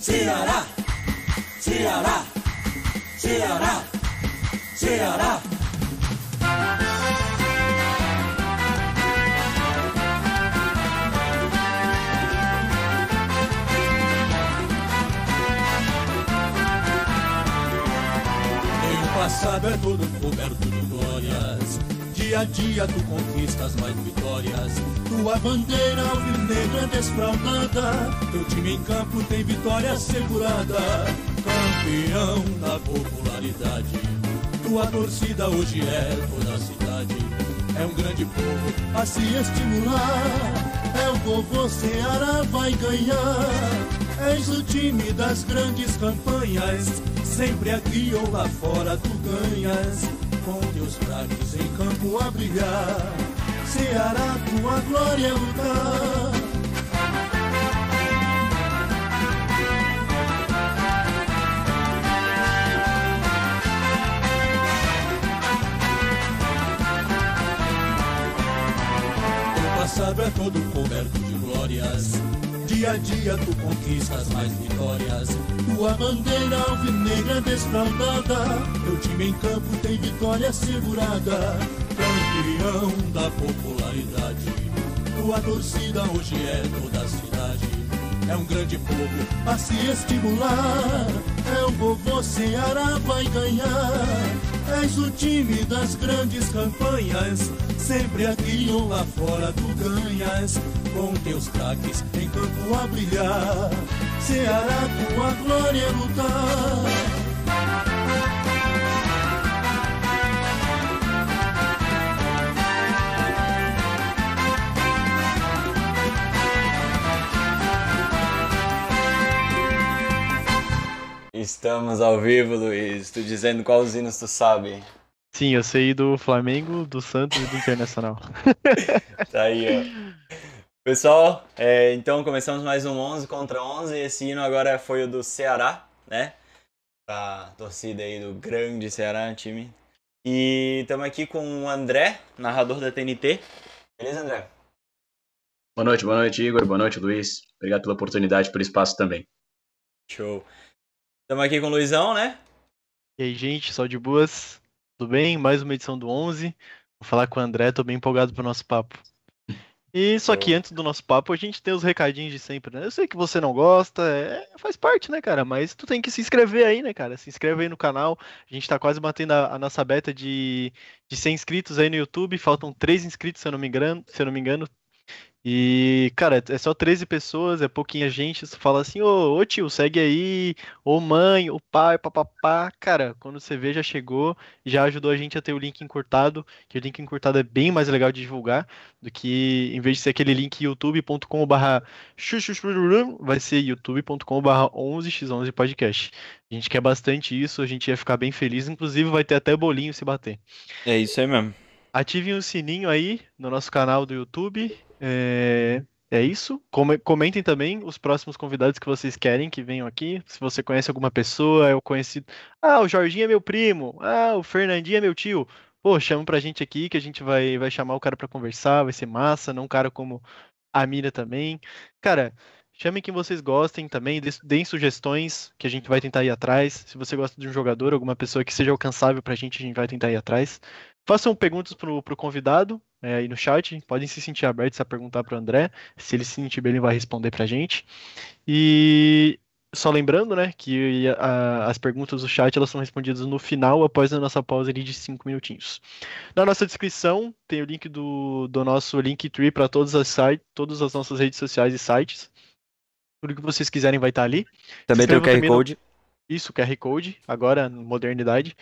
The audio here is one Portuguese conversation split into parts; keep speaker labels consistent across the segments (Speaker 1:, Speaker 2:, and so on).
Speaker 1: Ceará, Ceará, Ceará, Ceará. Teu passado é todo coberto de glórias. Dia a dia tu conquistas mais vitórias. Tua bandeira alvinegra desfraldada. Teu time em campo tem vitória assegurada. Campeão da popularidade. Tua torcida hoje é toda a cidade. É um grande povo a se estimular. É o povo Ceará vai ganhar. És o time das grandes campanhas. Sempre aqui ou lá fora tu ganhas. Com teus craques em campo a brilhar. Ceará, tua glória lutar. Teu passado é todo coberto de glórias. Dia a dia tu conquistas mais vitórias. Tua bandeira alvinegra desfraldada. Teu time em campo tem vitória assegurada. Campeão da popularidade. Tua torcida hoje é toda a cidade. É um grande povo a se estimular. É o povo Ceará vai ganhar. És o time das grandes campanhas. Sempre aqui ou lá fora tu ganhas. Com teus craques em campo a brilhar. Ceará, tua glória lutar.
Speaker 2: Estamos ao vivo, Luiz. Tu dizendo qual os hinos tu sabe.
Speaker 3: Sim, eu sei do Flamengo, do Santos e do Internacional.
Speaker 2: Tá aí, ó. Pessoal, é, então começamos mais um 11 contra 11. Esse hino agora foi o do Ceará, né? Pra torcida aí do grande Ceará, time. E estamos aqui com o André, narrador da TNT. Beleza, André?
Speaker 4: Boa noite, boa noite, Igor. Boa noite, Luiz. Obrigado pela oportunidade, pelo espaço também.
Speaker 2: Show. Estamos aqui com o Luizão, né?
Speaker 3: E aí, gente, só de boas? Tudo bem? Mais uma edição do 11. Vou falar com o André, tô bem empolgado pro nosso papo. E só que antes do nosso papo, a gente tem os recadinhos de sempre, né? Eu sei que você não gosta, é, faz parte, né, cara? Mas tu tem que se inscrever aí, né, cara? Se inscreve aí no canal. A gente tá quase batendo a, a nossa beta de, de 100 inscritos aí no YouTube. Faltam 3 inscritos, se eu não me engano. Se eu não me engano. E, cara, é só 13 pessoas, é pouquinha gente. Você fala assim, ô, ô tio, segue aí, ô mãe, ô pai, papapá. Cara, quando você vê, já chegou, já ajudou a gente a ter o link encurtado, que o link encurtado é bem mais legal de divulgar do que, em vez de ser aquele link youtube.com.br vai ser youtube.com.br 11x11 podcast. A gente quer bastante isso, a gente ia ficar bem feliz, inclusive vai ter até bolinho se bater.
Speaker 2: É isso aí mesmo.
Speaker 3: Ativem o sininho aí no nosso canal do YouTube. É, é isso. Come- Comentem também os próximos convidados que vocês querem que venham aqui. Se você conhece alguma pessoa, eu conheci. Ah, o Jorginho é meu primo. Ah, o Fernandinho é meu tio. Pô, chama pra gente aqui que a gente vai, vai chamar o cara pra conversar. Vai ser massa. Não um cara como a Mira também. Cara, chamem quem vocês gostem também. Deem sugestões que a gente vai tentar ir atrás. Se você gosta de um jogador, alguma pessoa que seja alcançável pra gente, a gente vai tentar ir atrás. Façam perguntas pro, pro convidado é, aí no chat. Podem se sentir abertos a perguntar pro André. Se ele se sentir bem, ele vai responder pra gente. E só lembrando, né, que a- as perguntas do chat elas são respondidas no final, após a nossa pausa de 5 minutinhos. Na nossa descrição tem o link do, do nosso Linktree para todas as sites, todas as nossas redes sociais e sites. Tudo que vocês quiserem vai estar ali.
Speaker 2: Também tem o QR
Speaker 3: também no-
Speaker 2: Code.
Speaker 3: Isso, QR Code, agora, modernidade.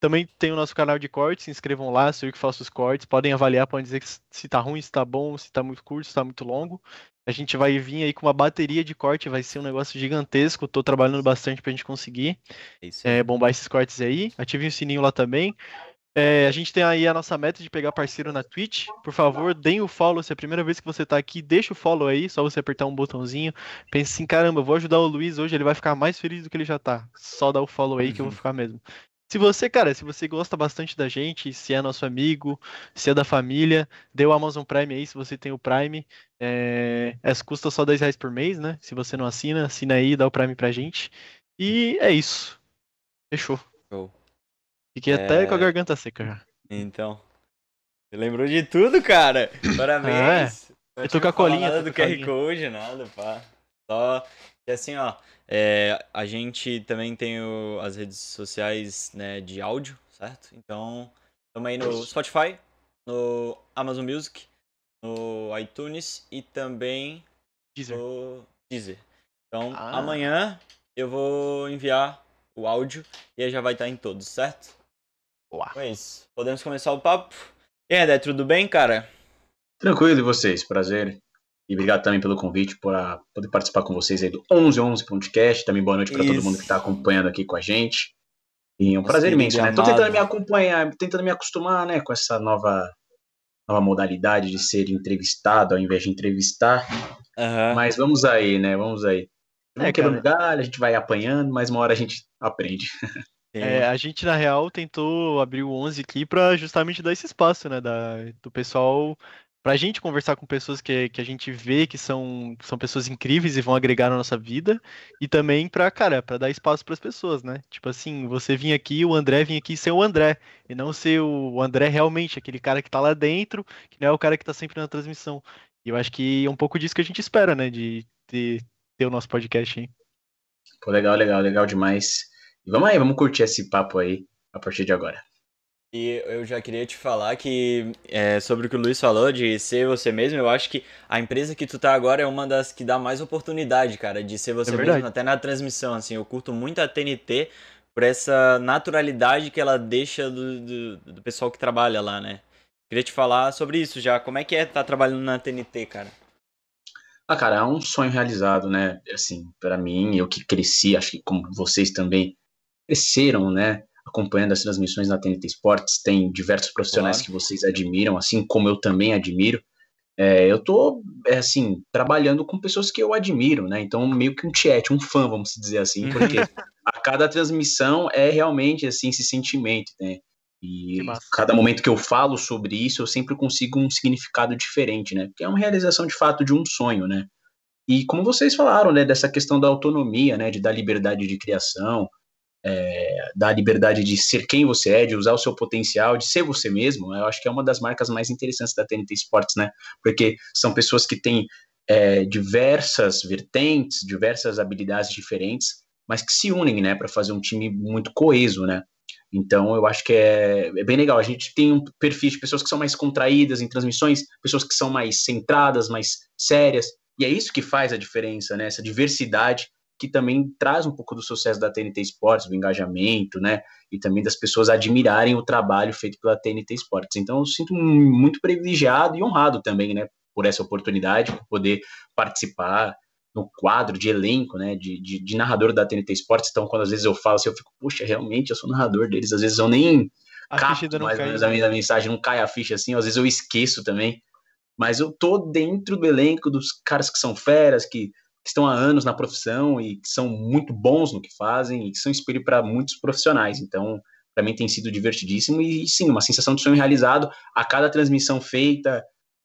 Speaker 3: Também tem o nosso canal de cortes, se inscrevam lá, sou eu que faço os cortes. Podem avaliar, podem dizer se tá ruim, se tá bom, se tá muito curto, se tá muito longo. A gente vai vir aí com uma bateria de corte, vai ser um negócio gigantesco. Tô trabalhando bastante pra gente conseguir
Speaker 2: É
Speaker 3: é, bombar esses cortes aí. Ativem o sininho lá também. É, a gente tem aí a nossa meta de pegar parceiro na Twitch. Por favor, deem o follow. Se é a primeira vez que você tá aqui, deixa o follow aí. Só você apertar um botãozinho. Pense assim, caramba, eu vou ajudar o Luiz hoje, ele vai ficar mais feliz do que ele já tá. Só dá o follow aí que eu vou ficar mesmo. Se você, cara, se você gosta bastante da gente, se é nosso amigo, se é da família, dê o Amazon Prime aí, se você tem o Prime. É, é, custa só 10 reais por mês, né? Se você não assina, assina aí, dá o Prime pra gente. E é isso. Fechou.
Speaker 2: Show.
Speaker 3: Fiquei
Speaker 2: É.
Speaker 3: até com a garganta seca já.
Speaker 2: Então. Você lembrou de tudo, cara. Parabéns. Não
Speaker 3: Eu tô com a colinha, tô
Speaker 2: do QR. Code, nada, pá. Só que assim, ó. É, a gente também tem o- as redes sociais né, de áudio, certo? Então, estamos aí no Spotify, no Amazon Music, no iTunes e também
Speaker 3: Deezer.
Speaker 2: no Deezer. Então,
Speaker 3: Ah.
Speaker 2: amanhã eu vou enviar o áudio e aí já vai estar em todos, certo?
Speaker 3: Boa.
Speaker 2: Então é isso. Podemos começar o papo? E aí, André, tudo bem, cara?
Speaker 4: Tranquilo, e vocês? Prazer. E obrigado também pelo convite para poder participar com vocês aí do 1111 Podcast. Também boa noite para todo mundo que está acompanhando aqui com a gente. E é um prazer imenso, né? Tô
Speaker 2: amado.
Speaker 4: tentando me acompanhar, tentando me acostumar, né, com essa nova nova modalidade de ser entrevistado ao invés de entrevistar.
Speaker 2: Aham.
Speaker 4: Mas vamos aí, né? Vamos aí. Vamos
Speaker 3: É,
Speaker 4: quebrando galho, a gente vai apanhando, mas uma hora a gente aprende.
Speaker 3: É, a gente, na real, tentou abrir o 11 aqui pra justamente dar esse espaço, né, da, do pessoal, pra gente conversar com pessoas que, que a gente vê que são, são pessoas incríveis e vão agregar na nossa vida, e também pra, cara, pra dar espaço pras pessoas, né? Tipo assim, você vir aqui, o André vir aqui ser o André, e não ser o André realmente, aquele cara que tá lá dentro, que não é o cara que tá sempre na transmissão. E eu acho que é um pouco disso que a gente espera, né, de ter, ter o nosso podcast, hein?
Speaker 4: Pô, legal, legal, legal demais. E vamos aí, vamos curtir esse papo aí a partir de agora.
Speaker 2: E eu já queria te falar que é, sobre o que o Luiz falou de ser você mesmo, eu acho que a empresa que tu tá agora é uma das que dá mais oportunidade, cara, de ser você
Speaker 3: É
Speaker 2: mesmo, até na transmissão, assim, eu curto muito a TNT por essa naturalidade que ela deixa do, do, do pessoal que trabalha lá, né? Queria te falar sobre isso já, como é que é estar trabalhando na TNT, cara?
Speaker 4: Ah, cara, é um sonho realizado, né? Assim, para mim, eu que cresci, acho que como vocês também cresceram, né? Acompanhando as transmissões na TNT Sports, tem diversos profissionais
Speaker 2: Claro.
Speaker 4: que vocês admiram, assim como eu também admiro. É, eu tô, é, assim, trabalhando com pessoas que eu admiro, né? Então, meio que um chat, um fã, vamos dizer assim, porque a cada transmissão é realmente, assim, esse sentimento, né? E cada momento que eu falo sobre isso, eu sempre consigo um significado diferente, né? Porque é uma realização de fato de um sonho, né? E como vocês falaram, né, dessa questão da autonomia, né, de dar liberdade de criação, é, da liberdade de ser quem você é, de usar o seu potencial, de ser você mesmo, eu acho que é uma das marcas mais interessantes da TNT Sports, né? Porque são pessoas que têm é, diversas vertentes, diversas habilidades diferentes, mas que se unem, né, para fazer um time muito coeso, né? Então, eu acho que é, é bem legal. A gente tem um perfil de pessoas que são mais contraídas em transmissões, pessoas que são mais centradas, mais sérias. E é isso que faz a diferença, né? Essa diversidade que também traz um pouco do sucesso da TNT Sports, do engajamento, né? E também das pessoas admirarem o trabalho feito pela TNT Sports. Então, eu sinto muito privilegiado e honrado também, né? Por essa oportunidade, por poder participar no quadro de elenco, né, de, de, de, narrador da TNT Sports, então quando às vezes eu falo assim, eu fico, puxa, realmente eu sou narrador deles, às vezes eu nem
Speaker 3: A
Speaker 4: capto mais ou menos a minha mensagem, não cai a ficha assim, às vezes eu esqueço também, mas eu tô dentro do elenco dos caras que são feras, que estão há anos na profissão e que são muito bons no que fazem e que são espelho para muitos profissionais, então para mim tem sido divertidíssimo e sim, uma sensação de sonho realizado a cada transmissão feita,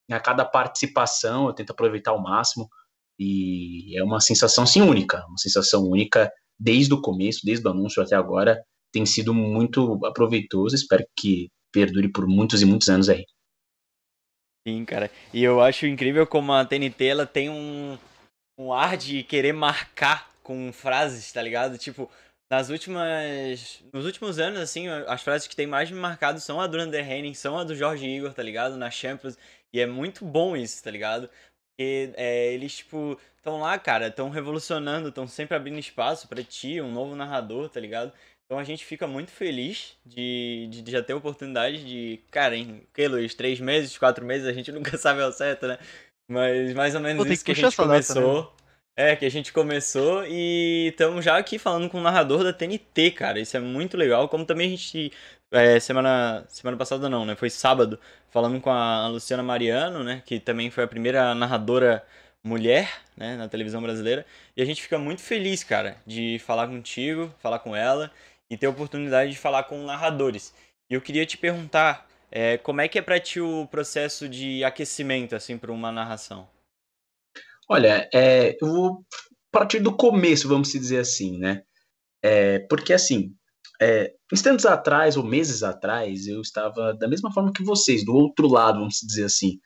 Speaker 4: a cada participação, eu tento aproveitar ao máximo, e é uma sensação sim única, uma sensação única desde o começo, desde o anúncio até agora, tem sido muito aproveitoso, espero que perdure por muitos e muitos anos aí.
Speaker 2: Sim, cara. E eu acho incrível como a TNT ela tem um, um ar de querer marcar com frases, tá ligado? Tipo, nas últimas. Nos últimos anos, assim, as frases que tem mais me marcado são a do Under Henning, são a do Jorge Igor, tá ligado? Na Champions. E é muito bom isso, tá ligado? Porque é, eles, tipo, estão lá, cara, estão revolucionando, estão sempre abrindo espaço pra ti, um novo narrador, tá ligado? Então a gente fica muito feliz de, de, de já ter a oportunidade de, cara, em que, Luiz? Três meses, quatro meses, a gente nunca sabe ao certo, né? Mas mais ou menos
Speaker 3: Pô,
Speaker 2: isso
Speaker 3: que
Speaker 2: que, a gente
Speaker 3: data, né?
Speaker 2: começou. É, que a gente começou e estamos já aqui falando com o narrador da TNT, cara. Isso é muito legal. Como também a gente. é, semana, semana passada não, né? Foi sábado, falando com a Luciana Mariano, né? Que também foi a primeira narradora mulher, né? Na televisão brasileira. E a gente fica muito feliz, cara, de falar contigo, falar com ela. e ter a oportunidade de falar com narradores. E eu queria te perguntar, é, como é que é para ti o processo de aquecimento assim para uma narração?
Speaker 4: Olha, é, eu vou partir do começo, vamos dizer assim, né? É, porque assim, é, instantes atrás ou meses atrás, eu estava da mesma forma que vocês, do outro lado, vamos dizer assim.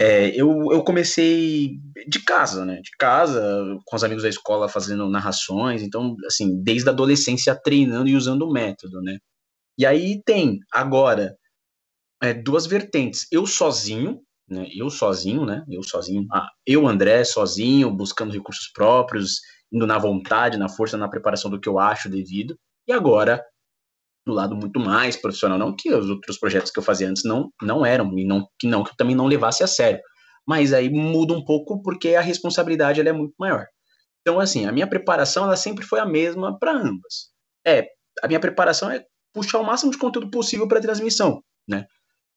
Speaker 4: É, eu, eu comecei de casa, né? De casa, com os amigos da escola fazendo narrações, então, assim, desde a adolescência treinando e usando o método, né? E aí tem, agora, é, duas vertentes. Eu sozinho, né? Eu sozinho, né? Eu sozinho. Ah, eu, André, sozinho, buscando recursos próprios, indo na vontade, na força, na preparação do que eu acho devido. E agora, do lado muito mais profissional, não que os outros projetos que eu fazia antes não, não eram, e não que não que eu também não levasse a sério. Mas aí muda um pouco porque a responsabilidade ela é muito maior. Então, assim, a minha preparação ela sempre foi a mesma para ambas. É, a minha preparação é puxar o máximo de conteúdo possível para transmissão, né?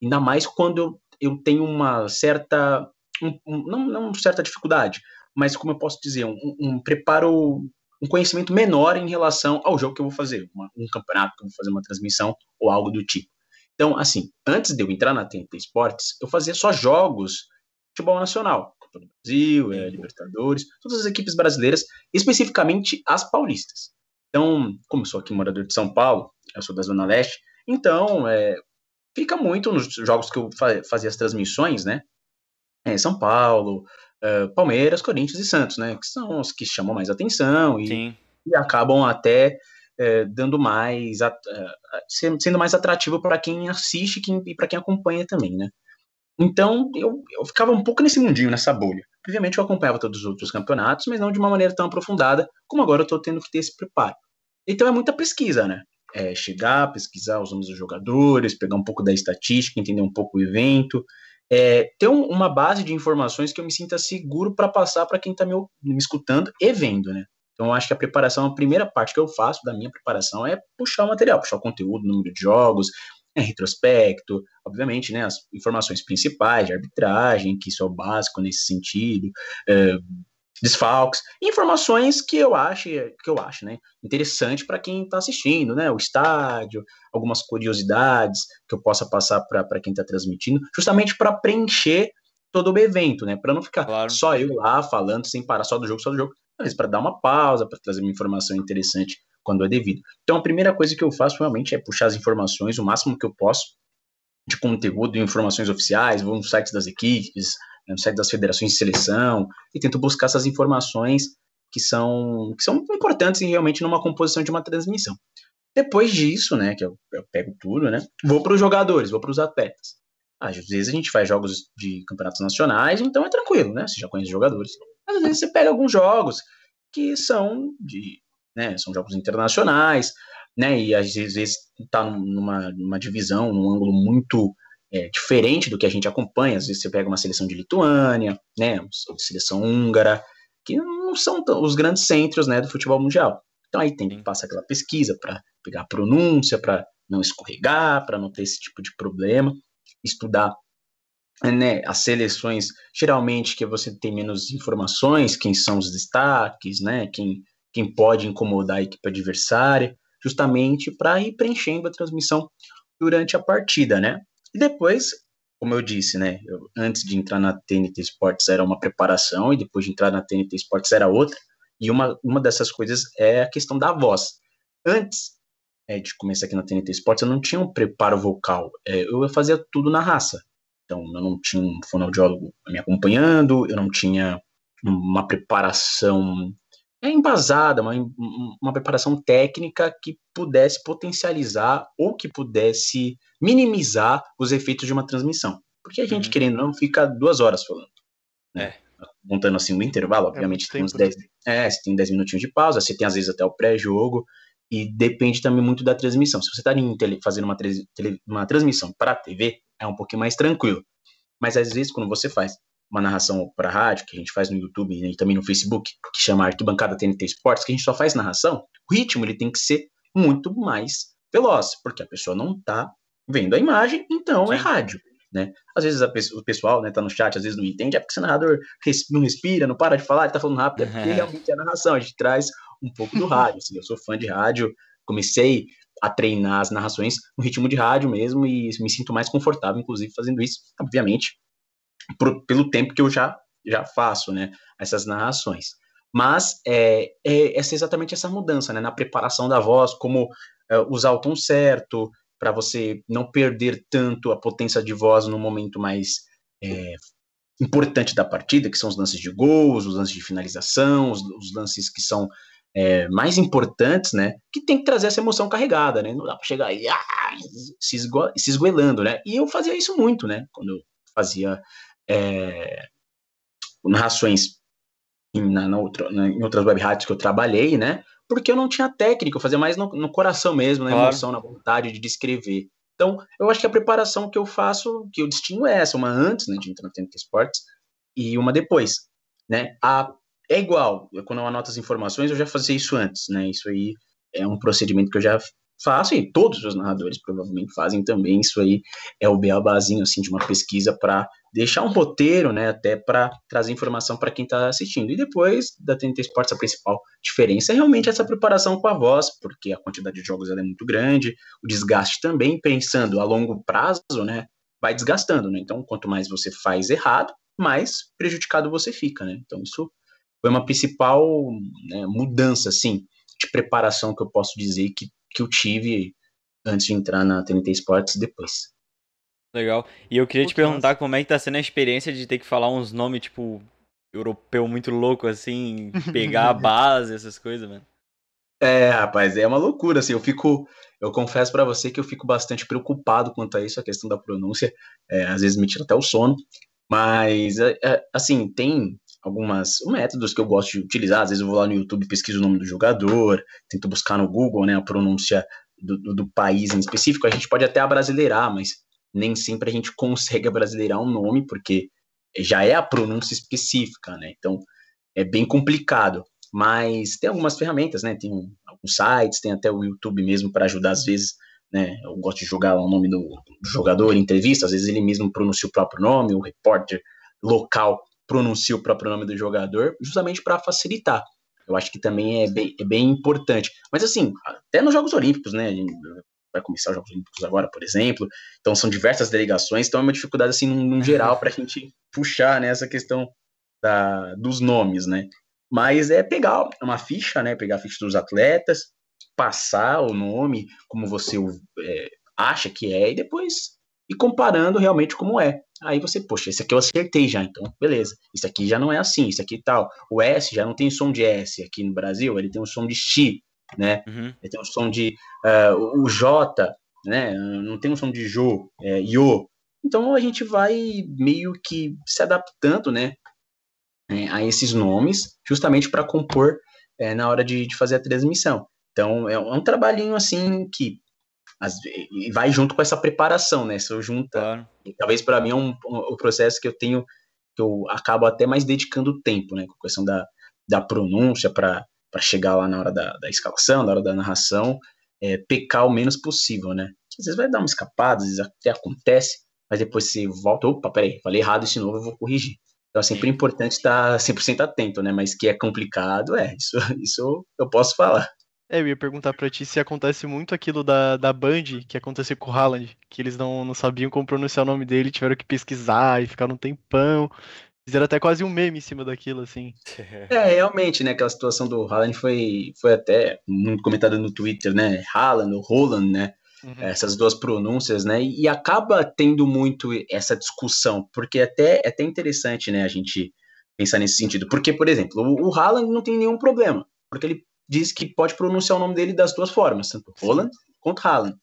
Speaker 4: Ainda mais quando eu, eu tenho uma certa, um, um, não, não certa dificuldade, mas como eu posso dizer, um, um preparo um conhecimento menor em relação ao jogo que eu vou fazer, uma, um campeonato que eu vou fazer uma transmissão ou algo do tipo. Então, assim, antes de eu entrar na TNT Esportes, eu fazia só jogos de futebol nacional, Copa do Brasil, é, Libertadores, todas as equipes brasileiras, especificamente as paulistas. Então, como eu sou aqui morador de São Paulo, eu sou da Zona Leste, então é, fica muito nos jogos que eu fazia as transmissões, né? É, São Paulo, uh, Palmeiras, Corinthians e Santos, né? Que são os que chamam mais atenção e, e acabam até uh, dando mais, uh, sendo mais atrativo para quem assiste quem, e para quem acompanha também, né? Então eu, eu ficava um pouco nesse mundinho, nessa bolha. Obviamente eu acompanhava todos os outros campeonatos, mas não de uma maneira tão aprofundada como agora eu estou tendo que ter esse preparo. Então é muita pesquisa, né? É chegar, pesquisar os nomes dos jogadores, pegar um pouco da estatística, entender um pouco o evento, é, ter um, uma base de informações que eu me sinta seguro para passar para quem está me, me, escutando e vendo, né? Então, eu acho que a preparação, a primeira parte que eu faço da minha preparação é puxar o material, puxar o conteúdo, número de jogos, é, retrospecto, obviamente, né, as informações principais de arbitragem, que isso é o básico nesse sentido, é, desfalques, informações que eu acho, que eu acho, né, interessante para quem está assistindo, né, o estádio, algumas curiosidades que eu possa passar para quem está transmitindo, justamente para preencher todo o evento, né, para não ficar claro. só eu lá falando sem parar só do jogo, só do jogo, mas para dar uma pausa, para trazer uma informação interessante quando é devido. Então a primeira coisa que eu faço realmente é puxar as informações o máximo que eu posso de conteúdo e informações oficiais, vou no site das equipes, né, no site das federações de seleção, e tento buscar essas informações que são, que são importantes realmente numa composição de uma transmissão. Depois disso, né, que eu, eu pego tudo, né, vou para os jogadores, vou para os atletas. Às vezes a gente faz jogos de campeonatos nacionais, então é tranquilo, né, você já conhece os jogadores. Às vezes você pega alguns jogos que são de, né, são jogos internacionais, né, e às vezes está numa, numa divisão, num ângulo muito é, diferente do que a gente acompanha. Às vezes você pega uma seleção de Lituânia, né, seleção húngara, que não são os grandes centros né, do futebol mundial. Então aí tem que passar aquela pesquisa para pegar a pronúncia, para não escorregar, para não ter esse tipo de problema, estudar né, as seleções, geralmente que você tem menos informações, quem são os destaques, né, quem, quem pode incomodar a equipe adversária, justamente para ir preenchendo a transmissão durante a partida, né? E depois, como eu disse, né, eu, antes de entrar na TNT Sports era uma preparação e depois de entrar na TNT Sports era outra. E uma, uma dessas coisas é a questão da voz. Antes é, de começar aqui na TNT Sports, eu não tinha um preparo vocal. É, eu fazia tudo na raça. Então, eu não tinha um fonoaudiólogo me acompanhando, eu não tinha uma preparação é embasada, uma, uma preparação técnica que pudesse potencializar ou que pudesse minimizar os efeitos de uma transmissão. Porque a gente, uhum. querendo não, fica duas horas falando. Né? É. Montando assim no intervalo, é obviamente é tem uns 10, é, você tem 10 minutinhos de pausa, você tem às vezes até o pré-jogo, e depende também muito da transmissão. Se você está fazendo uma, uma transmissão para a TV, é um pouquinho mais tranquilo. Mas às vezes, quando você faz uma narração para rádio, que a gente faz no YouTube e também no Facebook, que chama Arquibancada TNT Esportes, que a gente só faz narração, o ritmo ele tem que ser muito mais veloz, porque a pessoa não está vendo a imagem, então é Sim. é rádio. Né? Às vezes o pessoal né, tá no chat, às vezes não entende, é porque o narrador não respira, não para de falar, ele tá falando rápido, é porque realmente é a narração, a gente traz um pouco do rádio. Assim, eu sou fã de rádio, comecei a treinar as narrações no ritmo de rádio mesmo e me sinto mais confortável, inclusive, fazendo isso, obviamente, pelo tempo que eu já, já faço, né, essas narrações. Mas é, é, essa, exatamente essa mudança, né, na preparação da voz, como é, usar o tom certo, para você não perder tanto a potência de voz no momento mais é, importante da partida, que são os lances de gols, os lances de finalização, os, os lances que são é, mais importantes, né? Que tem que trazer essa emoção carregada, né? Não dá para chegar e ah, se, esgo, se esgoelando, né? E eu fazia isso muito, né? Quando eu fazia é, narrações em, na, na outra, na, em outras web rádios que eu trabalhei, né? Porque eu não tinha técnica, eu fazia mais no, no coração mesmo, na claro. emoção, na vontade de descrever. Então, eu acho que a preparação que eu faço, que eu distingo é essa, uma antes, né, de entrar no TNT Esportes, e uma depois, né? A é igual, quando eu anoto as informações, eu já fazia isso antes, né? Isso aí é um procedimento que eu já faço e todos os narradores provavelmente fazem também. Isso aí é o beabazinho assim de uma pesquisa para deixar um roteiro, né, até para trazer informação para quem está assistindo. E depois da TNT Sports a principal diferença é realmente essa preparação com a voz, porque a quantidade de jogos é muito grande, o desgaste também, pensando a longo prazo, né, vai desgastando, né? Então, quanto mais você faz errado, mais prejudicado você fica, né? Então, isso foi uma principal né, mudança, assim, de preparação que eu posso dizer que, que eu tive antes de entrar na TNT Sports depois.
Speaker 2: Legal. E eu queria te perguntar como é que tá sendo a experiência de ter que falar uns nomes, tipo, europeu muito louco, assim, pegar a base, essas coisas, mano.
Speaker 4: É, rapaz, é uma loucura, assim, eu fico, eu confesso para você que eu fico bastante preocupado quanto a isso, a questão da pronúncia, é, às vezes me tira até o sono, mas, é, é, assim, tem algumas métodos que eu gosto de utilizar. Às vezes eu vou lá no YouTube, pesquiso o nome do jogador, tento buscar no Google né, a pronúncia do, do, do país em específico. A gente pode até abrasileirar, mas nem sempre a gente consegue abrasileirar um nome, porque já é a pronúncia específica, né? Então é bem complicado. Mas tem algumas ferramentas, né? Tem alguns sites, tem até o YouTube mesmo para ajudar às vezes. Né, eu gosto de jogar o nome do, do jogador em entrevista, às vezes ele mesmo pronuncia o próprio nome, o repórter local pronuncia o próprio nome do jogador, justamente para facilitar. Eu acho que também é bem, é bem importante. Mas assim, até nos Jogos Olímpicos, né? Vai começar os Jogos Olímpicos agora, por exemplo. Então são diversas delegações, então é uma dificuldade assim num, geral para a gente puxar né, essa questão da, dos nomes, né? Mas é pegar uma ficha, né? Pegar a ficha dos atletas, passar o nome como você é, acha que é e depois ir comparando realmente como é. Aí você, poxa, esse aqui eu acertei já, então beleza. Isso aqui já não é assim, isso aqui tal. O S já não tem som de S aqui no Brasil, ele tem um som de X, né? Uhum. Ele tem um som de uh, o J, né? Não tem um som de Jo, é, Yo. Então a gente vai meio que se adaptando, né? É, a esses nomes, justamente para compor é, na hora de, de, fazer a transmissão. Então é um trabalhinho assim que as, e vai junto com essa preparação, né? Se eu junta, claro. talvez para mim é um, um, um, processo que eu tenho, que eu acabo até mais dedicando tempo, né? Com a questão da, da pronúncia para chegar lá na hora da, da escalação, na hora da narração, é, pecar o menos possível, né? Às vezes vai dar uma escapada, às vezes até acontece, mas depois você volta, opa, peraí, falei errado esse novo, eu vou corrigir. Então é sempre importante estar 100% atento, né? Mas que é complicado, é, isso, isso eu posso falar.
Speaker 3: É, eu ia perguntar pra ti se acontece muito aquilo da, da Band, que aconteceu com o Haaland, que eles não, não sabiam como pronunciar o nome dele, tiveram que pesquisar e ficaram um tempão. Fizeram até quase um meme em cima daquilo, assim.
Speaker 4: É, realmente, né? Aquela situação do Haaland foi, foi até muito comentada no Twitter, né? Haaland, o Roland, né? Uhum. Essas duas pronúncias, né? E acaba tendo muito essa discussão, porque até, é até interessante, né? A gente pensar nesse sentido. Porque, por exemplo, o, o Haaland não tem nenhum problema, porque ele diz que pode pronunciar o nome dele das duas formas, tanto Roland quanto Haaland.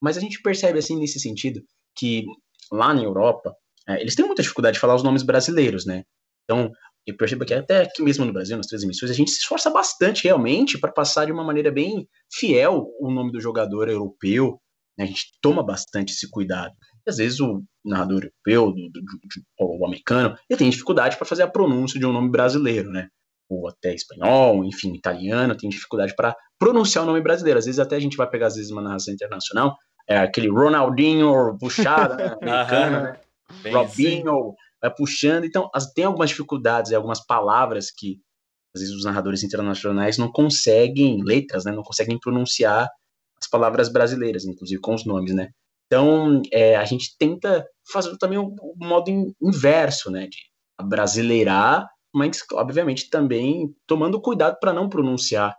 Speaker 4: Mas a gente percebe, assim, nesse sentido, que lá na Europa, é, eles têm muita dificuldade de falar os nomes brasileiros, né? Então, eu percebo que até aqui mesmo no Brasil, nas transmissões, a gente se esforça bastante realmente para passar de uma maneira bem fiel o nome do jogador europeu. Né? A gente toma bastante esse cuidado. E às vezes o narrador europeu, do, do, do, o americano, ele tem dificuldade para fazer a pronúncia de um nome brasileiro, né? Ou até espanhol, enfim, italiano, tem dificuldade para pronunciar o nome brasileiro. Às vezes até a gente vai pegar, às vezes, uma narração internacional, é aquele Ronaldinho puxado, né, americano, né? Robinho, vai puxando. Então, as, tem algumas dificuldades e algumas palavras que, às vezes, os narradores internacionais não conseguem, letras, né, não conseguem pronunciar as palavras brasileiras, inclusive com os nomes, né? Então, é, a gente tenta fazer também o, o modo in, inverso, né? De brasileirar, mas, obviamente, também tomando cuidado para não pronunciar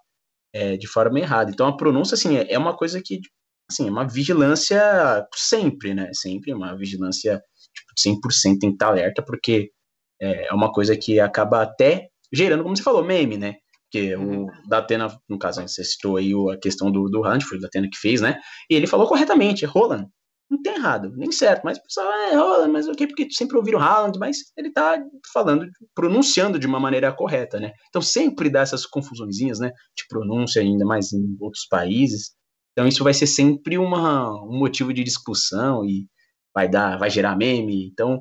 Speaker 4: é, de forma errada. Então, a pronúncia, assim, é, é uma coisa que, assim, é uma vigilância sempre, né? Sempre uma vigilância tipo, 100% tem que estar alerta, porque é, é uma coisa que acaba até gerando, como você falou, meme, né? Porque o uhum. Datena, no caso, você citou aí a questão do, do Hunt, foi o Datena que fez, né? E ele falou corretamente, é Roland. Não tem errado, nem certo, mas o pessoal é Roland, mas o okay, Porque sempre ouviram Haaland, mas ele tá falando, pronunciando de uma maneira correta, né? Então sempre dá essas confusõezinhas, né? De pronúncia, ainda mais em outros países. Então isso vai ser sempre uma, um motivo de discussão e vai dar, vai gerar meme. Então,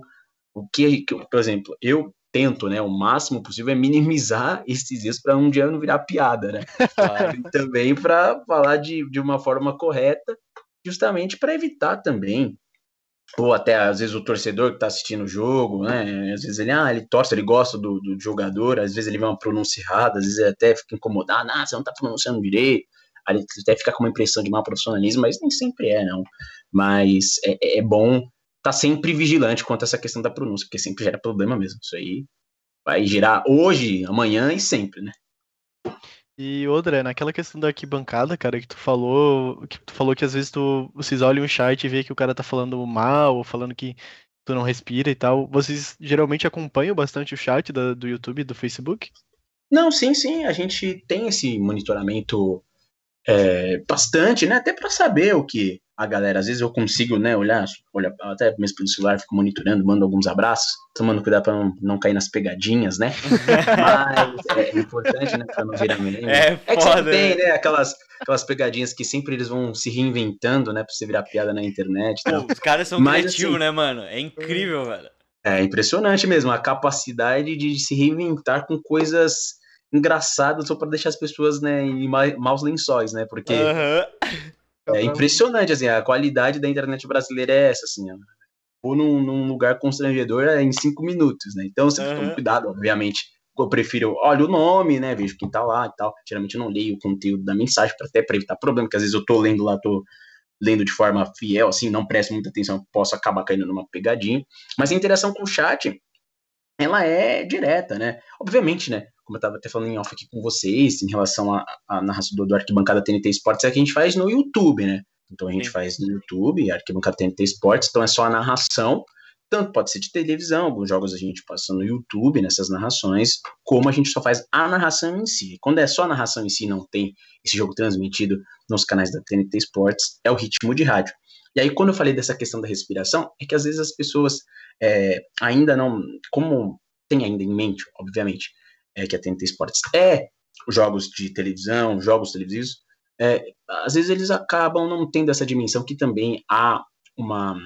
Speaker 4: o que, por exemplo, eu tento, né, o máximo possível é minimizar esses dias para um dia não virar piada, né? Também para falar de, de uma forma correta, justamente para evitar também ou até às vezes o torcedor que está assistindo o jogo, né? Às vezes ele, ah, ele torce, ele gosta do, do jogador, às vezes ele vê uma pronúncia errada, às vezes ele até fica incomodado, ah, você não está pronunciando direito, aí até fica com uma impressão de mau profissionalismo, mas nem sempre é, não. Mas é, é bom tá sempre vigilante quanto a essa questão da pronúncia, porque sempre gera problema mesmo. Isso aí vai gerar hoje, amanhã e sempre, né?
Speaker 3: E outra, naquela questão da arquibancada, cara, que tu falou, que tu falou que às vezes tu, vocês olham o chat e vê que o cara tá falando mal, ou falando que tu não respira e tal. Vocês geralmente acompanham bastante o chat da, do YouTube, do Facebook?
Speaker 4: Não, sim, sim. A gente tem esse monitoramento é, bastante, né? Até para saber o que a galera. Às vezes eu consigo, né, olhar, olhar até mesmo pelo celular, fico monitorando, mando alguns abraços, tomando cuidado para não, não cair nas pegadinhas, né? Mas é importante, né, para não virar meme.
Speaker 2: É, é que sempre
Speaker 4: tem, né, aquelas, aquelas pegadinhas que sempre eles vão se reinventando, né, para você virar piada na internet.
Speaker 2: Pô, os caras são Mas, criativos, assim, né, mano? É incrível, velho.
Speaker 4: É impressionante mesmo a capacidade de se reinventar com coisas engraçadas só para deixar as pessoas, né, em maus lençóis, né? Porque uhum. É impressionante, assim, a qualidade da internet brasileira é essa, assim, ou num, num lugar constrangedor é em cinco minutos, né? Então você uhum. cuidado, obviamente. Eu prefiro, olha o nome, né? Vejo quem tá lá e tal. Geralmente eu não leio o conteúdo da mensagem para até pra evitar problema, porque às vezes eu tô lendo lá, tô lendo de forma fiel, assim, não presto muita atenção, posso acabar caindo numa pegadinha. Mas a interação com o chat, ela é direta, né? Obviamente, né? Como eu estava até falando em off aqui com vocês, em relação à narração do, do Arquibancada TNT Esportes, é que a gente faz no YouTube, né? Então a gente Sim. faz no YouTube, Arquibancada TNT Esportes, então é só a narração, tanto pode ser de televisão, alguns jogos a gente passa no YouTube, nessas narrações, como a gente só faz a narração em si. Quando é só a narração em si, não tem esse jogo transmitido nos canais da TNT Esportes, é o ritmo de rádio. E aí, quando eu falei dessa questão da respiração, é que às vezes as pessoas é, ainda não, como tem ainda em mente, obviamente, é, que a TNT Sports é jogos de televisão, jogos televisivos, é, às vezes eles acabam não tendo essa dimensão que também há uma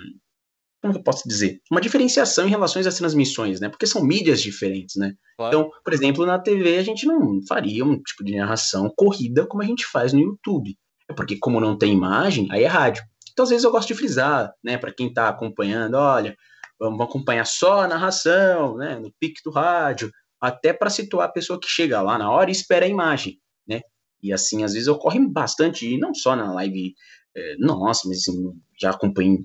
Speaker 4: como eu posso dizer? Uma diferenciação em relação às transmissões, né? Porque são mídias diferentes, né? Claro. Então, por exemplo, na TV a gente não faria um tipo de narração corrida como a gente faz no YouTube. É porque como não tem imagem, aí é rádio. Então, às vezes eu gosto de frisar, né, para quem está acompanhando, olha, vamos acompanhar só a narração, né, no pique do rádio até para situar a pessoa que chega lá na hora e espera a imagem, né? E assim, às vezes ocorre bastante, e não só na live é, nossa, mas assim, já acompanhei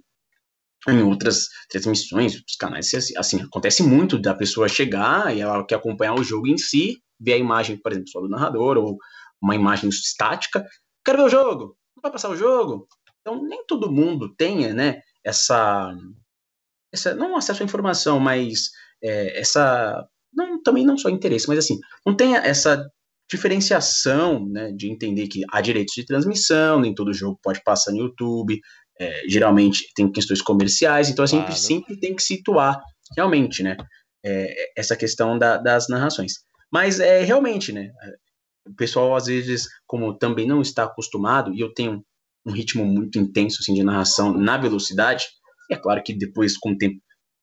Speaker 4: em outras transmissões, outros canais, assim, assim, acontece muito da pessoa chegar e ela quer acompanhar o jogo em si, ver a imagem, por exemplo, só do narrador, ou uma imagem estática, quero ver o jogo, não vai passar o jogo. Então, nem todo mundo tenha, né, essa, essa não acesso à informação, mas é, essa não, também não só interesse, mas assim, não tem essa diferenciação, né, de entender que há direitos de transmissão, nem todo jogo pode passar no YouTube, é, geralmente tem questões comerciais, então a gente claro. sempre tem que situar realmente, né, é, essa questão da, das narrações. Mas é realmente, né, o pessoal às vezes, como também não está acostumado, e eu tenho um ritmo muito intenso assim, de narração na velocidade, é claro que depois, com o tempo,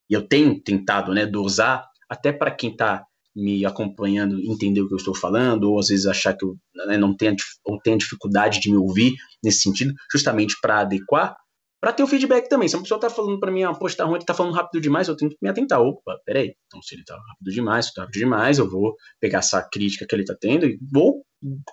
Speaker 4: e eu tenho tentado, né, dosar até para quem está me acompanhando entender o que eu estou falando, ou às vezes achar que eu né, não tenho, ou tenho dificuldade de me ouvir nesse sentido, justamente para adequar, para ter o feedback também. Se uma pessoa está falando para mim, ah, poxa, tá ruim, ele tá falando rápido demais, eu tenho que me atentar. Opa, peraí. Então, se ele está rápido demais, se está rápido demais, eu vou pegar essa crítica que ele está tendo e vou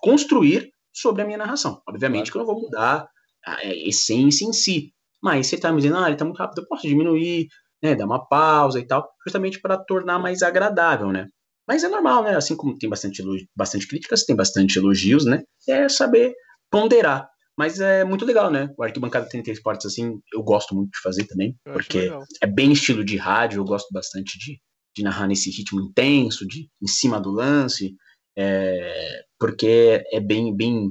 Speaker 4: construir sobre a minha narração. Obviamente que eu não vou mudar a essência em si. Mas você tá me dizendo, ah, ele tá muito rápido, eu posso diminuir, né, dar uma pausa e tal, justamente para tornar mais agradável, né? Mas é normal, né? Assim como tem bastante, bastante críticas, tem bastante elogios, né? É saber ponderar. Mas é muito legal, né? O Arquibancada 30 Esportes, assim, eu gosto muito de fazer também, eu porque é bem estilo de rádio, eu gosto bastante de, de narrar nesse ritmo intenso, de em cima do lance, é, porque é bem, bem.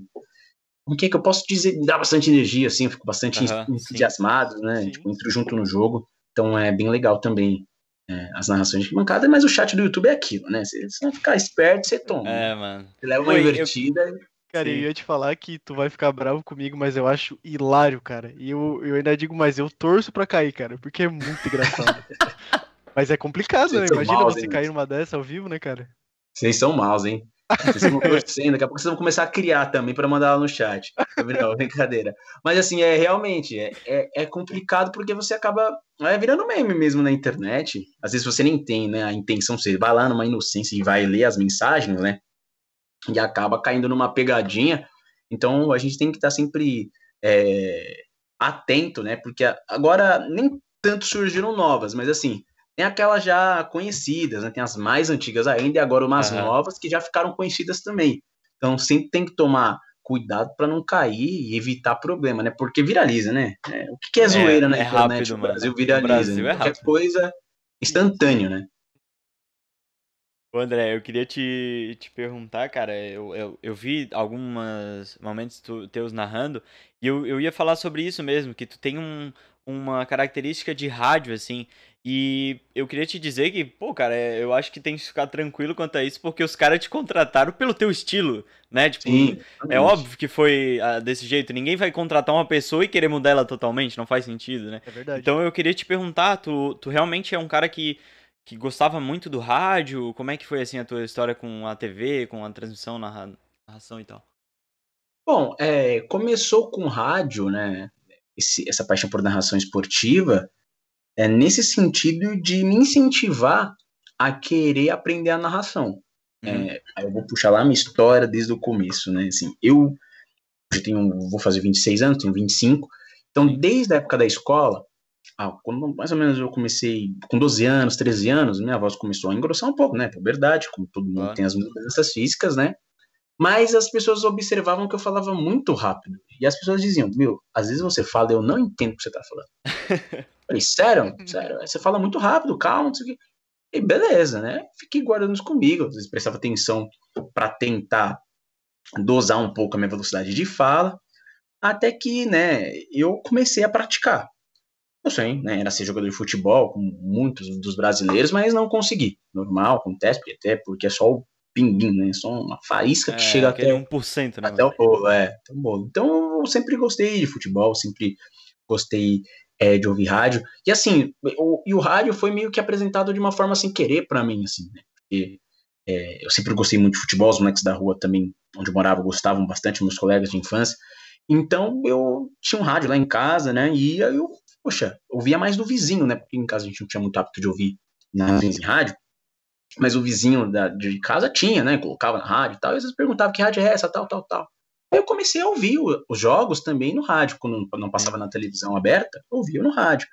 Speaker 4: Como que é que eu posso dizer? Dá bastante energia, assim, eu fico bastante uhum, entusiasmado, sim. né? Tipo, entro junto no jogo. Então é bem legal também é, as narrações de bancada, mas o chat do YouTube é aquilo, né? Se você não ficar esperto, você toma.
Speaker 2: É, mano.
Speaker 4: Você leva uma Oi, invertida. Eu...
Speaker 3: Cara, Sim. eu ia te falar que tu vai ficar bravo comigo, mas eu acho hilário, cara. E eu, eu ainda digo mais, eu torço pra cair, cara, porque é muito engraçado. mas é complicado, né? Imagina maus, você hein? cair numa dessa ao vivo, né, cara?
Speaker 4: Vocês são maus, hein? Vocês vão torcendo, daqui a pouco vocês vão começar a criar também para mandar lá no chat. Não, brincadeira. Mas assim, é realmente é, é, é, complicado porque você acaba é, virando meme mesmo na internet. Às vezes você nem tem né, a intenção, você vai lá numa inocência e vai ler as mensagens, né? E acaba caindo numa pegadinha. Então a gente tem que estar sempre é, atento, né? Porque agora nem tanto surgiram novas, mas assim, tem aquelas já conhecidas, né? Tem as mais antigas ainda e agora umas uhum. novas que já ficaram conhecidas também. Então sempre tem que tomar cuidado para não cair e evitar problema, né? Porque viraliza, né? É, o que, é, é zoeira na é internet? Rápido, o Brasil viraliza. O Brasil é Qualquer coisa instantâneo, né?
Speaker 2: Ô André, eu queria te, te perguntar, cara, eu, eu, eu vi alguns momentos tu, teus narrando, e eu, eu ia falar sobre isso mesmo, que tu tem um, uma característica de rádio, assim, e eu queria te dizer que, pô, cara, é, eu acho que tem que ficar tranquilo quanto a isso, porque os caras te contrataram pelo teu estilo, né? Tipo, Sim, é óbvio que foi ah, desse jeito. Ninguém vai contratar uma pessoa e querer mudar ela totalmente, não faz sentido, né?
Speaker 3: É verdade.
Speaker 2: Então eu queria te perguntar, tu, tu realmente é um cara que, que gostava muito do rádio? Como é que foi, assim, a tua história com a TV, com a transmissão, narração e tal?
Speaker 4: Bom, é, começou com rádio, né? Esse, essa paixão por narração esportiva é nesse sentido de me incentivar a querer aprender a narração. Uhum. É, eu vou puxar lá a minha história desde o começo, né? Assim, eu já tenho, vou fazer 26 anos, tenho 25. Então, desde a época da escola, ah, quando mais ou menos eu comecei com 12 anos, 13 anos, minha voz começou a engrossar um pouco, né? Puberdade, como todo mundo ah. tem as mudanças físicas, né? Mas as pessoas observavam que eu falava muito rápido. E as pessoas diziam: Meu, às vezes você fala, eu não entendo o que você tá falando. Falei, sério? Sério? Você fala muito rápido, calma, não sei o quê. E beleza, né? Fiquei guardando isso comigo. Às vezes prestava atenção para tentar dosar um pouco a minha velocidade de fala. Até que, né, eu comecei a praticar. Eu sei, né, era ser jogador de futebol, como muitos dos brasileiros, mas não consegui. Normal, acontece, até porque é só o pinguim, né? Só uma faísca que é, chega até
Speaker 2: 1%,
Speaker 4: né? Até o bolo, é, até o bolo. Então eu sempre gostei de futebol, sempre gostei é, de ouvir rádio. E assim, o, e o rádio foi meio que apresentado de uma forma sem querer para mim, assim, né? Porque é, eu sempre gostei muito de futebol, os moleques da rua também, onde eu morava, gostavam bastante, meus colegas de infância. Então eu tinha um rádio lá em casa, né? E eu, poxa, ouvia mais do vizinho, né? Porque em casa a gente não tinha muito hábito de ouvir nas em rádio mas o vizinho da, de casa tinha, né? Colocava na rádio e tal, e às vezes perguntava que rádio é essa, tal, tal, tal. Aí eu comecei a ouvir os jogos também no rádio, quando não passava na televisão aberta, eu ouvia no rádio.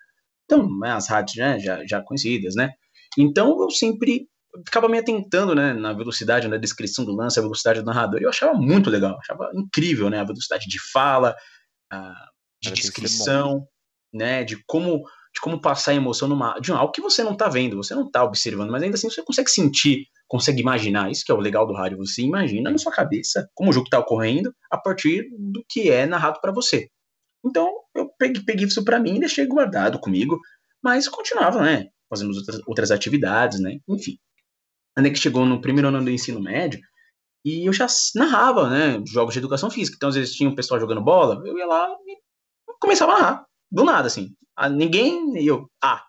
Speaker 4: Então, né, as rádios né, já, já conhecidas, né? Então eu sempre ficava me atentando, né, na velocidade, na descrição do lance, a velocidade do narrador, e eu achava muito legal, achava incrível, né, a velocidade de fala, a, de descrição, né, de como de como passar a emoção numa, de algo que você não está vendo, você não está observando, mas ainda assim você consegue sentir, consegue imaginar. Isso que é o legal do rádio, você imagina na sua cabeça como o jogo está ocorrendo a partir do que é narrado para você. Então eu peguei, peguei isso para mim e deixei guardado comigo, mas continuava, né, fazendo outras, outras atividades, né, enfim. Até que chegou no primeiro ano do ensino médio, e eu já narrava, né, jogos de educação física. Então, às vezes tinha um pessoal jogando bola, eu ia lá e começava a narrar. Do nada, assim. Ah, ninguém. Eu. Ah.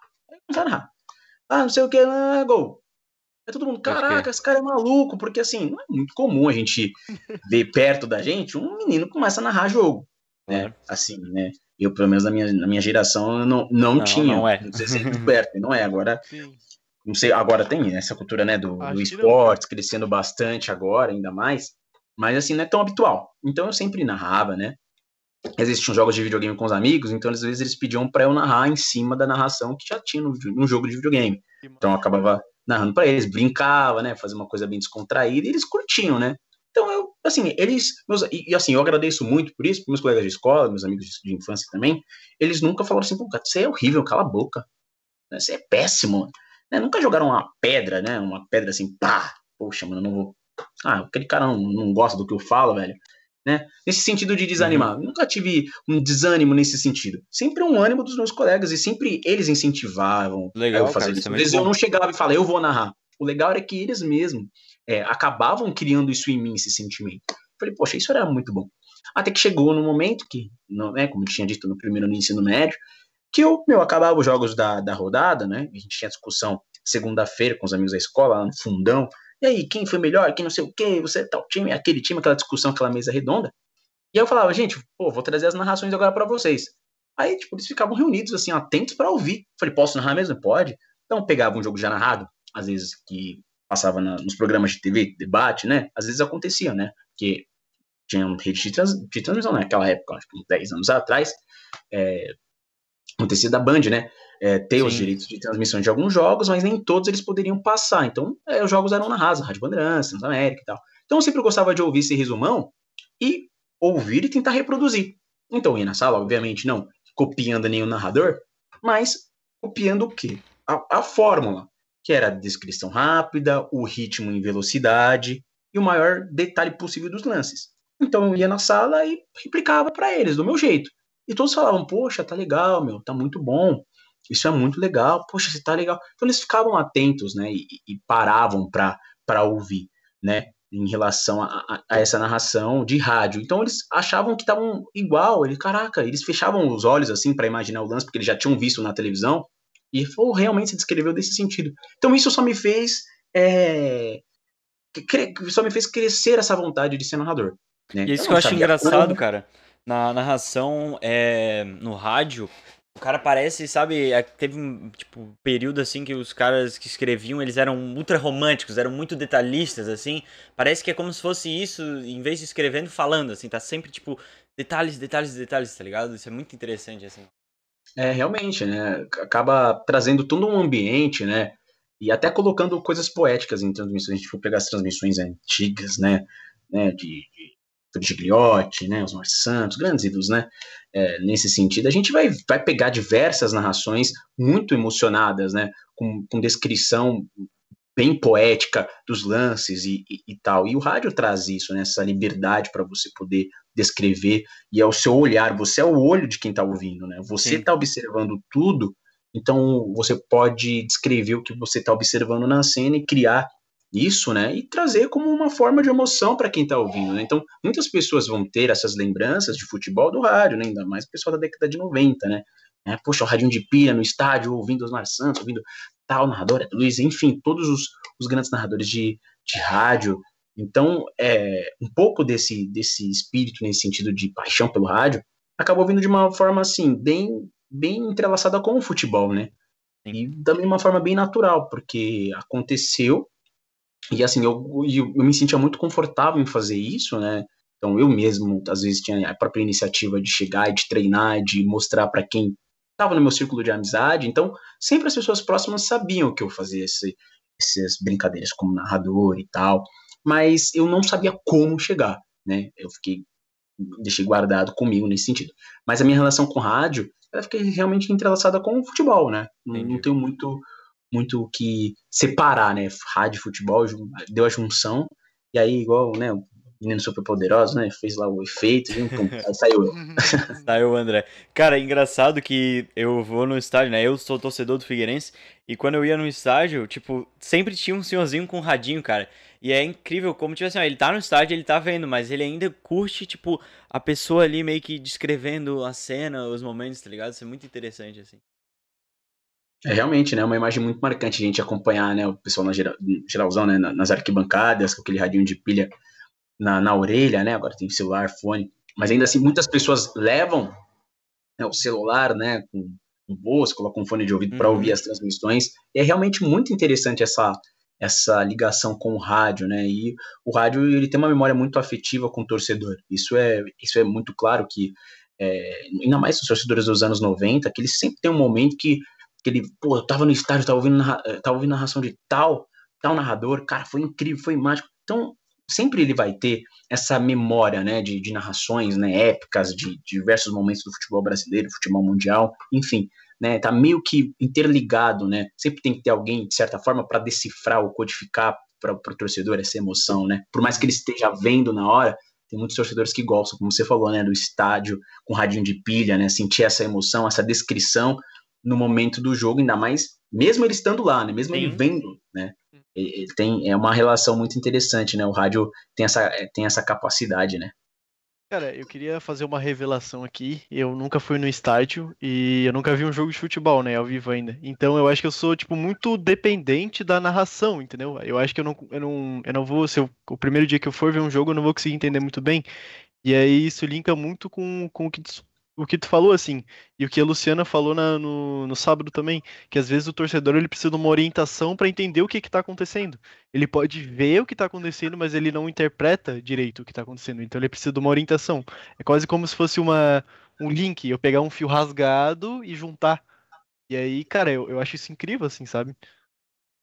Speaker 4: Não a narrar. Ah, não sei o que, é gol. É todo mundo, caraca, esse cara é maluco, porque assim, não é muito comum a gente ver perto da gente um menino começa a narrar jogo. Né? É. Assim, né? Eu, pelo menos na minha, na minha geração, não, não, não tinha. Não é. Não sei se é perto, não é. Agora. Sim. Não sei, agora tem essa cultura, né, do, do esporte crescendo bastante agora, ainda mais. Mas assim, não é tão habitual. Então eu sempre narrava, né? existiam jogos de videogame com os amigos, então às vezes eles pediam para eu narrar em cima da narração que já tinha no, no jogo de videogame. Então eu acabava narrando para eles, brincava, né, fazia uma coisa bem descontraída e eles curtiam, né? Então eu, assim, eles, meus, e, assim, eu agradeço muito por isso, meus colegas de escola, meus amigos de, de infância também, eles nunca falaram assim, pô, cara, você é horrível, cala a boca, né, você é péssimo, né? Nunca jogaram uma pedra, né, uma pedra assim, pá, poxa, mano, eu não vou, ah, aquele cara não, não gosta do que eu falo, velho, né? Nesse sentido de desanimar. Uhum. Nunca tive um desânimo nesse sentido. Sempre um ânimo dos meus colegas e sempre eles incentivavam
Speaker 2: Legal,
Speaker 4: eu fazer
Speaker 2: cara,
Speaker 4: isso.
Speaker 2: É
Speaker 4: Às vezes eu não chegava e falava, eu vou narrar. O legal era que eles mesmos é, acabavam criando isso em mim, esse sentimento. Eu falei, poxa, isso era muito bom. Até que chegou no momento que, não, né, como eu tinha dito no primeiro no ensino médio, que eu, meu, acabava os jogos da, da rodada, né? A gente tinha discussão segunda-feira com os amigos da escola, lá no fundão, e aí, quem foi melhor, quem não sei o quê, você é tal time, aquele time, aquela discussão, aquela mesa redonda. E eu falava, gente, pô, vou trazer as narrações agora para vocês. Aí, tipo, eles ficavam reunidos, assim, atentos para ouvir. Falei, posso narrar mesmo? Pode. Então, pegava um jogo já narrado, às vezes que passava na, nos programas de TV, debate, né? Às vezes acontecia, né? Porque tinha um rede de, trans, de transmissão naquela né? época, acho que uns 10 anos atrás. É, acontecia da Band, né? É, ter Sim. os direitos de transmissão de alguns jogos, mas nem todos eles poderiam passar. Então, é, os jogos eram narrados, Rádio Bandeirantes, Transamérica e tal. Então, eu sempre gostava de ouvir esse resumão e ouvir e tentar reproduzir. Então, ia na sala, obviamente, não copiando nenhum narrador, mas copiando o quê? A, a fórmula, que era a descrição rápida, o ritmo em velocidade e o maior detalhe possível dos lances. Então, eu ia na sala e replicava para eles, do meu jeito. E todos falavam, poxa, tá legal, meu, tá muito bom. Isso é muito legal, poxa, você tá legal. Então eles ficavam atentos, né, e, e paravam para ouvir, né, em relação a, a, a, essa narração de rádio. Então eles achavam que estavam igual, ele, caraca, eles fechavam os olhos assim para imaginar o lance, porque eles já tinham visto na televisão, e falou, realmente se descreveu desse sentido. Então isso só me fez é, só me fez crescer essa vontade de ser narrador. Né?
Speaker 2: E isso eu que eu acho engraçado, como... cara na narração é, no rádio, o cara parece, sabe, é, teve um tipo, período assim que os caras que escreviam, eles eram ultra românticos, eram muito detalhistas, assim. Parece que é como se fosse isso, em vez de escrevendo, falando, assim, tá sempre, tipo, detalhes, detalhes, detalhes, tá ligado? Isso é muito interessante, assim.
Speaker 4: É, realmente, né? Acaba trazendo todo um ambiente, né? E até colocando coisas poéticas em transmissões. A gente for pegar as transmissões antigas, né? né de, de Gigliotti, né, os Marcos Santos, grandes ídolos, né, é, nesse sentido, a gente vai, vai pegar diversas narrações muito emocionadas, né, com, com descrição bem poética dos lances e, e, e, tal. E o rádio traz isso, né, essa liberdade para você poder descrever, e é o seu olhar, você é o olho de quem está ouvindo, né, você está observando tudo, então você pode descrever o que você está observando na cena e criar isso, né, e trazer como uma forma de emoção para quem está ouvindo, né? Então, muitas pessoas vão ter essas lembranças de futebol do rádio, né? Ainda mais o pessoal da década de 90, né? É, poxa, o rádio de pilha no estádio, ouvindo Osmar Santos, ouvindo tal narrador, Luiz, enfim, todos os, os grandes narradores de, de rádio. Então, é, um pouco desse, desse espírito, nesse sentido de paixão pelo rádio, acabou vindo de uma forma, assim, bem, bem entrelaçada com o futebol, né? E também uma forma bem natural, porque aconteceu e assim, eu, eu, eu me sentia muito confortável em fazer isso, né? Então eu mesmo, às vezes, tinha a própria iniciativa de chegar e de treinar, de mostrar para quem estava no meu círculo de amizade. Então, sempre as pessoas próximas sabiam que eu fazia esse, essas brincadeiras como narrador e tal, mas eu não sabia como chegar, né? Eu fiquei deixei guardado comigo nesse sentido. Mas a minha relação com rádio, ela fica realmente entrelaçada com o futebol, né? Não, não tenho muito muito o que separar, né? Rádio futebol, deu a junção, e aí, igual, né? O menino super poderoso, né? Fez lá o efeito, e pum, saiu
Speaker 2: saiu o André. Cara, é engraçado que eu vou no estádio, né? Eu sou torcedor do Figueirense, e quando eu ia no estádio, tipo, sempre tinha um senhorzinho com um radinho, cara. E é incrível como, tipo assim, ó, ele tá no estádio, ele tá vendo, mas ele ainda curte, tipo, a pessoa ali meio que descrevendo a cena, os momentos, tá ligado? Isso é muito interessante, assim.
Speaker 4: É realmente, né? Uma imagem muito marcante a gente acompanhar, né? O pessoal na geral, geralzão, né? Nas arquibancadas, com aquele radinho de pilha na, na orelha, né? Agora tem celular, fone. Mas ainda assim, muitas pessoas levam né, o celular, né? Com no bolso, colocam um fone de ouvido uhum. para ouvir as transmissões. E é realmente muito interessante essa, essa ligação com o rádio, né? E o rádio ele tem uma memória muito afetiva com o torcedor. Isso é, isso é muito claro que é, ainda mais os torcedores dos anos 90, que eles sempre tem um momento que, que ele, pô, eu tava no estádio, tava ouvindo, tava ouvindo narração de tal, tal narrador, cara, foi incrível, foi mágico. Então, sempre ele vai ter essa memória, né, de, de narrações, né, épicas de, de diversos momentos do futebol brasileiro, futebol mundial, enfim, né, tá meio que interligado, né, sempre tem que ter alguém, de certa forma, para decifrar ou codificar para o torcedor essa emoção, né, por mais que ele esteja vendo na hora, tem muitos torcedores que gostam, como você falou, né, do estádio com radinho de pilha, né, sentir essa emoção, essa descrição no momento do jogo, ainda mais, mesmo ele estando lá, né, mesmo Sim. ele vendo, né, ele tem é uma relação muito interessante, né? O rádio tem essa, é, tem essa capacidade, né?
Speaker 3: Cara, eu queria fazer uma revelação aqui. Eu nunca fui no estádio e eu nunca vi um jogo de futebol, né, ao vivo ainda. Então eu acho que eu sou, tipo, muito dependente da narração, entendeu? Eu acho que eu não, eu não, eu não vou, se eu, o primeiro dia que eu for ver um jogo, eu não vou conseguir entender muito bem. E aí isso linka muito com, com o que o que tu falou, assim, e o que a Luciana falou na, no, no sábado também, que às vezes o torcedor ele precisa de uma orientação para entender o que está acontecendo. Ele pode ver o que está acontecendo, mas ele não interpreta direito o que está acontecendo. Então ele precisa de uma orientação. É quase como se fosse uma, um link, eu pegar um fio rasgado e juntar. E aí, cara, eu, eu acho isso incrível, assim, sabe?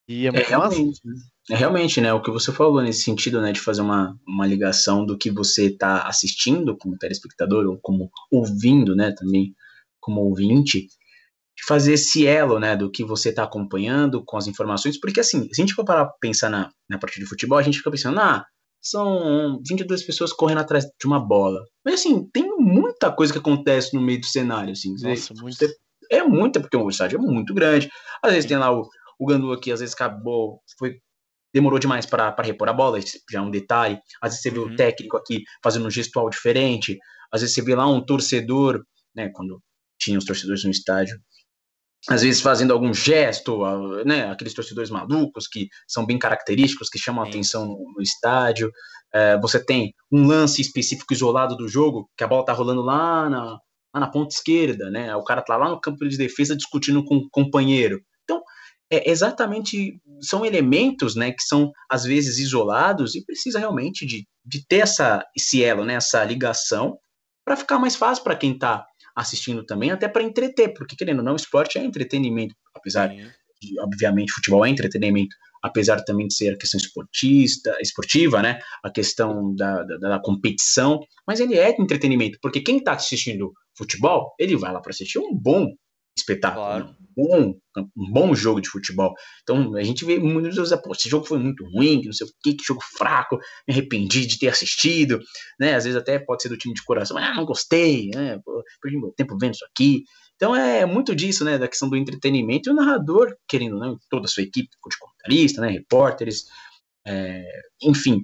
Speaker 4: E é muito é, realmente, massa. É realmente, né, o que você falou nesse sentido, né, de fazer uma, uma ligação do que você está assistindo como telespectador ou como ouvindo, né, também como ouvinte, de fazer esse elo, né, do que você está acompanhando com as informações, porque assim, se a gente for parar pra pensar na, na partida de futebol, a gente fica pensando, ah, são 22 pessoas correndo atrás de uma bola. Mas assim, tem muita coisa que acontece no meio do cenário, assim. Nossa, muito. É muita, porque o estádio é muito grande. Às vezes tem lá o, o Gandu aqui, às vezes acabou, foi demorou demais para repor a bola, já é um detalhe. Às vezes você vê uhum. o técnico aqui fazendo um gestual diferente, às vezes você vê lá um torcedor, né, quando tinha os torcedores no estádio, às vezes fazendo algum gesto, né, aqueles torcedores malucos que são bem característicos, que chamam a atenção no, no estádio. É, você tem um lance específico isolado do jogo, que a bola tá rolando lá na, lá na ponta esquerda, né? O cara tá lá no campo de defesa discutindo com o companheiro. É exatamente são elementos, né, que são às vezes isolados e precisa realmente de, de ter essa esse elo, né, essa ligação para ficar mais fácil para quem está assistindo também, até para entreter, porque querendo ou não, esporte é entretenimento, apesar Sim. de obviamente futebol é entretenimento, apesar também de ser a questão esportista, esportiva, né, a questão da, da, da competição, mas ele é entretenimento, porque quem está assistindo futebol, ele vai lá para assistir um bom espetáculo, claro. né? um, bom, um bom jogo de futebol. Então a gente vê muitos vezes, pô, esse jogo foi muito ruim, não sei o que, que jogo fraco, me arrependi de ter assistido, né? Às vezes até pode ser do time de coração, ah, não gostei, né? Perdi meu tempo vendo isso aqui. Então é muito disso, né? Da questão do entretenimento e o narrador, querendo, né? Toda a sua equipe de comentarista, né? Repórteres, é, enfim,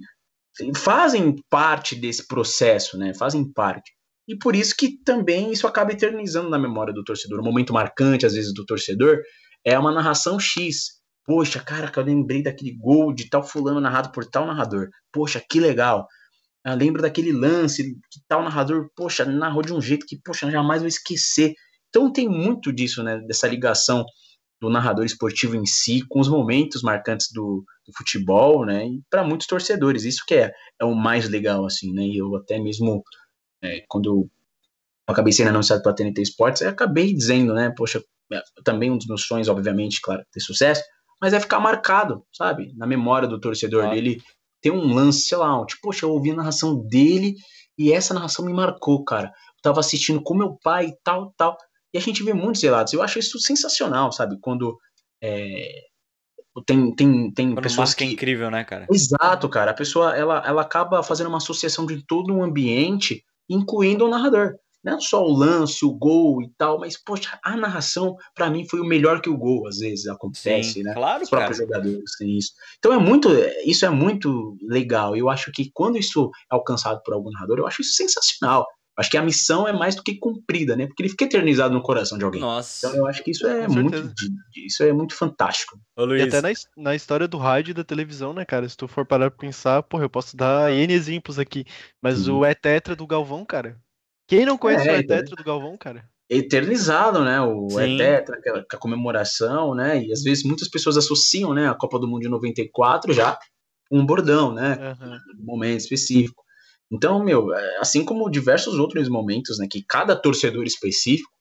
Speaker 4: fazem parte desse processo, né? Fazem parte. E por isso que também isso acaba eternizando na memória do torcedor. Um momento marcante, às vezes, do torcedor é uma narração X. Poxa, cara, que eu lembrei daquele gol de tal fulano narrado por tal narrador. Poxa, que legal. Eu lembro daquele lance que tal narrador, poxa, narrou de um jeito que, poxa, jamais vou esquecer. Então tem muito disso, né? Dessa ligação do narrador esportivo em si com os momentos marcantes do, do futebol, né? E para muitos torcedores, isso que é, é o mais legal, assim, né? E eu até mesmo é, quando eu acabei sendo anunciado pela TNT Sports, eu acabei dizendo, né, poxa, é, também um dos meus sonhos, obviamente, claro, ter sucesso, mas é ficar marcado, sabe, na memória do torcedor dele, ter um lance, sei lá, um, tipo, poxa, eu ouvi a narração dele e essa narração me marcou, cara. Eu tava assistindo com meu pai e tal, tal. E a gente vê muitos relatos. Eu acho isso sensacional, sabe? Quando é, tem, tem, tem
Speaker 2: Quando
Speaker 4: pessoas
Speaker 2: que... é incrível, né, cara?
Speaker 4: Exato, cara. A pessoa, ela, ela acaba fazendo uma associação de todo um ambiente incluindo o narrador. Não é só o lance, o gol e tal, mas, poxa, a narração, para mim, foi o melhor que o gol, às vezes, acontece,
Speaker 2: Sim,
Speaker 4: né?
Speaker 2: Claro,
Speaker 4: Os próprios
Speaker 2: cara.
Speaker 4: jogadores têm isso. Então é muito, isso é muito legal. Eu acho que quando isso é alcançado por algum narrador, eu acho isso sensacional. Acho que a missão é mais do que cumprida, né? Porque ele fica eternizado no coração de alguém.
Speaker 2: Nossa.
Speaker 4: Então eu acho que isso é muito, isso é muito fantástico.
Speaker 3: Ô, Luiz. E até na, na, história do rádio e da televisão, né, cara? Se tu for parar pra pensar, porra, eu posso dar N exemplos aqui. Mas uhum. o É Tetra do Galvão, cara. Quem não conhece é, o Etetra do Galvão, cara?
Speaker 4: Eternizado, né? O Sim. Etetra, a comemoração, né? E às vezes muitas pessoas associam, né, a Copa do Mundo de 94 já com um bordão, né? Uhum. Um momento específico. Então, meu, é, assim como diversos outros momentos, né, que cada torcedor específico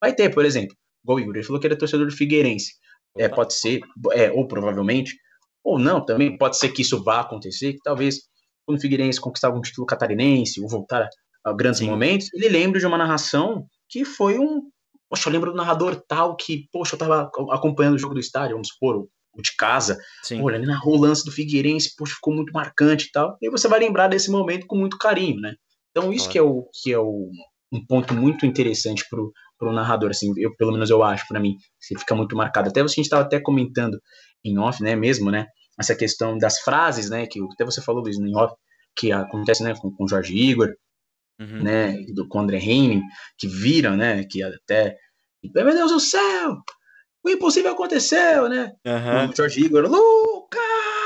Speaker 4: vai ter, por exemplo, igual o Igor, ele falou que ele é torcedor do Figueirense. É, pode ser, é, ou provavelmente, ou não, também pode ser que isso vá acontecer, que talvez quando o Figueirense conquistar algum título catarinense ou voltar a grandes Sim. momentos, ele lembre de uma narração que foi um. Poxa, eu lembro do narrador tal que, poxa, eu tava acompanhando o jogo do estádio, vamos supor, o de casa. Sim. Olha, ele narrou o lance do Figueirense, poxa, ficou muito marcante e tal. E aí você vai lembrar desse momento com muito carinho, né? Então, isso que é, o, que é o, um ponto muito interessante pro, pro narrador, assim, eu, pelo menos eu acho, para mim, você fica muito marcado. Até você, a gente estava até comentando em off, né, mesmo, né, essa questão das frases, né, que até você falou, Luiz, em off, que acontece, né, com, com o Jorge Igor, uhum. né, do, com o André Henning, que viram, né, que até, meu Deus do céu, o impossível aconteceu, né, uhum. o Jorge Igor, Lucas!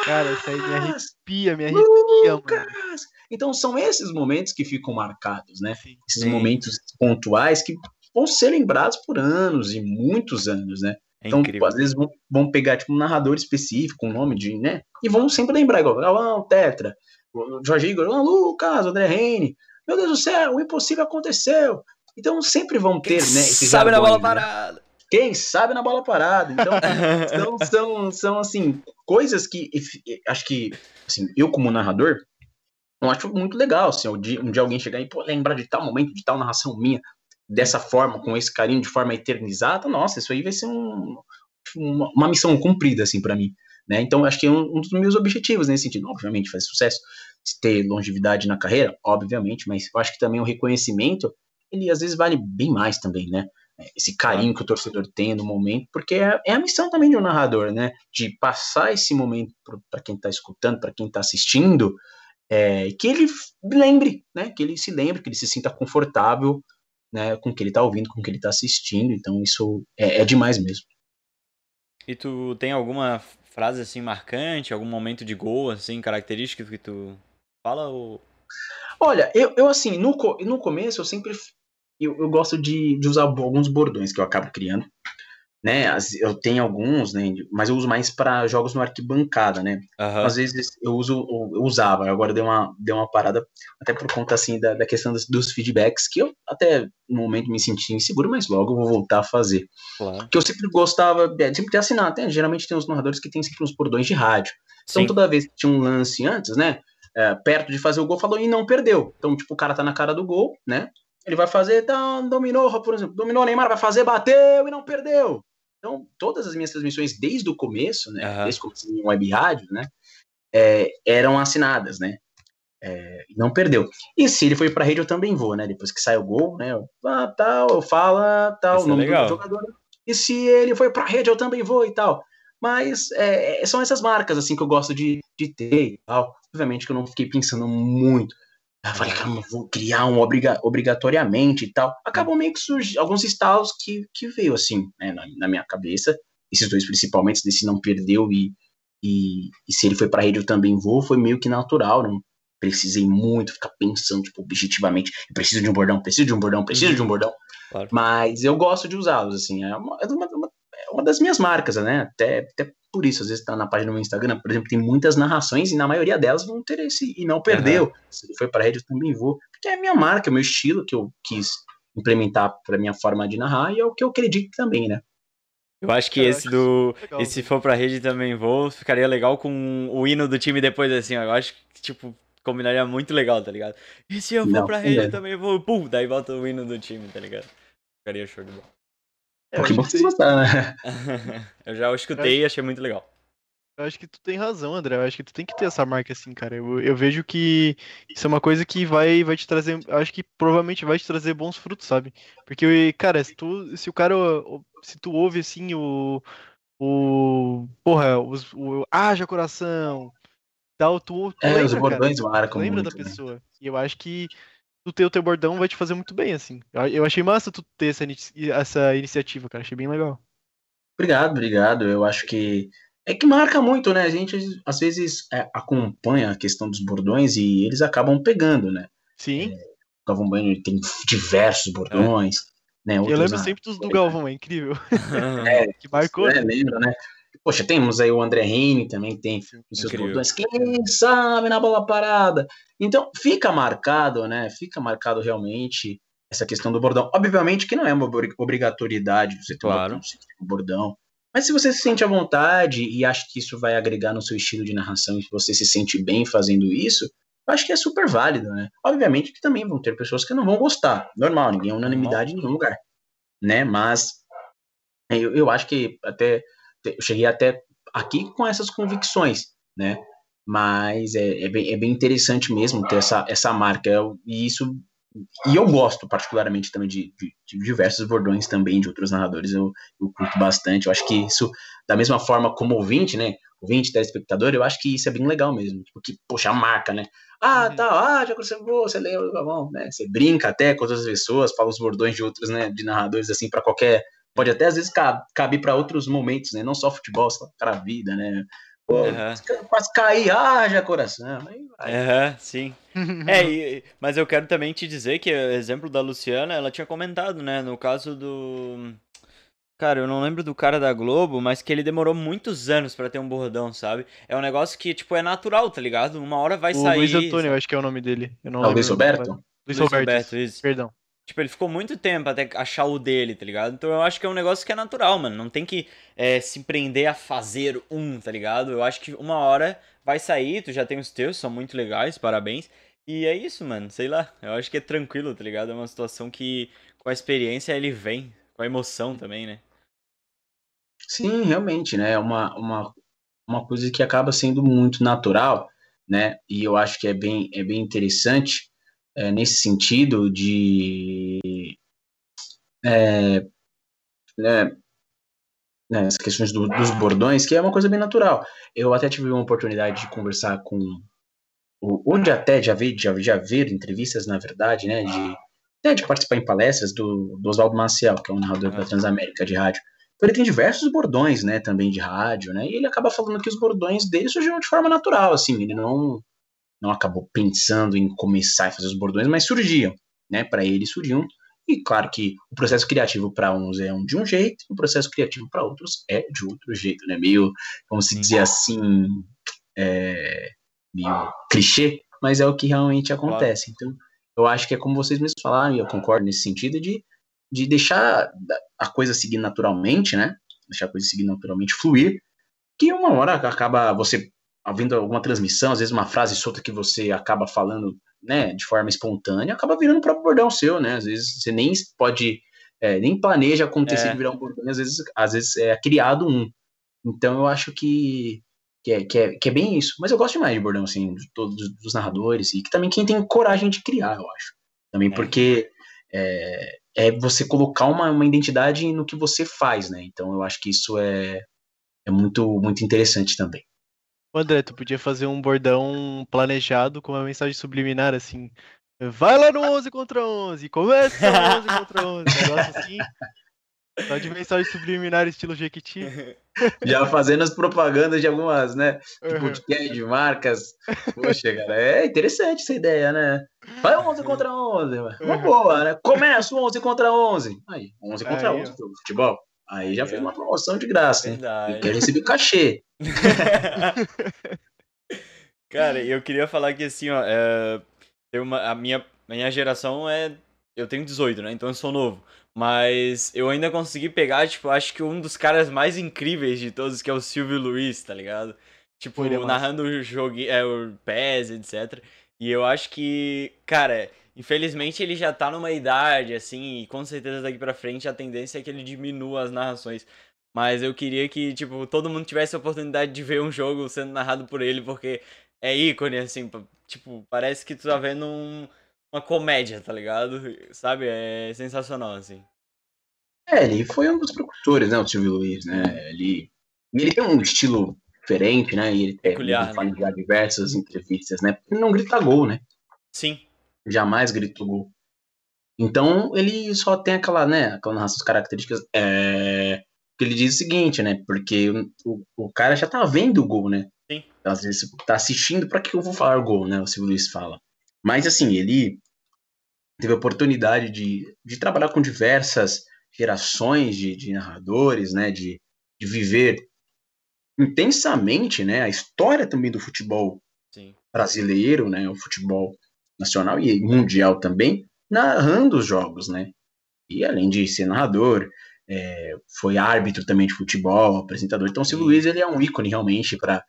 Speaker 3: Cara, isso aí me arrepia, me arrepia, Lucas!
Speaker 4: Mano. Então são esses momentos que ficam marcados, né, Sim. esses Sim. momentos pontuais que vão ser lembrados por anos e muitos anos, né? É então, incrível. às vezes vão, vão, pegar tipo, um narrador específico, um nome de, né? E vão sempre lembrar, igual, ah, o Tetra, o Jorge Igor, ah, Lucas, o André Reine, meu Deus do céu, o impossível aconteceu. Então sempre vão ter, Quem né?
Speaker 2: Sabe na bola né? parada.
Speaker 4: Quem sabe na bola parada. Então, são, são, são, assim, coisas que acho que, assim, eu como narrador, eu acho muito legal, assim, um dia, um dia alguém chegar e, pô, lembrar de tal momento, de tal narração minha dessa forma, com esse carinho, de forma eternizada, nossa, isso aí vai ser um, uma, uma missão cumprida, assim, para mim. Né? Então, acho que é um, um, dos meus objetivos nesse sentido. Obviamente, fazer sucesso, ter longevidade na carreira, obviamente, mas eu acho que também o reconhecimento, ele às vezes vale bem mais também, né? Esse carinho que o torcedor tem no momento, porque é, é a missão também de um narrador, né? De passar esse momento para quem está escutando, para quem está assistindo, é, que ele lembre, né? Que ele se lembre, que ele se sinta confortável né, com o que ele tá ouvindo, com o que ele tá assistindo, então isso é, é demais mesmo.
Speaker 2: E tu tem alguma frase assim marcante, algum momento de gol assim, característico que tu fala ou...
Speaker 4: Olha, eu, eu assim, no, no começo eu sempre eu, eu gosto de, de usar alguns bordões que eu acabo criando né? Eu tenho alguns, né? Mas eu uso mais para jogos no arquibancada, né? Uhum. Às vezes eu uso, eu usava, agora deu uma, deu uma parada, até por conta assim da, da questão dos, dos, feedbacks, que eu até no momento me senti inseguro, mas logo eu vou voltar a fazer. Claro. Que eu sempre gostava, é, sempre ter assinado, né? Geralmente tem os narradores que tem sempre uns bordões de rádio. Então Sim. toda vez que tinha um lance antes, né? É, perto de fazer o gol, falou e não perdeu. Então, tipo, o cara tá na cara do gol, né? Ele vai fazer, então, dominou, por exemplo, dominou o Neymar, vai fazer, bateu e não perdeu. Então, todas as minhas transmissões desde o começo, né, uhum. desde o começo em web rádio, né, é, eram assinadas, né, é, não perdeu. E se ele foi pra rede, eu também vou, né, depois que sai o gol, né, eu, ah, tal, eu falo, tal, o é nome é do jogador. E se ele foi pra rede, eu também vou e tal. Mas é, são essas marcas, assim, que eu gosto de, de ter e tal. Obviamente que eu não fiquei pensando muito eu falei, caramba, vou criar um obriga obrigatoriamente e tal. Acabou meio que surgindo alguns estalos que, que veio assim, né, na, na, minha cabeça. Esses dois principalmente, desse não perdeu e, e, e se ele foi pra rede eu também vou, foi meio que natural, não precisei muito ficar pensando, tipo, objetivamente, eu preciso de um bordão, preciso de um bordão, preciso de um uhum. bordão. Claro. Mas eu gosto de usá-los, assim, é uma, é uma, é uma das minhas marcas, né? Até, até por isso, às vezes tá na página do meu Instagram, por exemplo, tem muitas narrações e na maioria delas vão ter esse e não perdeu. Uhum. Se ele foi para rede, eu também vou, porque é a minha marca, é o meu estilo que eu quis implementar para minha forma de narrar e é o que eu acredito também, né?
Speaker 2: Eu acho que eu esse acho do legal, esse for pra rede também vou, ficaria legal com o hino do time depois assim, ó. Eu acho que tipo combinaria muito legal, tá ligado? E se eu for não, pra rede, é. também vou, pum, daí volta o hino do time, tá ligado? Ficaria show de bola.
Speaker 4: É, gostar, né?
Speaker 2: eu já escutei e achei muito legal.
Speaker 3: Eu acho que tu tem razão, André. Eu acho que tu tem que ter essa marca assim, cara. Eu, eu vejo que isso é uma coisa que vai, vai te trazer. Acho que provavelmente vai te trazer bons frutos, sabe? Porque, cara, se tu, se o cara. Se tu ouve assim o. O. Porra, os, o. Haja coração. Tal, tu, tu
Speaker 4: é,
Speaker 3: lembra,
Speaker 4: os bordões marcam.
Speaker 3: Lembra
Speaker 4: muito,
Speaker 3: da né? pessoa. Né? E eu acho que tu ter o teu bordão vai te fazer muito bem, assim. Eu achei massa tu ter essa, essa iniciativa, cara. Achei bem legal.
Speaker 4: Obrigado, obrigado. Eu acho que é que marca muito, né? A gente às vezes é, acompanha a questão dos bordões e eles acabam pegando, né?
Speaker 3: Sim. É,
Speaker 4: o Galvão Bueno tem diversos bordões. É. Né,
Speaker 3: eu lembro sempre dos do Galvão, é incrível.
Speaker 4: É, que marcou. É, lembra, né? Poxa, temos aí o André Reine também, tem os seus bordões, quem sabe na bola parada. Então, fica marcado, né? Fica marcado realmente essa questão do bordão. Obviamente que não é uma obrigatoriedade você ter claro. um bordão. Mas se você se sente à vontade e acha que isso vai agregar no seu estilo de narração e você se sente bem fazendo isso, eu acho que é super válido, né? Obviamente que também vão ter pessoas que não vão gostar. Normal, ninguém é unanimidade em nenhum lugar. Né? Mas eu, eu acho que até eu cheguei até aqui com essas convicções, né? Mas é, é, bem, é bem interessante mesmo ter essa, essa marca. E isso e eu gosto particularmente também de, de, de, diversos bordões também de outros narradores, eu, eu curto bastante. Eu acho que isso, da mesma forma como ouvinte, né? Ouvinte, telespectador, eu acho que isso é bem legal mesmo. Porque, tipo, poxa, a marca, né? Ah, uhum. tá, ah, já você, você leu, tá bom, né? Você brinca até com outras pessoas, fala os bordões de outros, né? De narradores, assim, para qualquer pode até às vezes caber para outros momentos, né? Não só futebol, só para a vida, né? Pô, uhum. Quase cair, haja coração.
Speaker 2: Uhum, sim. é, e, mas eu quero também te dizer que o exemplo da Luciana, ela tinha comentado, né? No caso do. Cara, eu não lembro do cara da Globo, mas que ele demorou muitos anos para ter um bordão, sabe? É um negócio que, tipo, é natural, tá ligado? Uma hora vai
Speaker 3: o
Speaker 2: sair.
Speaker 3: Luiz Antônio, eu acho que é o nome dele. Eu não
Speaker 4: é o Luiz Roberto?
Speaker 3: Luiz, Luiz Roberto, Roberto isso. Perdão.
Speaker 2: Tipo, ele ficou muito tempo até achar o dele, tá ligado? Então eu acho que é um negócio que é natural, mano. Não tem que é, se prender a fazer um, tá ligado? Eu acho que uma hora vai sair, tu já tem os teus, são muito legais, parabéns. E é isso, mano. Sei lá. Eu acho que é tranquilo, tá ligado? É uma situação que com a experiência ele vem, com a emoção também, né?
Speaker 4: Sim, realmente, né? É uma, uma, uma coisa que acaba sendo muito natural, né? E eu acho que é bem, é bem interessante é, nesse sentido de é, né, né, as questões do, dos bordões, que é uma coisa bem natural. Eu até tive uma oportunidade de conversar com ou de até já ver, já, já ver entrevistas, na verdade, né, de, até de participar em palestras do, do Oswaldo Maciel, que é um narrador da Transamérica de rádio. Então ele tem diversos bordões, né, também de rádio, né, e ele acaba falando que os bordões dele surgiram de forma natural, assim, ele não não acabou pensando em começar a fazer os bordões, mas surgiam, né? Para ele surgiam. E claro que o processo criativo para uns é um de um jeito, o processo criativo para outros é de outro jeito, né? Meio, vamos se dizer assim, é, meio clichê, mas é o que realmente acontece. Então, eu acho que é como vocês mesmos falaram, e eu concordo nesse sentido, de, de deixar a coisa seguir naturalmente, né? Deixar a coisa seguir naturalmente, fluir, que uma hora acaba você havendo alguma transmissão, às vezes uma frase solta que você acaba falando, né, de forma espontânea, acaba virando o próprio bordão seu, né? Às vezes você nem pode, é, nem planeja acontecer é. de virar um bordão, às vezes, às vezes é criado um. Então eu acho que, que, é, que, é, que é bem isso. Mas eu gosto demais de bordão, assim, de todos os narradores, e que também quem tem coragem de criar, eu acho. Também é. porque é, é você colocar uma, uma identidade no que você faz, né? Então eu acho que isso é, é muito, muito interessante também.
Speaker 3: André, tu podia fazer um bordão planejado com uma mensagem subliminar assim. Vai lá no 11 contra 11, começa no 11 contra 11. Negócio assim. Só de mensagem subliminar estilo Jequiti.
Speaker 4: Já fazendo as propagandas de algumas, né? Tipo, de, de marcas. Poxa, cara, é interessante essa ideia, né? Vai 11 contra 11. Uma boa, né? Começa o 11 contra 11. Aí, 11 contra Aí, 11, futebol. Aí já fez uma promoção de graça, hein? E quer receber cachê.
Speaker 2: Cara, eu queria falar que assim, ó, é, uma, a minha, minha geração é. Eu tenho 18, né? Então eu sou novo. Mas eu ainda consegui pegar, tipo, acho que um dos caras mais incríveis de todos, que é o Silvio Luiz, tá ligado? Tipo, é narrando o jogo, é, o PES, etc. E eu acho que, cara, Infelizmente ele já tá numa idade, assim, e com certeza daqui pra frente a tendência é que ele diminua as narrações. Mas eu queria que, tipo, todo mundo tivesse a oportunidade de ver um jogo sendo narrado por ele, porque é ícone, assim, tipo, parece que tu tá vendo um, uma comédia, tá ligado? Sabe? É sensacional, assim.
Speaker 4: É, ele foi um dos precursores, né, o Silvio Luiz, né? Ele, ele tem um estilo diferente, né? E ele, Peculiar, ele né? diversas entrevistas, né? Ele não grita gol, né?
Speaker 2: Sim
Speaker 4: jamais gritou gol. Então ele só tem aquela, né, aquela narração características. É, que ele diz o seguinte, né? Porque o, o cara já tá vendo o gol, né?
Speaker 2: Sim.
Speaker 4: Às vezes tá assistindo, para que eu vou falar gol, né? O Silvio Luiz fala. Mas assim, ele teve a oportunidade de, de trabalhar com diversas gerações de, de narradores, né? De, de viver intensamente, né, a história também do futebol
Speaker 2: Sim.
Speaker 4: brasileiro, né, o futebol nacional e mundial também, narrando os jogos, né? E além de ser narrador, é, foi árbitro também de futebol, apresentador. Então, o Silvio Luiz ele é um ícone realmente para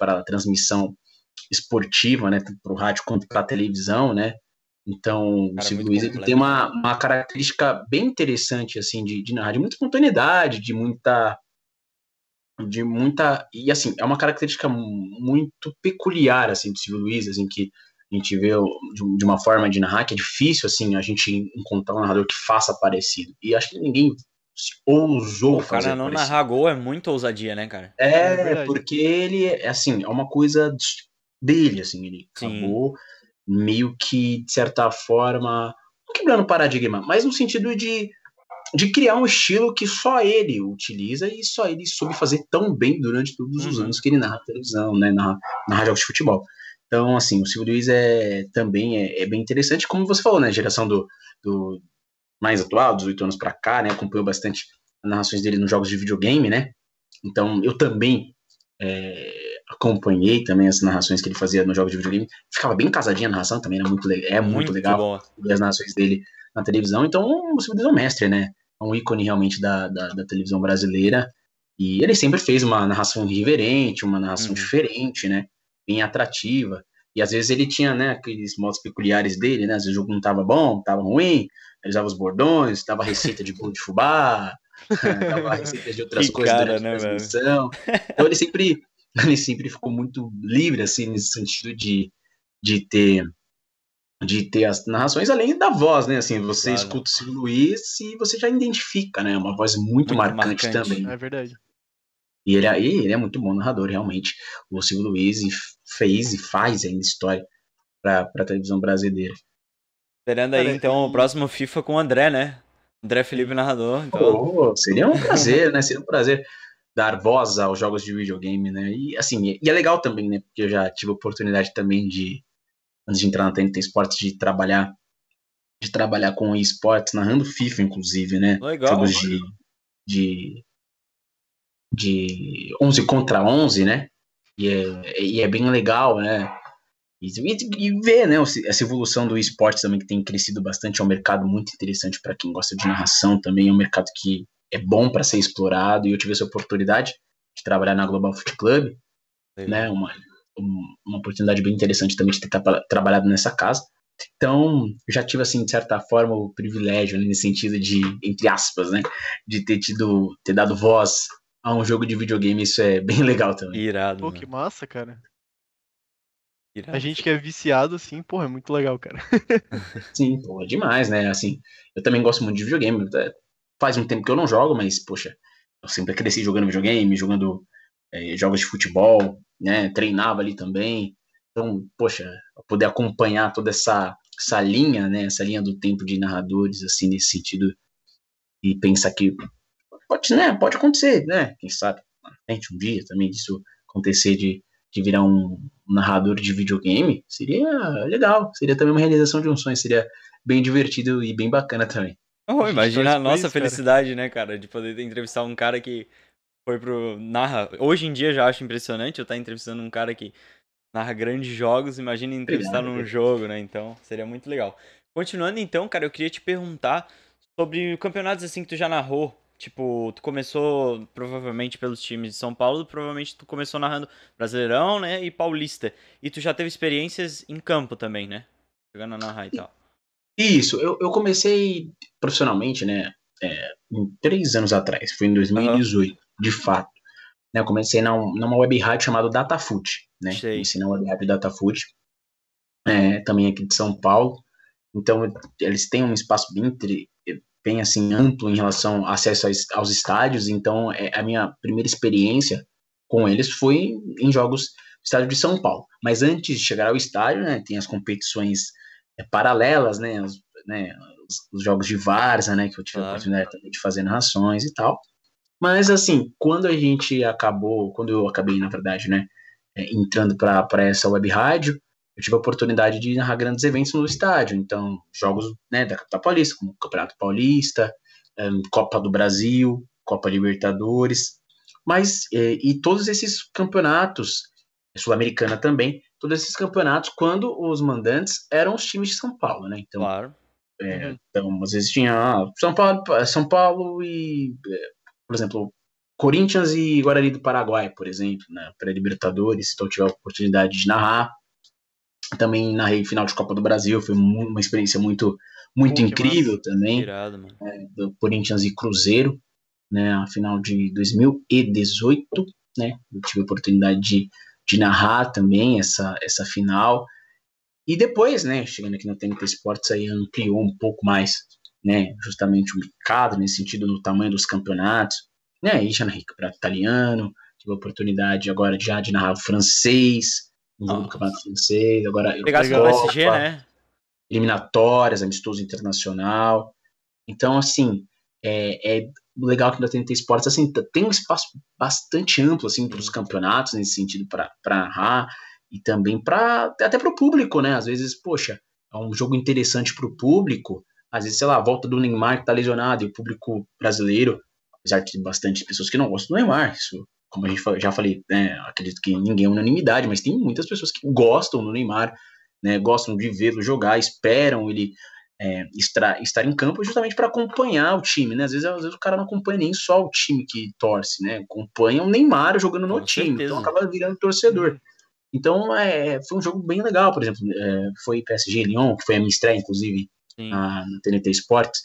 Speaker 4: a transmissão esportiva, né, tanto para o rádio quanto para a televisão, né? Então, Cara, o Silvio Luiz ele tem uma, uma característica bem interessante assim de, de narrar, de muita espontaneidade, de muita de muita e assim é uma característica muito peculiar assim do Silvio Luiz assim que a gente vê de, uma forma de narrar que é difícil assim a gente encontrar um narrador que faça parecido e acho que ninguém ousou
Speaker 2: o fazer cara não parecido. narrar gol é muito ousadia né cara
Speaker 4: é, é porque ele é assim é uma coisa dele assim ele Sim. acabou meio que de certa forma não quebrando paradigma mas no sentido de de criar um estilo que só ele utiliza e só ele soube fazer tão bem durante todos os uhum. anos que ele narra televisão, né, narra, narra jogos de futebol. Então, assim, o Silvio Luiz é, também é, é, bem interessante, como você falou, né, geração do, do mais atual, dos oito anos para cá, né, acompanhou bastante as narrações dele nos jogos de videogame, né, então eu também é, acompanhei também as narrações que ele fazia nos jogos de videogame, ficava bem casadinha a narração também, era muito, é muito, muito legal ver as narrações dele na televisão. Então, o Silvio Luiz é um mestre, né? É um ícone realmente da, da, da, televisão brasileira. E ele sempre fez uma narração irreverente, uma narração uhum. diferente, né? Bem atrativa. E às vezes ele tinha, né, aqueles modos peculiares dele, né? Às vezes o jogo não tava bom, tava ruim, ele usava os bordões, dava receita de bolo de fubá, dava receita de outras que coisas cara, né, transmissão. Então ele sempre, ele sempre ficou muito livre, assim, nesse sentido de, de ter de ter as narrações, além da voz, né? Assim, você claro. escuta o Silvio Luiz e você já identifica, né? Uma voz muito, muito marcante, marcante, também.
Speaker 3: É verdade.
Speaker 4: E ele, é, ele é muito bom narrador, realmente. O Silvio Luiz fez e faz ainda história para a televisão brasileira.
Speaker 2: Esperando aí, então, o próximo FIFA com o André, né? André Felipe narrador. Então...
Speaker 4: Oh, seria um prazer, né? Seria um prazer dar voz aos jogos de videogame, né? E assim, e é legal também, né? Porque eu já tive a oportunidade também de antes de entrar na TNT Esportes, de trabalhar de trabalhar com esportes, narrando FIFA, inclusive, né?
Speaker 2: Legal.
Speaker 4: Jogos de, de, de 11 contra 11, né? E é, e é bem legal, né? E, e, ver, né, essa evolução do esporte também que tem crescido bastante, é um mercado muito interessante para quem gosta de narração também, é um mercado que é bom para ser explorado, e eu tive essa oportunidade de trabalhar na Global Foot Club, né, uma, uma oportunidade bem interessante também de ter trabalhado nessa casa. Então, já tive, assim, de certa forma, o privilégio, né, nesse sentido de, entre aspas, né, de ter tido, ter dado voz a um jogo de videogame, isso é bem legal também.
Speaker 2: Irado.
Speaker 3: Pô, que massa, cara. Irado. A gente que é viciado, assim, porra, é muito legal, cara.
Speaker 4: Sim, pô, é demais, né, assim, eu também gosto muito de videogame, é, faz um tempo que eu não jogo, mas, poxa, eu sempre cresci jogando videogame, jogando é, jogos de futebol, né? Treinava ali também. Então, poxa, poder acompanhar toda essa, essa linha, né? Essa linha do tempo de narradores, assim, nesse sentido, e pensar que pode, né? Pode acontecer, né? Quem sabe, frente um dia também disso acontecer de, de virar um narrador de videogame, seria legal. Seria também uma realização de um sonho, seria bem divertido e bem bacana também.
Speaker 2: Oh, imagina a nossa isso, felicidade, cara. né, cara, de poder entrevistar um cara que foi pro. narra. Hoje em dia já acho impressionante eu estar entrevistando um cara que narra grandes jogos. Imagina entrevistar num jogo, né? Então seria muito legal. Continuando então, cara, eu queria te perguntar sobre campeonatos assim que tu já narrou. Tipo, tu começou provavelmente pelos times de São Paulo, provavelmente tu começou narrando Brasileirão, né, e Paulista. E tu já teve experiências em campo também, né? Jogando a narrar e tal.
Speaker 4: Isso, eu, eu comecei profissionalmente, né, é, três anos atrás, foi em 2018. Uhum de fato. Né, eu comecei numa web rádio chamada DataFoot, né? Sei. Comecei na web rádio DataFoot, é, também aqui de São Paulo. Então, eles têm um espaço bem, bem assim, amplo em relação ao acesso aos estádios. Então, é, a minha primeira experiência com eles foi em jogos do estádio de São Paulo. Mas antes de chegar ao estádio, né, tem as competições é, paralelas, né, os, né, os, os, jogos de Varsa, né, que eu tive claro. a oportunidade de fazer narrações e tal. Mas, assim, quando a gente acabou, quando eu acabei, na verdade, né, é, entrando para essa web rádio, eu tive a oportunidade de narrar grandes eventos no estádio. Então, jogos né, da capital paulista, como Campeonato Paulista, um, Copa do Brasil, Copa Libertadores. mas é, e todos esses campeonatos, Sul-Americana também, todos esses campeonatos quando os mandantes eram os times de São Paulo, né? Então,
Speaker 2: Claro.
Speaker 4: é, então às vezes tinha ah, São Paulo, São Paulo e, é, por exemplo, Corinthians e Guarani do Paraguai, por exemplo, na pré-Libertadores, então eu tive a oportunidade de narrar. Também narrei final de Copa do Brasil, foi uma experiência muito, muito
Speaker 3: Pô,
Speaker 4: incrível também
Speaker 2: Irado, mano.
Speaker 4: do Corinthians e Cruzeiro, né, a final de 2018, né, eu tive a oportunidade de, de narrar também essa, essa final, e depois, né, chegando aqui no TNT Esportes, aí ampliou um pouco mais, né, justamente o mercado, nesse sentido, no tamanho dos campeonatos, né, aí já narrei campeonato italiano, tive a oportunidade agora já de narrar o francês, jogo do
Speaker 2: Nossa.
Speaker 4: campeonato francês, agora
Speaker 2: Pegasse no
Speaker 4: Eurocopa,
Speaker 2: PSG, né?
Speaker 4: eliminatórias, amistoso internacional. Então, assim, é, é legal que da TNT Esportes assim, tem um espaço bastante amplo assim para os campeonatos nesse sentido para narrar e também para até para o público, né? Às vezes, poxa, é um jogo interessante para o público. Às vezes, sei lá, a volta do Neymar que tá lesionado e o público brasileiro, apesar de bastante pessoas que não gostam do Neymar, isso, como a gente já falei, né? Acredito que ninguém é unanimidade, mas tem muitas pessoas que gostam do Neymar, né? Gostam de vê-lo jogar, esperam ele é, estar, estar em campo justamente para acompanhar o time, né? Às vezes, às vezes o cara não acompanha nem só o time que torce, né? Acompanha o Neymar jogando no
Speaker 2: Com
Speaker 4: time,
Speaker 2: certeza.
Speaker 4: então acaba virando torcedor. Então, é, foi um jogo bem legal, por exemplo, é, foi PSG Lyon, que foi a minha estreia, inclusive, na, na TNT Sports.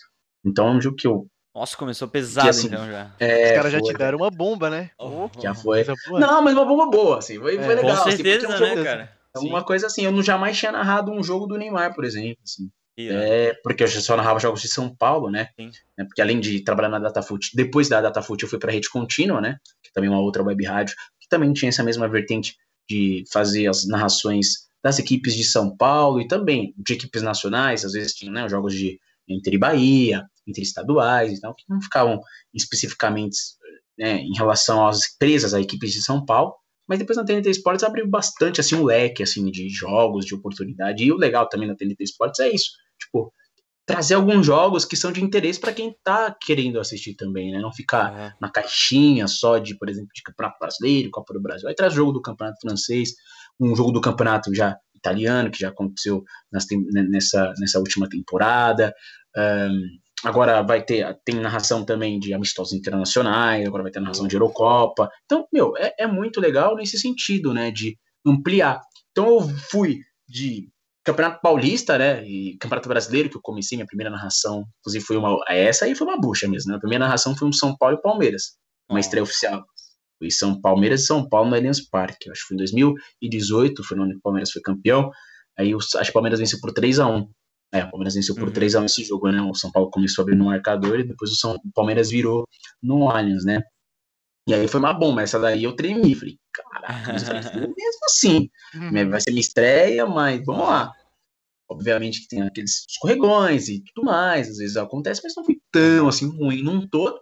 Speaker 4: Então, é um jogo que eu
Speaker 2: Nossa, começou pesado
Speaker 4: assim,
Speaker 2: então já.
Speaker 4: é,
Speaker 3: Os caras já
Speaker 4: foi-
Speaker 3: te deram uma bomba, né?
Speaker 2: Oh,
Speaker 4: Já foi. Não, mas uma bomba boa, assim, foi, foi
Speaker 3: É,
Speaker 4: legal.
Speaker 2: Com
Speaker 4: assim, porque é um
Speaker 2: certeza,
Speaker 4: jogo-
Speaker 2: né, cara?
Speaker 4: É uma coisa assim, eu não jamais tinha narrado um jogo do Neymar, por exemplo, assim.
Speaker 2: Irado.
Speaker 4: É, porque eu já só narrava jogos de São Paulo, né?
Speaker 2: Sim.
Speaker 4: É, Porque além de trabalhar na Datafoot, depois da Datafoot eu fui para Rede Contínua, né? Que também é uma outra web rádio, que também tinha essa mesma vertente de fazer as narrações das equipes de São Paulo e também de equipes nacionais, às vezes tinha né, jogos de entre Bahia, entre estaduais e tal, que não ficavam especificamente né, em relação às presas a equipes de São Paulo, mas depois na TNT Sports abriu bastante assim um leque assim de jogos, de oportunidade. E o legal também na TNT Sports é isso, tipo, trazer alguns jogos que são de interesse para quem tá querendo assistir também, né? Não ficar
Speaker 2: Aham.
Speaker 4: na caixinha só de, por exemplo, de Campeonato Brasileiro, Copa do Brasil. Aí traz jogo do Campeonato Francês, um jogo do Campeonato já italiano, que já aconteceu tem- né, nessa, nessa última temporada. Ahn, agora vai ter, tem narração também de amistosos internacionais, agora vai ter narração de Eurocopa. Então, meu, é, é muito legal nesse sentido, né? De ampliar. Então eu fui de Campeonato Paulista, né? E Campeonato Brasileiro, que eu comecei minha primeira narração, inclusive foi uma. Essa aí foi uma bucha mesmo, né? A primeira narração foi um São Paulo e Palmeiras, uma
Speaker 2: Nossa.
Speaker 4: estreia oficial. Foi São Palmeiras e São Paulo no Allianz Parque. Acho que foi em 2018, foi no ano que o Palmeiras foi campeão. Aí acho que o Palmeiras venceu por 3x1. É, o Palmeiras venceu por
Speaker 2: Uhum.
Speaker 4: 3x1 esse jogo, né? O São Paulo começou a abrir no marcador e depois o, São, o Palmeiras virou no Allianz, né? E aí foi uma bomba. Essa daí eu tremi. Falei, caraca, mesmo assim.
Speaker 3: Uhum.
Speaker 4: Vai ser minha estreia, mas vamos lá. Obviamente que tem aqueles escorregões e tudo mais, às vezes acontece, mas não foi tão assim ruim num todo.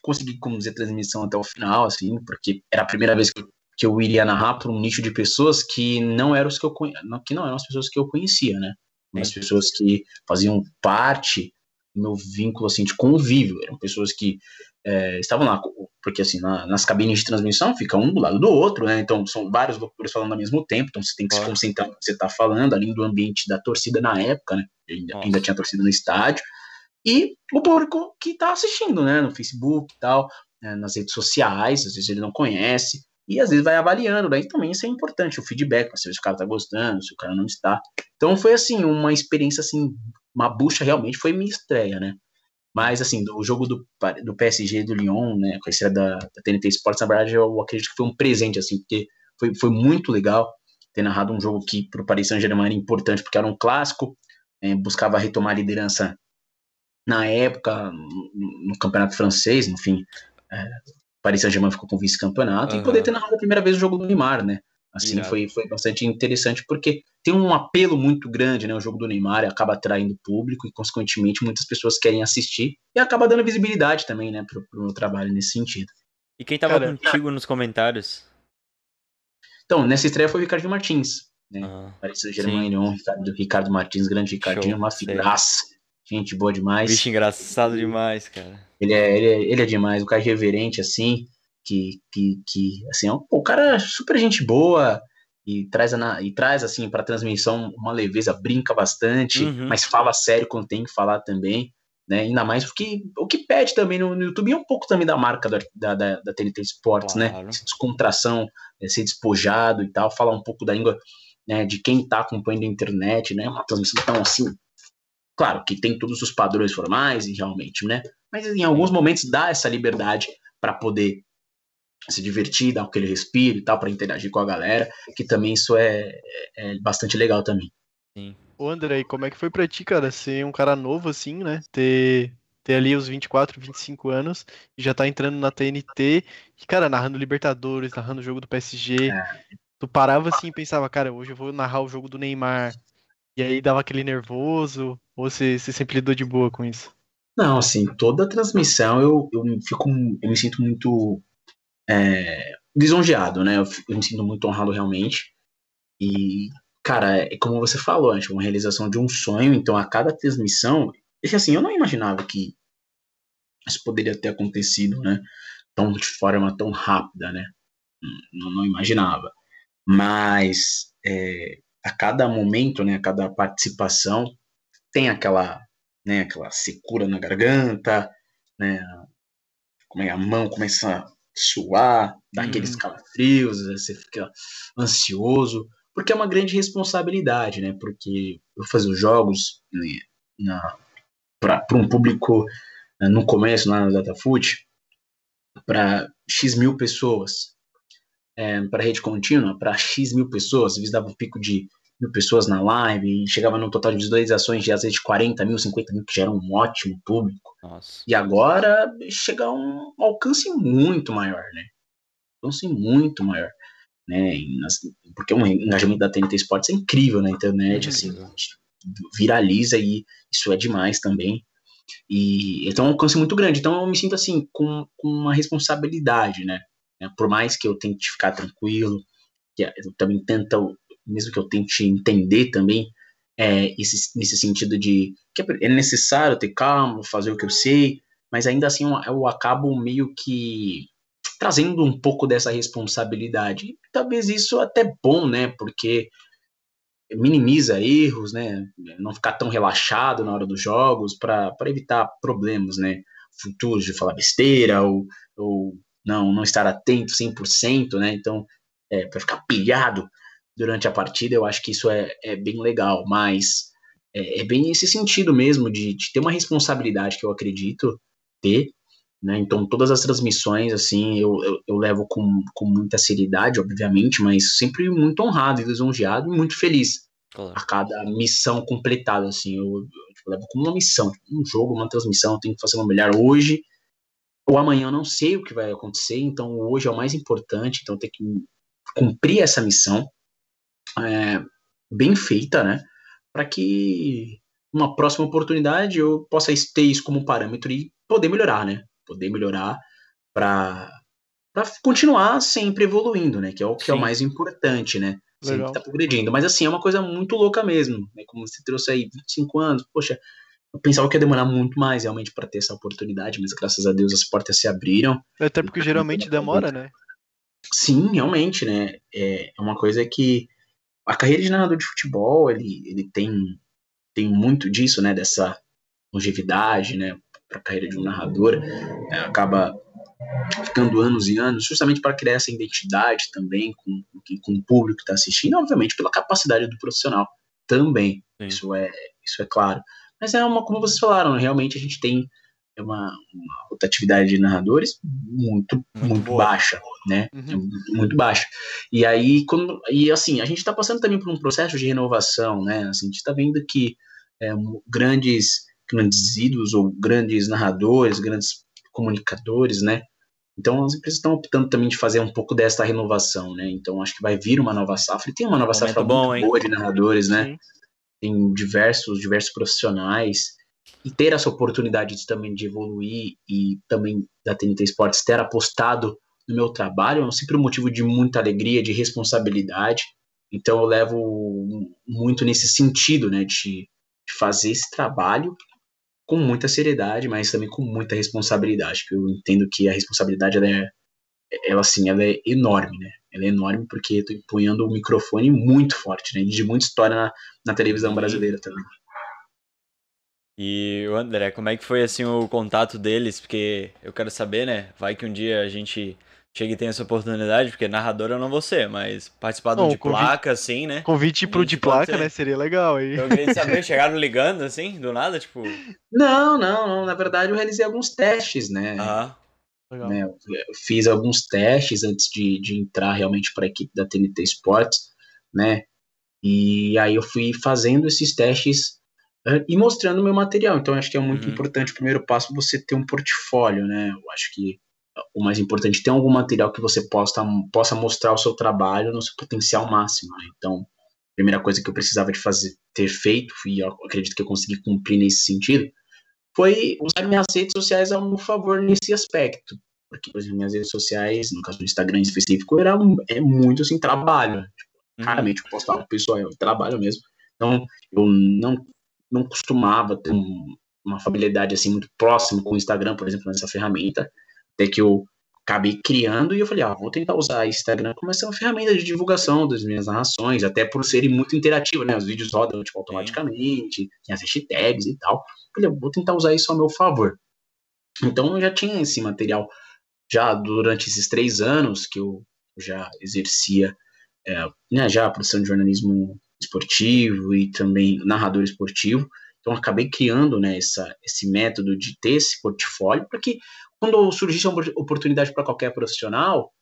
Speaker 4: Consegui conduzir a transmissão até o final, assim, porque era a primeira vez que eu, que eu iria narrar para um nicho de pessoas que não eram os que eu que não eram as pessoas que eu conhecia, né? As pessoas que faziam parte do meu vínculo assim de convívio, eram pessoas que é, estavam lá, porque assim, na- nas cabines de transmissão fica um do lado do outro, né? Então são vários locutores falando ao mesmo tempo, então você tem que se concentrar no que você está falando, além do ambiente da torcida na época, né? Ainda, ainda tinha torcida no estádio. E o público que está assistindo, né? No Facebook e tal, né, nas redes sociais, às vezes ele não conhece, e às vezes vai avaliando, daí também isso é importante, o feedback, pra saber se o cara tá gostando, se o cara não está. Então foi assim, uma experiência assim, uma bucha realmente, foi minha estreia, né? Mas, assim, do jogo do, do PSG do Lyon, né, com a estreia da, da TNT Sports, na verdade, eu acredito que foi um presente, assim, porque foi, foi muito legal ter narrado um jogo que pro Paris Saint-Germain era importante, porque era um clássico, eh, buscava retomar a liderança na época, no, no campeonato francês, enfim, eh, Paris Saint-Germain ficou com vice-campeonato, e
Speaker 2: Aham.
Speaker 4: poder ter narrado a primeira vez o jogo do Neymar, né, assim,
Speaker 2: Irado.
Speaker 4: foi, foi bastante interessante, porque tem um apelo muito grande, né? O jogo do Neymar acaba atraindo público e, consequentemente, muitas pessoas querem assistir e acaba dando visibilidade também, né, pro, pro meu trabalho nesse sentido.
Speaker 2: E quem tava
Speaker 3: Cara,
Speaker 2: contigo nos comentários?
Speaker 4: Então, nessa estreia foi o Ricardo Martins, né?
Speaker 2: Ah,
Speaker 4: Paris Saint-Germain, Lyon, Ricardo, Ricardo Martins, grande Ricardinho,
Speaker 2: Show,
Speaker 4: uma
Speaker 2: sei.
Speaker 4: figuraça, gente boa demais.
Speaker 2: bicho engraçado demais, cara.
Speaker 4: Ele é, ele, é, ele é demais, o cara é reverente, assim, que, que, que assim, é o cara é super gente boa e traz, e traz assim, para transmissão uma leveza, brinca bastante, uhum. mas fala sério quando tem que falar também. Né? Ainda mais porque o que pede também no, no YouTube é um pouco também da marca da, da, da TNT Sports, né? claro. né? Essa descontração, é, ser despojado e tal, falar um pouco da língua né, de quem está acompanhando a internet, né? Uma transmissão tão assim. Claro que tem todos os padrões formais e realmente, né? Mas em alguns momentos dá essa liberdade para poder se divertir, dar aquele respiro e tal, para interagir com a galera, que também isso é, é, é bastante legal também.
Speaker 3: Sim. Ô André, e como é que foi pra ti, cara, ser um cara novo assim, né? Ter, ter ali os 24, 25 anos e já tá entrando na TNT e, cara, narrando Libertadores, narrando o jogo do PSG. É. Tu parava assim e pensava, cara, hoje eu vou narrar o jogo do Neymar. E aí dava aquele nervoso, ou você, você sempre lidou de boa com isso?
Speaker 4: Não, assim, toda transmissão eu, eu fico. Eu me sinto muito é, lisonjeado, né? Eu, eu, me sinto muito honrado realmente. E, cara, é como você falou, acho uma realização de um sonho. Então, a cada transmissão, é assim, eu não imaginava que isso poderia ter acontecido, né? Tão de forma tão rápida, né? Não, não imaginava. Mas é, a cada momento, né? A cada participação tem aquela, né? Aquela secura na garganta, né? Como é a mão começa suar, dar uhum. aqueles calafrios, você fica ansioso, porque é uma grande responsabilidade, né? Porque eu fazer os jogos né, para um público né, no começo lá no DataFoot para X mil pessoas, é, para rede contínua, para X mil pessoas, às vezes dava um pico de mil pessoas na live e chegava num total de visualizações de às vezes de 40 mil, 50 mil, que já era um ótimo público. Nossa. E agora chega a um alcance muito maior, né? Alcance muito maior. Né? Porque o engajamento da TNT Sports é incrível na internet, assim, viraliza e isso é demais também. E então é um alcance muito grande. Então eu me sinto assim, com, com uma responsabilidade, né? Por mais que eu tente ficar tranquilo, que eu também tento mesmo que eu tente entender também é, esse, nesse sentido de que é necessário ter calma, fazer o que eu sei, mas ainda assim eu, eu acabo meio que trazendo um pouco dessa responsabilidade. E talvez isso até bom, né? Porque minimiza erros, né? Não ficar tão relaxado na hora dos jogos para evitar problemas, né? Futuros de falar besteira ou, ou não, não estar atento 100%, né? Então, é, para ficar pilhado durante a partida, eu acho que isso é, é bem legal, mas é, é bem esse sentido mesmo de, de, ter uma responsabilidade que eu acredito ter, né? Então todas as transmissões, assim, eu, eu, eu, levo com, com muita seriedade, obviamente, mas sempre muito honrado e lisonjeado e muito feliz claro. a cada missão completada, assim, eu, eu tipo, levo como uma missão, um jogo, uma transmissão, eu tenho que fazer uma melhor hoje, ou amanhã eu não sei o que vai acontecer, então hoje é o mais importante, então tem que cumprir essa missão, é, bem feita, né? Para que uma próxima oportunidade eu possa ter isso como parâmetro e poder melhorar, né? Poder melhorar para para continuar sempre evoluindo, né? Que é o que é o mais importante, né? Sempre tá progredindo. Mas assim, é uma coisa muito louca mesmo, né? Como você trouxe aí 25 anos, poxa, eu pensava que ia demorar muito mais realmente para ter essa oportunidade, mas graças a Deus as portas se abriram.
Speaker 3: Até porque geralmente demora, né?
Speaker 4: Sim, realmente, né? É, é uma coisa que a carreira de narrador de futebol, ele, ele tem, tem muito disso, né, dessa longevidade, né, para a carreira de um narrador, é, acaba ficando anos e anos, justamente para criar essa identidade também com, com o público que está assistindo, obviamente pela capacidade do profissional também, isso é, isso é claro. Mas é uma, como vocês falaram, realmente a gente tem é uma, uma rotatividade de narradores muito, muito, baixa, né? Uhum. É muito, muito, baixa. E aí, quando, e assim, a gente está passando também por um processo de renovação, né? Assim, a gente está vendo que é, grandes, grandes ídolos ou grandes narradores, grandes comunicadores, né? Então as empresas estão optando também de fazer um pouco dessa renovação, né? Então acho que vai vir uma nova safra. E tem uma nova safra bom, muito hein? boa de narradores, né? Sim. Tem diversos, diversos profissionais e ter essa oportunidade de, também de evoluir e também da TNT Sports ter apostado no meu trabalho é sempre um motivo de muita alegria, de responsabilidade. Então eu levo muito nesse sentido, né, de, de fazer esse trabalho com muita seriedade, mas também com muita responsabilidade, que eu entendo que a responsabilidade é, ela assim, ela é enorme, né? Ela é enorme porque eu tô empunhando um microfone muito forte, né? De muita história na, na televisão brasileira também.
Speaker 2: E o André, como é que foi assim o contato deles? Porque eu quero saber, né? Vai que um dia a gente chega e tem essa oportunidade, porque narrador eu não vou ser, mas participar do de
Speaker 3: convite-
Speaker 2: placa, assim, né?
Speaker 3: Convite pro
Speaker 2: gente
Speaker 3: de placa,
Speaker 2: ser.
Speaker 3: né? Seria legal aí.
Speaker 2: Eu queria saber, chegaram ligando assim, do nada, tipo.
Speaker 4: Não, não, não. Na verdade, eu realizei alguns testes, né?
Speaker 2: Aham.
Speaker 3: Legal.
Speaker 4: né, eu fiz alguns testes antes de, de entrar realmente para a equipe da TNT Sports, né? E aí eu fui fazendo esses testes eh, e mostrando meu material. Então, acho que é muito
Speaker 2: Uhum.
Speaker 4: importante, o primeiro passo, você ter um portfólio, né? Eu acho que o mais importante é ter algum material que você possa, possa mostrar o seu trabalho no seu potencial máximo. Né? Então, a primeira coisa que eu precisava de fazer, ter feito, e eu acredito que eu consegui cumprir nesse sentido, foi usar minhas redes sociais a meu favor nesse aspecto. Porque, por exemplo, minhas redes sociais, no caso do Instagram em específico, era, é muito assim, trabalho.
Speaker 2: Uhum.
Speaker 4: Raramente eu postava pessoal, eu trabalho mesmo. Então, eu não, não costumava ter um- uma familiaridade assim muito próxima com o Instagram, por exemplo, nessa ferramenta. Até que eu acabei criando e eu falei, ah, vou tentar usar o Instagram como essa uma ferramenta de divulgação das minhas narrações, até por serem muito interativos, né? Os vídeos rodam tipo, automaticamente, tem as hashtags e tal. Eu falei, vou tentar usar isso ao meu favor. Então eu já tinha esse material já durante esses três anos que eu já exercia é, né, já a produção de jornalismo esportivo e também narrador esportivo. Então, acabei criando né, essa, esse método de ter esse portfólio para que, quando surgisse uma oportunidade para qualquer profissional,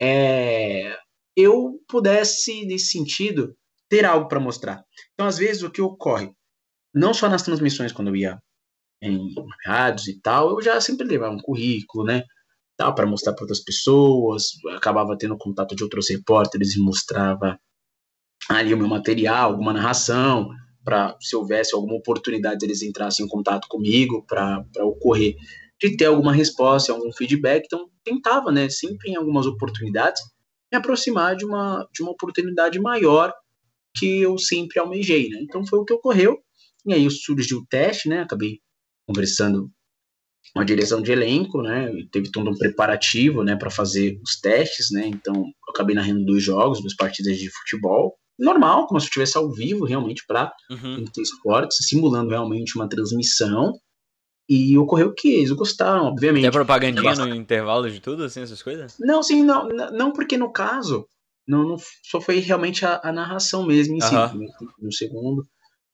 Speaker 4: é, eu pudesse, nesse sentido, ter algo para mostrar. Então, às vezes, o que ocorre, não só nas transmissões, quando eu ia em rádios e tal, eu já sempre levava um currículo, né? Tal, para mostrar para outras pessoas, acabava tendo contato de outros repórteres e mostrava ali o meu material, alguma narração, para se houvesse alguma oportunidade eles entrassem em contato comigo para ocorrer de ter alguma resposta, algum feedback. Então, tentava, né, sempre em algumas oportunidades, me aproximar de uma, de uma oportunidade maior que eu sempre almejei, né? Então, foi o que ocorreu. E aí surgiu o teste, né? Acabei conversando com a direção de elenco, né? Teve todo um preparativo, né, para fazer os testes, né? Então, acabei narrando dois jogos, duas partidas de futebol, normal, como se estivesse ao vivo, realmente, para
Speaker 2: Uhum.
Speaker 4: Esportes, simulando realmente uma transmissão. E ocorreu que eles gostaram, obviamente.
Speaker 2: Tem propagandinha no intervalo de tudo, assim, essas coisas?
Speaker 4: Não, sim, não, não porque no caso, não, não só foi realmente a, a narração mesmo em si,
Speaker 2: Aham.
Speaker 4: né, no segundo,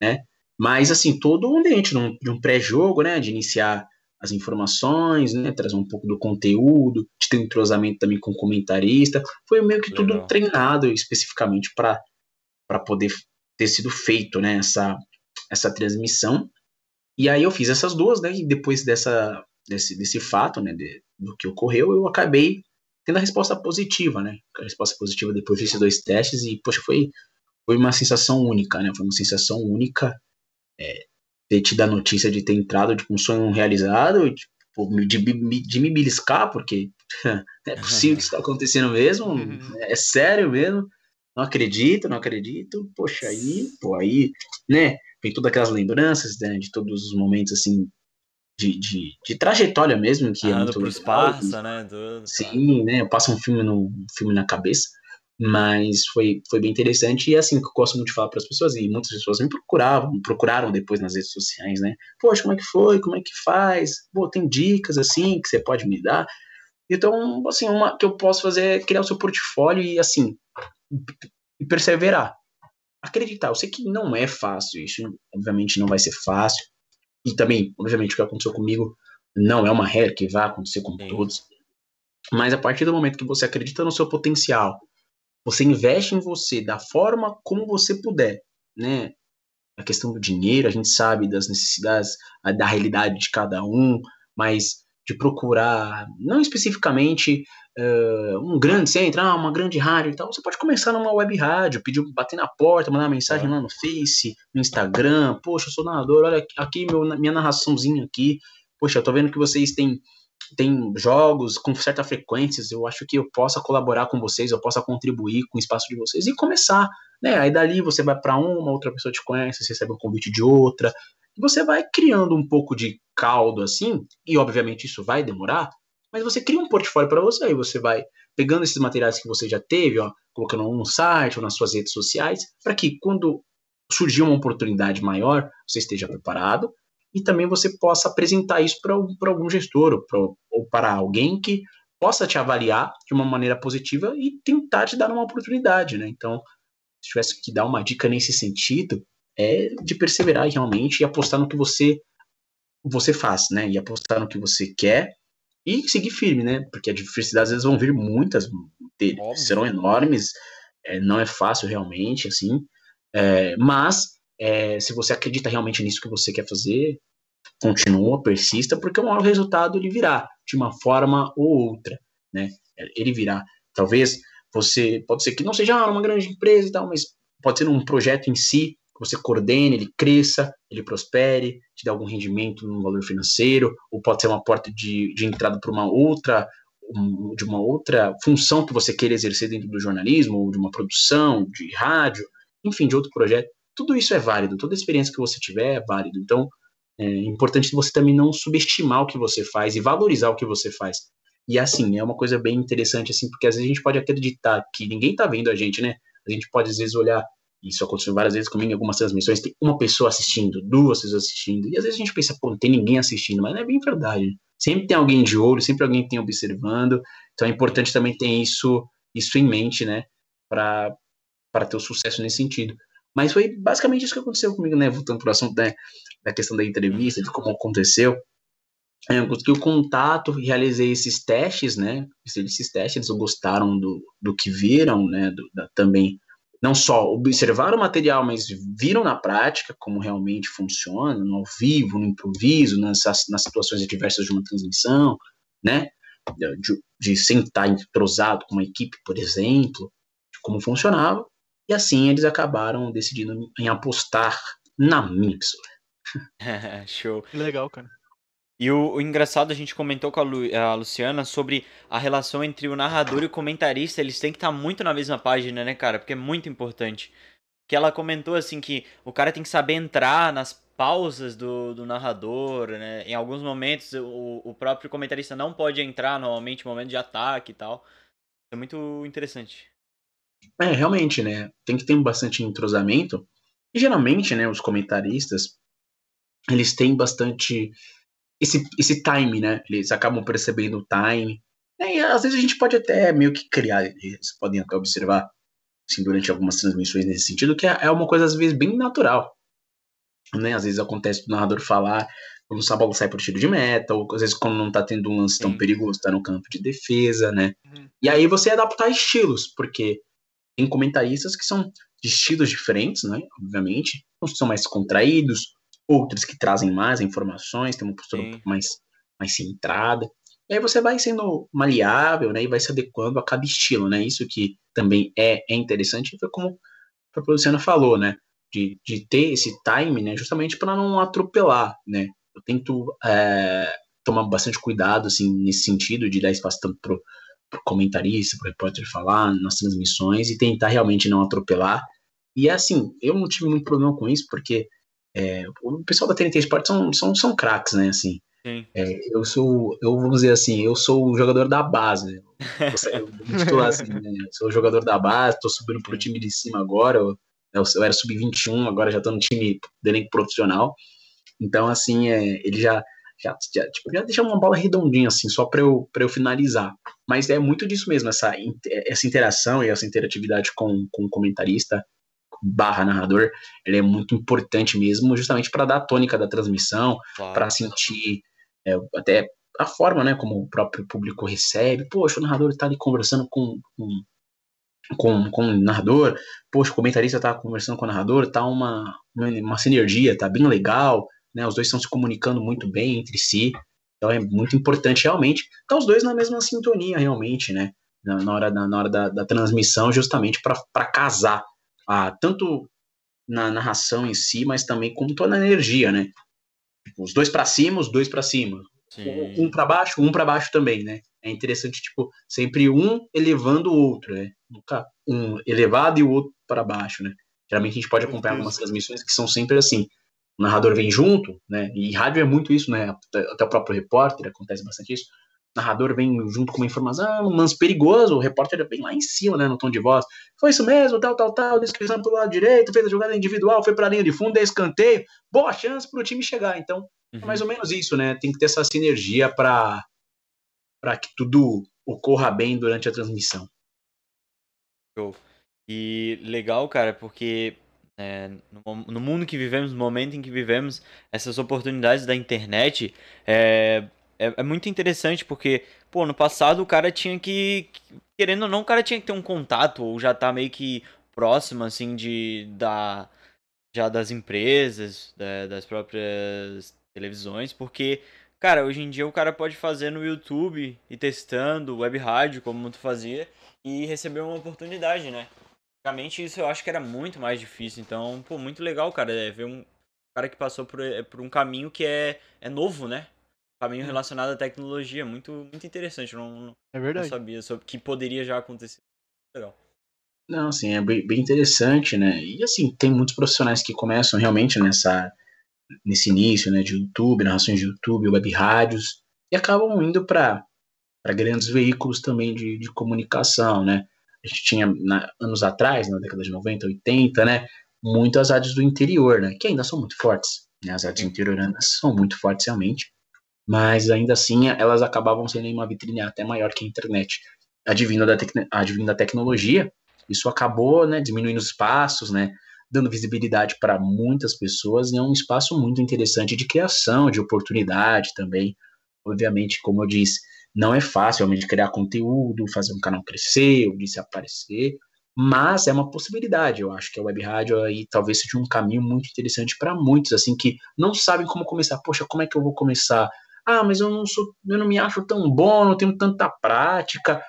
Speaker 4: né? Mas assim, todo o ambiente num- de um pré-jogo, né? De iniciar as informações, né? Trazer um pouco do conteúdo, de ter um entrosamento também com o comentarista. Foi meio que tudo
Speaker 2: Legal.
Speaker 4: treinado especificamente para poder ter sido feito, né? Essa, essa transmissão. E aí eu fiz essas duas, né? E depois dessa, desse, desse fato, né? de- do que ocorreu, eu acabei tendo a resposta positiva, né? A resposta positiva depois desses dois testes e, poxa, foi, foi uma sensação única, né? Foi uma sensação única é, ter tido a notícia de ter entrado de um sonho realizado, tipo, de, me- de me beliscar, porque é possível que isso está acontecendo mesmo, é sério mesmo, não acredito, não acredito, poxa, aí, pô, aí, né? Vem todas aquelas lembranças, né, de todos os momentos, assim, de, de, de trajetória mesmo, que é
Speaker 2: Ando
Speaker 4: muito
Speaker 2: pro
Speaker 4: legal,
Speaker 2: espaço, né? Tudo.
Speaker 4: Sim, né? Passa um filme no um filme na cabeça, mas foi, foi bem interessante e é assim que eu gosto muito de falar para as pessoas e muitas pessoas me procuravam, me procuraram depois nas redes sociais, né? Poxa, como é que foi? Como é que faz? Pô, tem dicas assim que você pode me dar? Então, assim, uma que eu posso fazer é criar o seu portfólio e assim e perseverar. Acreditar, eu sei que não é fácil, isso obviamente não vai ser fácil. E também, obviamente, o que aconteceu comigo não é uma regra que vai acontecer com todos. Mas a partir do momento que você acredita no seu potencial, você investe em você da forma como você puder, né? A questão do dinheiro, a gente sabe das necessidades, da realidade de cada um, mas de procurar, não especificamente eh, um grande centro, ah, uma grande rádio e tal, você pode começar numa web rádio, pedir, bater na porta, mandar uma mensagem lá no Face, no Instagram, poxa, eu sou narrador, olha aqui meu, minha narraçãozinha aqui, poxa, eu tô vendo que vocês têm tem jogos com certa frequência, eu acho que eu possa colaborar com vocês, eu possa contribuir com o espaço de vocês e começar, né? Aí dali você vai para uma, outra pessoa te conhece, você recebe um convite de outra, você vai criando um pouco de caldo assim, e obviamente isso vai demorar, mas você cria um portfólio para você, aí você vai pegando esses materiais que você já teve, ó, colocando no site ou nas suas redes sociais, para que quando surgir uma oportunidade maior, você esteja preparado e também você possa apresentar isso para algum gestor ou, pra, ou para alguém que possa te avaliar de uma maneira positiva e tentar te dar uma oportunidade, né? Então, se tivesse que dar uma dica nesse sentido, é de perseverar realmente e apostar no que você você faz, né? E apostar no que você quer e seguir firme, né? Porque as diversidades às vezes vão vir muitas, serão enormes, é, não é fácil realmente, assim, é, mas é, se você acredita realmente nisso que você quer fazer, continua, persista, porque o maior resultado ele virá de uma forma ou outra, né? Ele virá. Talvez você, pode ser que não seja uma grande empresa e tal, mas pode ser um projeto em si, você coordene, ele cresça, ele prospere, te dê algum rendimento no valor financeiro, ou pode ser uma porta de, de entrada para uma outra, um, de uma outra função que você queira exercer dentro do jornalismo, ou de uma produção, de rádio, enfim, de outro projeto. Tudo isso é válido, toda experiência que você tiver é válido. Então, é importante você também não subestimar o que você faz e valorizar o que você faz. E assim, é uma coisa bem interessante, assim, porque às vezes a gente pode acreditar que ninguém tá vendo a gente, né? A gente pode às vezes olhar, isso aconteceu várias vezes comigo em algumas transmissões, tem uma pessoa assistindo, duas pessoas assistindo, e às vezes a gente pensa, pô, não tem ninguém assistindo, mas não é bem verdade. Sempre tem alguém de olho, sempre alguém tem observando, então é importante também ter isso, isso em mente, né? Para ter o sucesso nesse sentido. Mas foi basicamente isso que aconteceu comigo, né? Voltando para o assunto da, da questão da entrevista, de como aconteceu. É, eu consegui o contato, realizei esses testes, né? Esses testes, eles gostaram do, do que viram, né? Do, da, também, não só observaram o material, mas viram na prática como realmente funciona, no ao vivo, no improviso, nas, nas situações adversas de uma transmissão, né? De, de sentar entrosado com uma equipe, por exemplo, de como funcionava. E assim eles acabaram decidindo em apostar na pessoa.
Speaker 2: Show.
Speaker 3: Que legal, cara.
Speaker 2: E o, o, engraçado, a gente comentou com a, Lu, a, Luciana sobre a relação entre o narrador e o comentarista. Eles têm que estar muito na mesma página, né, cara? Porque é muito importante. Que ela comentou assim que o cara tem que saber entrar nas pausas do, do narrador, né? Em alguns momentos o, o próprio comentarista não pode entrar, normalmente, momento de ataque e tal. É muito interessante.
Speaker 4: É, realmente, né? Tem que ter bastante entrosamento. E geralmente, né, os comentaristas, eles têm bastante esse, esse time, né? Eles acabam percebendo o time. E às vezes a gente pode até meio que criar, eles podem até observar, assim, durante algumas transmissões nesse sentido, que é, é uma coisa às vezes bem natural. Né? Às vezes acontece do narrador falar quando o bola sai por tiro de meta, ou às vezes quando não tá tendo um lance tão perigoso, tá no campo de defesa, né? Uhum. E aí você adaptar estilos, porque tem comentaristas que são de estilos diferentes, né? Obviamente. Uns são mais contraídos, outros que trazem mais informações, tem uma postura Sim. um pouco mais, mais centrada. E aí você vai sendo maleável, né? E vai se adequando a cada estilo, né? Isso que também é, é interessante, foi como a Luciana falou, né? De, de ter esse time, né? Justamente para não atropelar, né? Eu tento é, tomar bastante cuidado, assim, nesse sentido, de dar espaço tanto pro, pro comentarista, pro repórter falar nas transmissões e tentar realmente não atropelar. E assim, eu não tive muito problema com isso, porque é, o pessoal da TNT Sports são, são, são craques, né? Assim, é, eu sou, eu vamos dizer assim, eu sou o jogador da base. Né? Eu, eu assim, né? sou o jogador da base, tô subindo pro time de cima agora. Eu, eu era sub-21, agora já tô no time do elenco profissional. Então, assim, é, ele já, já, já, tipo, já deixa uma bola redondinha, assim, só para eu, pra eu finalizar. Mas é muito disso mesmo, essa, essa interação e essa interatividade com, com o comentarista barra narrador, ele é muito importante mesmo, justamente para dar a tônica da transmissão, claro. para sentir é, até a forma, né, como o próprio público recebe. Poxa, o narrador está ali conversando com, com, com, com o narrador, poxa, o comentarista está conversando com o narrador, tá uma, uma sinergia, tá bem legal, né, os dois estão se comunicando muito bem entre si, então é muito importante realmente. Então os dois na mesma sintonia realmente, né, na, na hora, na, na hora da, da transmissão, justamente para casar tanto na narração em si, mas também como toda a energia, né? Tipo, os dois para cima, os dois para cima. Sim. Um para baixo, um para baixo também, né? É interessante, tipo, sempre um elevando o outro, né? Nunca um elevado e o outro para baixo, né? Geralmente a gente pode acompanhar algumas transmissões que são sempre assim. O narrador vem junto, né? E rádio é muito isso, né? Até o próprio repórter acontece bastante isso. Narrador vem junto com uma informação, um lance perigoso, o repórter vem lá em cima, né, no tom de voz. Foi isso mesmo, tal, tal, tal, descrição pelo lado direito, fez a jogada individual, foi para a linha de fundo, é escanteio, boa chance para o time chegar. Então, é mais ou menos isso, né? Tem que ter essa sinergia para para que tudo ocorra bem durante a transmissão.
Speaker 2: Show. E legal, cara, porque é, no, no, mundo que vivemos, no momento em que vivemos, essas oportunidades da internet é, é, é, muito interessante porque, pô, no passado o cara tinha que, querendo ou não, o cara tinha que ter um contato ou já tá meio que próximo, assim, de, da, já das empresas, da, das próprias televisões, porque, cara, hoje em dia o cara pode fazer no YouTube e testando web rádio, como tu fazia, e receber uma oportunidade, né? Antigamente isso eu acho que era muito mais difícil, então, pô, muito legal, cara, é ver um cara que passou por, é, por um caminho que é, é novo, né? Caminho relacionado à tecnologia, muito, muito interessante, não,
Speaker 3: é verdade.
Speaker 2: não sabia sobre que poderia já acontecer. Legal.
Speaker 4: Não, assim, é bem, bem interessante, né? E assim, tem muitos profissionais que começam realmente nessa nesse início, né, de YouTube, narrações de YouTube, web rádios, e acabam indo para grandes veículos também de, de comunicação, né? A gente tinha na, anos atrás, na década de 90, 80, né, muitas rádios do interior, né, que ainda são muito fortes, né? As rádios interioranas são muito fortes realmente, mas ainda assim elas acabavam sendo uma vitrine até maior que a internet. Advindo da, advindo da tecnologia, isso acabou, né, diminuindo os passos, né, dando visibilidade para muitas pessoas e é um espaço muito interessante de criação, de oportunidade também. Obviamente, como eu disse, não é fácil realmente criar conteúdo, fazer um canal crescer, ou se aparecer, mas é uma possibilidade. Eu acho que a web rádio aí talvez seja um caminho muito interessante para muitos, assim, que não sabem como começar. Poxa, como é que eu vou começar? Ah, mas eu não sou, eu não me acho tão bom, não tenho tanta prática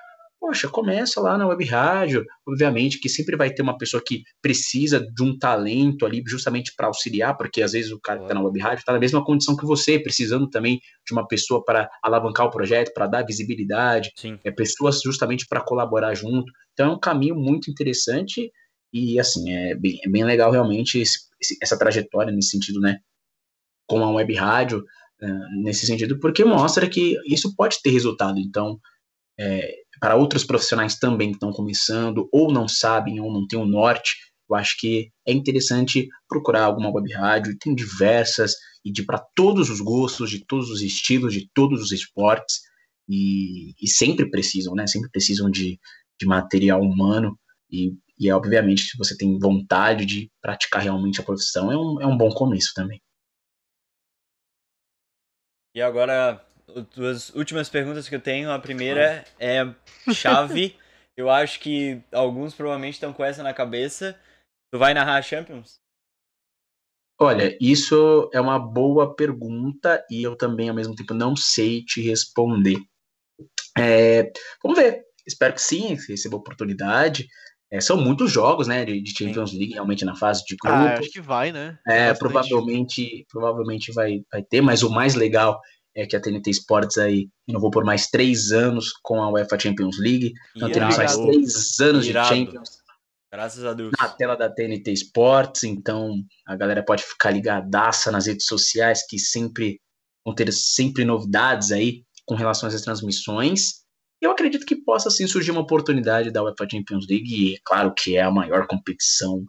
Speaker 4: poxa, começa lá na web rádio. Obviamente que sempre vai ter uma pessoa que precisa de um talento ali justamente para auxiliar, porque às vezes o cara que está na web rádio está na mesma condição que você, precisando também de uma pessoa para alavancar o projeto, para dar visibilidade,
Speaker 2: Sim.
Speaker 4: é pessoas justamente para colaborar junto. Então é um caminho muito interessante e assim é bem, é bem legal realmente esse, essa trajetória nesse sentido, né? Com a web rádio nesse sentido, porque mostra que isso pode ter resultado. Então é, para outros profissionais também que estão começando, ou não sabem, ou não têm o norte, eu acho que é interessante procurar alguma web rádio, tem diversas, e de para todos os gostos, de todos os estilos, de todos os esportes, e, e sempre precisam, né? Sempre precisam de, de material humano, e, e é obviamente se você tem vontade de praticar realmente a profissão, é um, é um bom começo também.
Speaker 2: E agora, duas últimas perguntas que eu tenho. A primeira é chave. eu acho que alguns provavelmente estão com essa na cabeça. Tu vai narrar a Champions?
Speaker 4: Olha, isso é uma boa pergunta e eu também, ao mesmo tempo, não sei te responder. É, vamos ver. Espero que sim, receba oportunidade. É, são muitos jogos, né, de, de Champions sim. League, realmente na fase de grupo. Ah,
Speaker 3: acho que vai, né?
Speaker 4: É, provavelmente, provavelmente vai, vai ter, mas o mais legal é que a TNT Sports aí renovou por mais três anos com a UEFA Champions League. Então temos mais três anos Irado. de Champions.
Speaker 2: Graças a Deus.
Speaker 4: Na tela da TNT Sports, então a galera pode ficar ligadaça nas redes sociais que sempre vão ter sempre novidades aí com relação às transmissões. Eu acredito que possa sim surgir uma oportunidade da UEFA Champions League, e é claro que é a maior competição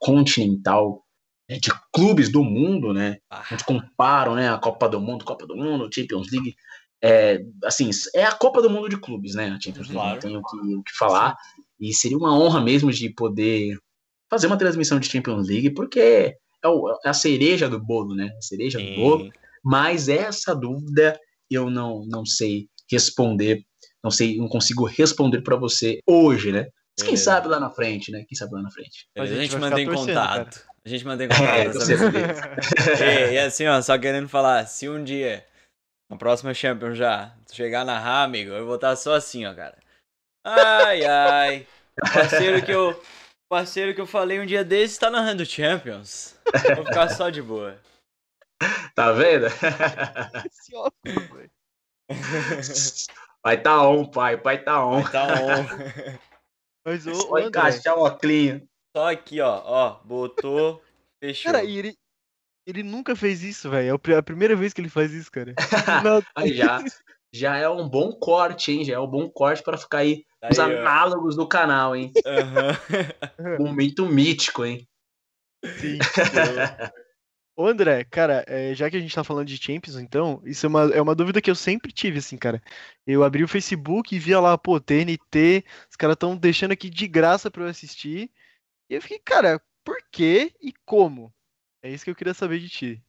Speaker 4: continental é, de clubes do mundo, né? Ah. A gente comparam, né? A Copa do Mundo, Copa do Mundo, Champions League. É, assim, é a Copa do Mundo de clubes, né? A Champions League, claro. não tenho o que, o que falar. Sim. E seria uma honra mesmo de poder fazer uma transmissão de Champions League, porque é, o, é a cereja do bolo, né? A cereja Sim. do bolo. Mas essa dúvida eu não, não sei responder, não sei, não consigo responder para você hoje, né? Mas quem é. sabe lá na frente, né? Quem sabe lá na frente.
Speaker 2: Mas a gente, a gente mantém contato. Cara. A gente mantém contato. É, e, e assim, ó, só querendo falar, se um dia, na próxima Champions já, chegar na Rá, amigo, eu vou estar só assim, ó, cara. Ai, ai. Parceiro que eu. Parceiro que eu falei um dia desse tá narrando Champions. Vou ficar só de boa.
Speaker 4: Tá vendo? Vai tá on, pai. Pai tá on.
Speaker 2: Vai tá on.
Speaker 3: Mas o,
Speaker 4: Só encaixar o óculos.
Speaker 2: Só aqui, ó. Ó, botou, fechou.
Speaker 3: Cara, e ele, ele nunca fez isso, velho. É a primeira vez que ele faz isso, cara.
Speaker 4: Aí já. já é um bom corte, hein? Já é um bom corte para ficar aí, aí os análogos do canal, hein? Uhum. Momento mítico, hein?
Speaker 3: Sim. Ô André, cara, é, já que a gente tá falando de Champions, então, isso é uma, é uma dúvida que eu sempre tive, assim, cara. Eu abri o Facebook e via lá, pô, TNT, os caras estão deixando aqui de graça pra eu assistir. E eu fiquei, cara, por quê e como? É isso que eu queria saber de ti.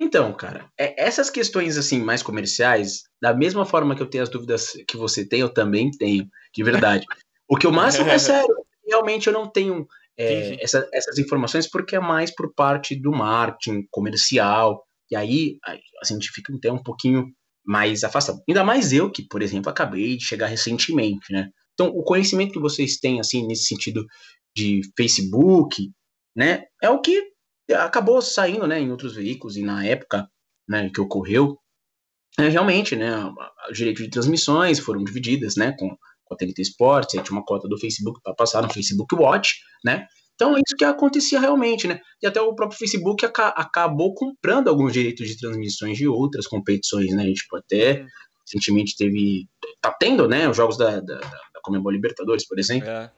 Speaker 4: Então, cara, é, essas questões assim mais comerciais, da mesma forma que eu tenho as dúvidas que você tem, eu também tenho, de verdade. o que eu mais é sério, realmente eu não tenho é, essa, essas informações porque é mais por parte do marketing comercial, e aí a gente fica até um pouquinho mais afastado. Ainda mais eu, que, por exemplo, acabei de chegar recentemente, né? Então, o conhecimento que vocês têm, assim, nesse sentido de Facebook, né, é o que acabou saindo, né, em outros veículos e na época, né, que ocorreu, é, realmente, né, os direitos de transmissões foram divididas, né, com, com a TNT Sports, aí tinha uma cota do Facebook para passar no Facebook Watch, né, então é isso que acontecia realmente, né, e até o próprio Facebook aca acabou comprando alguns direitos de transmissões de outras competições, né, a gente pode até, recentemente teve, tá tendo, né, os jogos da, da, da Comembol Libertadores, por exemplo, é,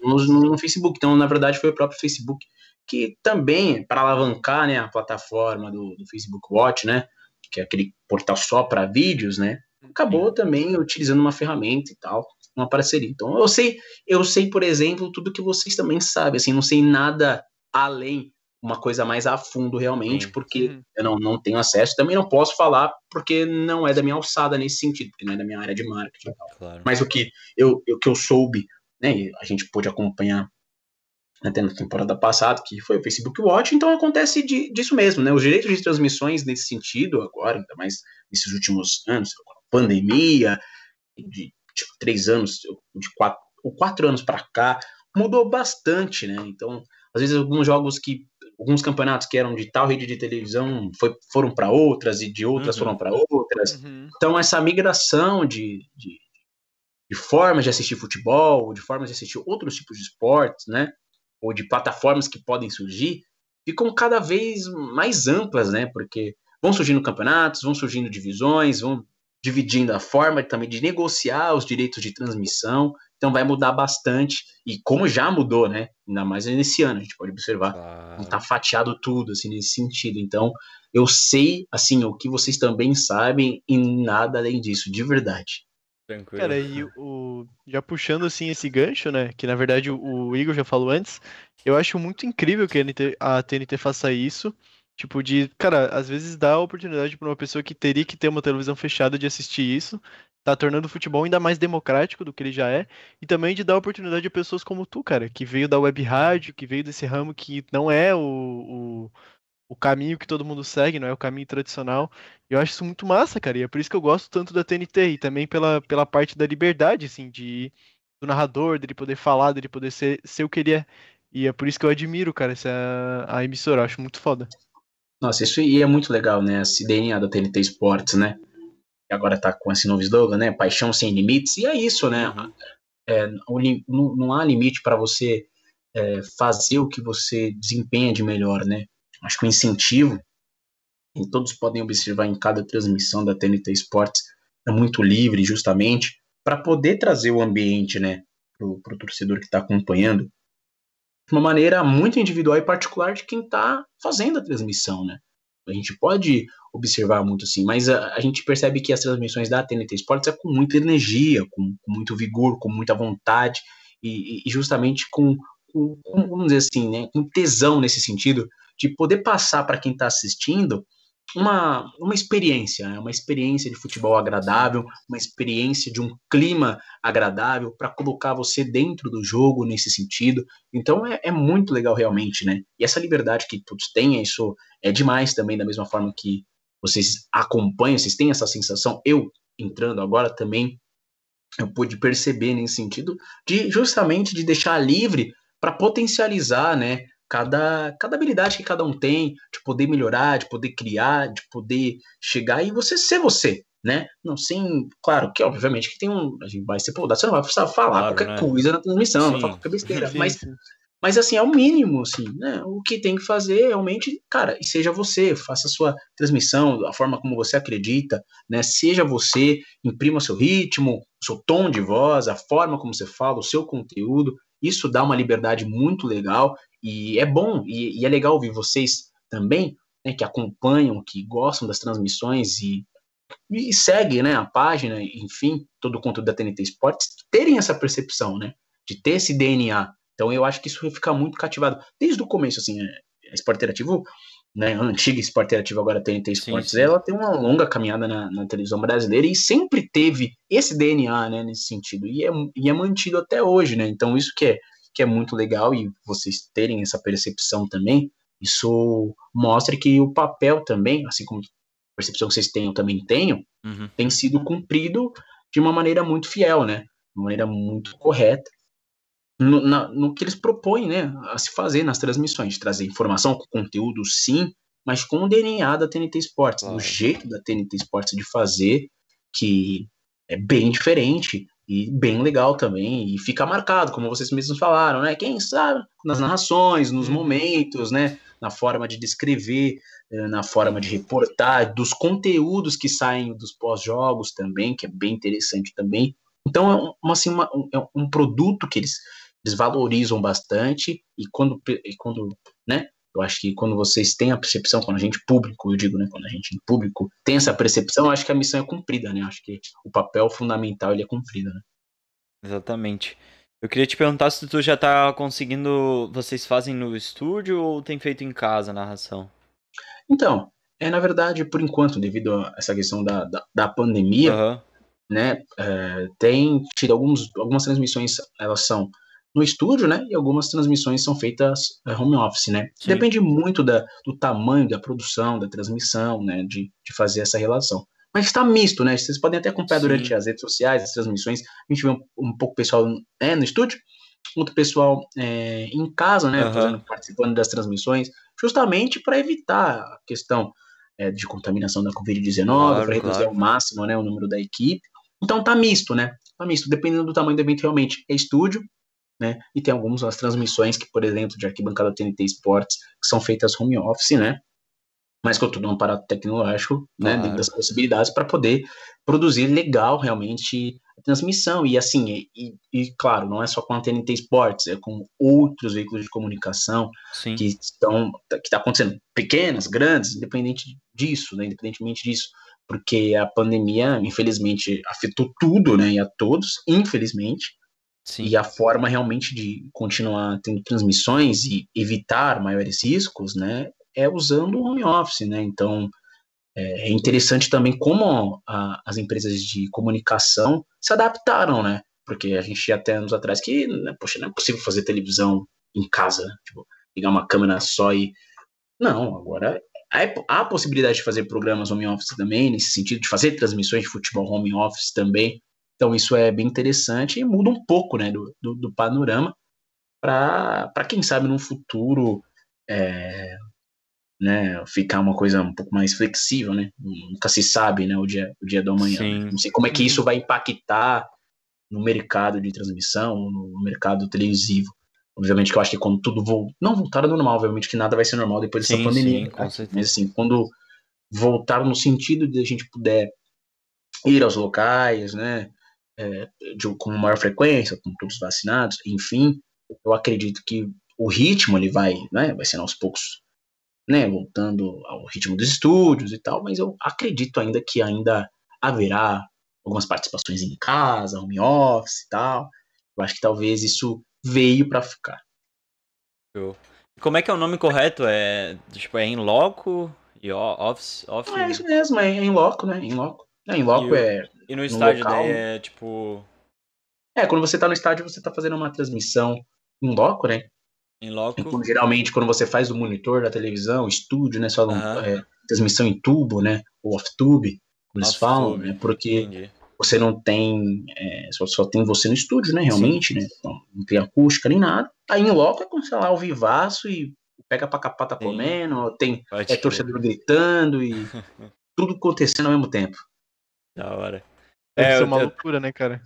Speaker 4: no, no Facebook, então na verdade foi o próprio Facebook que também, para alavancar né, a plataforma do, do, Facebook Watch, né, que é aquele portal só para vídeos, né, acabou também utilizando uma ferramenta e tal, uma parceria. Então, eu sei, eu sei, por exemplo, tudo que vocês também sabem, assim, não sei nada além, uma coisa mais a fundo realmente, porque uhum. eu não, não tenho acesso, também não posso falar porque não é da minha alçada nesse sentido, porque não é da minha área de marketing. Claro. Mas o que eu, eu, que eu soube, né, a gente pôde acompanhar até na temporada passada, que foi o Facebook Watch, então acontece de, disso mesmo, né? Os direitos de transmissões nesse sentido, agora, ainda mais nesses últimos anos, pandemia, de tipo, três anos, de quatro, ou quatro anos para cá, mudou bastante, né? Então, às vezes, alguns jogos que. Alguns campeonatos que eram de tal rede de televisão foi, foram para outras, e de outras uhum. foram para outras. Uhum. Então, essa migração de, de, de formas de assistir futebol, de formas de assistir outros tipos de esportes, né? ou de plataformas que podem surgir ficam cada vez mais amplas, né? Porque vão surgindo campeonatos, vão surgindo divisões, vão dividindo a forma também de negociar os direitos de transmissão. Então vai mudar bastante e como já mudou, né? Ainda mais nesse ano a gente pode observar, claro. tá fatiado tudo assim nesse sentido. Então eu sei assim o que vocês também sabem e nada além disso, de verdade.
Speaker 3: Tranquilo. Cara, e o. Já puxando assim esse gancho, né? Que na verdade o, o Igor já falou antes. Eu acho muito incrível que a TNT, a TNT faça isso. Tipo, de, cara, às vezes dá a oportunidade para uma pessoa que teria que ter uma televisão fechada de assistir isso. Tá tornando o futebol ainda mais democrático do que ele já é. E também de dar oportunidade a pessoas como tu, cara, que veio da web rádio, que veio desse ramo que não é o, o o caminho que todo mundo segue, não é o caminho tradicional. Eu acho isso muito massa, cara, e é por isso que eu gosto tanto da TNT e também pela, pela parte da liberdade, assim, de do narrador, dele poder falar, dele poder ser, ser o que ele é. E é por isso que eu admiro, cara, essa a emissora, eu acho muito foda.
Speaker 4: Nossa, isso aí é muito legal, né? Esse DNA da TNT Sports, né? E agora tá com esse novo slogan, né? Paixão sem limites. E é isso, né? É, não, não há limite para você é, fazer o que você desempenha de melhor, né? Acho que o incentivo, e todos podem observar em cada transmissão da TNT Sports, é muito livre, justamente, para poder trazer o ambiente né, para o torcedor que está acompanhando uma maneira muito individual e particular de quem está fazendo a transmissão, né? A gente pode observar muito assim, mas a, a, gente percebe que as transmissões da TNT Sports é com muita energia, com, com muito vigor, com muita vontade e, e justamente com, com, vamos dizer assim, né, com tesão nesse sentido de poder passar para quem está assistindo uma, uma experiência, né? uma experiência de futebol agradável, uma experiência de um clima agradável para colocar você dentro do jogo nesse sentido. Então é, é, muito legal realmente, né? E essa liberdade que todos têm, isso é demais também, da mesma forma que vocês acompanham, vocês têm essa sensação. Eu entrando agora também eu pude perceber nesse sentido de justamente de deixar livre para potencializar, né, cada, cada habilidade que cada um tem, de poder melhorar, de poder criar, de poder chegar e você ser você, né? Não sem, claro, que obviamente que tem um, a gente vai ser podado, você não vai precisar falar claro, qualquer né? coisa na transmissão, não falar qualquer besteira, sim, mas sim. Mas assim, é o mínimo, assim, né? O que tem que fazer realmente, cara, seja você, faça a sua transmissão da forma como você acredita, né? Seja você, imprima seu ritmo, seu tom de voz, a forma como você fala, o seu conteúdo. Isso dá uma liberdade muito legal e é bom, e, e é legal ouvir vocês também, né, que acompanham, que gostam das transmissões e, e seguem né, a página, enfim, todo o conteúdo da TNT Esportes, terem essa percepção, né? De ter esse DNA então eu acho que isso fica muito cativado. Desde o começo, assim, é, a Esporte Interativo, né, a antiga Esporte Interativo, agora TNT Esportes, sim, sim. ela tem uma longa caminhada na, na, televisão brasileira e sempre teve esse DNA, né, nesse sentido. E é, e é mantido até hoje, né? Então isso que é, que é muito legal e vocês terem essa percepção também, isso mostra que o papel também, assim como a percepção que vocês têm, eu também tenho, uhum. tem sido cumprido de uma maneira muito fiel, né? De uma maneira muito correta no, na, no que eles propõem né, a se fazer nas transmissões, trazer informação com conteúdo, sim, mas com o DNA da TNT Sports, o jeito da TNT Sports de fazer, que é bem diferente e bem legal também, e fica marcado, como vocês mesmos falaram, né? Quem sabe, nas narrações, nos uhum. momentos, né? Na forma de descrever, eh, na forma de reportar, dos conteúdos que saem dos pós-jogos também, que é bem interessante também. Então é um, assim, uma, um, é um produto que eles eles valorizam bastante e quando, e quando, né, eu acho que quando vocês têm a percepção, quando a gente público, eu digo, né, quando a gente em público tem essa percepção, eu acho que a missão é cumprida, né, eu acho que o papel fundamental ele é cumprido, né.
Speaker 2: Exatamente. Eu queria te perguntar se tu já tá conseguindo, vocês fazem no estúdio ou tem feito em casa a narração?
Speaker 4: Então, é na verdade, por enquanto, devido a essa questão da, da, da pandemia, uhum. né, é, tem tido alguns, algumas transmissões, elas são no estúdio, né? E algumas transmissões são feitas é, home office, né? Sim. Depende muito da, do tamanho da produção, da transmissão, né? De, de fazer essa relação. Mas está misto, né? Vocês podem até acompanhar Sim. durante as redes sociais, as transmissões. A gente vê um, um pouco pessoal é, no estúdio, outro pessoal é, em casa, né? Uhum. Fazendo, participando das transmissões, justamente para evitar a questão é, de contaminação da Covid-19, claro, para reduzir claro. ao máximo né, o número da equipe. Então tá misto, né? Tá misto, dependendo do tamanho do evento, realmente é estúdio, né? E tem algumas as transmissões que, por exemplo, de arquibancada TNT Sports, que são feitas home office, né? Mas com tudo um aparato tecnológico, né? Claro. Dentro das possibilidades para poder produzir legal realmente a transmissão. E assim, e, e, claro, não é só com a TNT Sports, é com outros veículos de comunicação Sim. que estão que está acontecendo, pequenas, grandes, independente disso, né? Independentemente disso porque a pandemia, infelizmente, afetou tudo, né, e a todos, infelizmente, Sim. E a forma realmente de continuar tendo transmissões e evitar maiores riscos, né, é usando o home office, né? Então é, é interessante também como a, as empresas de comunicação se adaptaram, né? Porque a gente até anos atrás que, né, poxa, não é possível fazer televisão em casa, né? tipo, ligar uma câmera só e não, agora há a possibilidade de fazer programas home office também, nesse sentido, de fazer transmissões de futebol home office também. Então isso é bem interessante e muda um pouco né, do, do, do panorama para quem sabe no futuro é, né, ficar uma coisa um pouco mais flexível, né? Nunca se sabe né, o, dia, o dia do amanhã. Né? Não sei como é que isso vai impactar no mercado de transmissão, no mercado televisivo. Obviamente que eu acho que quando tudo voltar, não voltar ao normal, obviamente que nada vai ser normal depois dessa sim, pandemia. Sim, né? Mas assim, quando voltar no sentido de a gente puder ir aos locais, né? É, de, com maior frequência, com todos vacinados, enfim, eu acredito que o ritmo ele vai, né, vai sendo aos poucos, né, voltando ao ritmo dos estúdios e tal, mas eu acredito ainda que ainda haverá algumas participações em casa, home office e tal. Eu acho que talvez isso veio para ficar.
Speaker 2: Como é que é o nome correto? É tipo é em loco e office, office?
Speaker 4: É isso mesmo, é em loco, né? Em loco. É, em loco é
Speaker 2: e no estádio local. daí é tipo.
Speaker 4: É, quando você tá no estádio, você tá fazendo uma transmissão em loco, né?
Speaker 2: Em loco.
Speaker 4: Então, geralmente, quando você faz o monitor da televisão, estúdio, né? Só é, transmissão em tubo, né? Ou off-tube, como eles falam, né? Porque Entendi. você não tem. É, só, só tem você no estúdio, né? Realmente, Sim. né? Então, não tem acústica nem nada. Aí em loco é como, sei lá, o vivaço e pega pra capar tá comendo, tem é, torcedor gritando e tudo acontecendo ao mesmo tempo.
Speaker 2: Da hora.
Speaker 3: Deve é, ser uma eu, loucura, né, cara?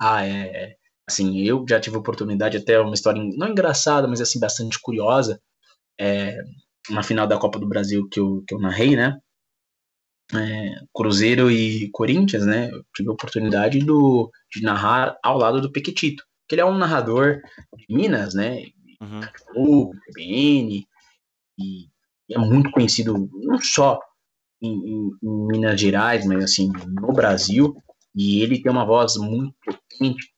Speaker 4: Ah, é, é. assim, eu já tive oportunidade, até uma história não engraçada, mas assim, bastante curiosa, é, na final da Copa do Brasil que eu, que eu narrei, né? É, Cruzeiro e Corinthians, né? Eu tive a oportunidade do, de narrar ao lado do Pequetito, que ele é um narrador de Minas, né? Uhum. PBN, e, e é muito conhecido não só em, em, em, Minas Gerais, mas assim, no Brasil, e ele tem uma voz muito potente,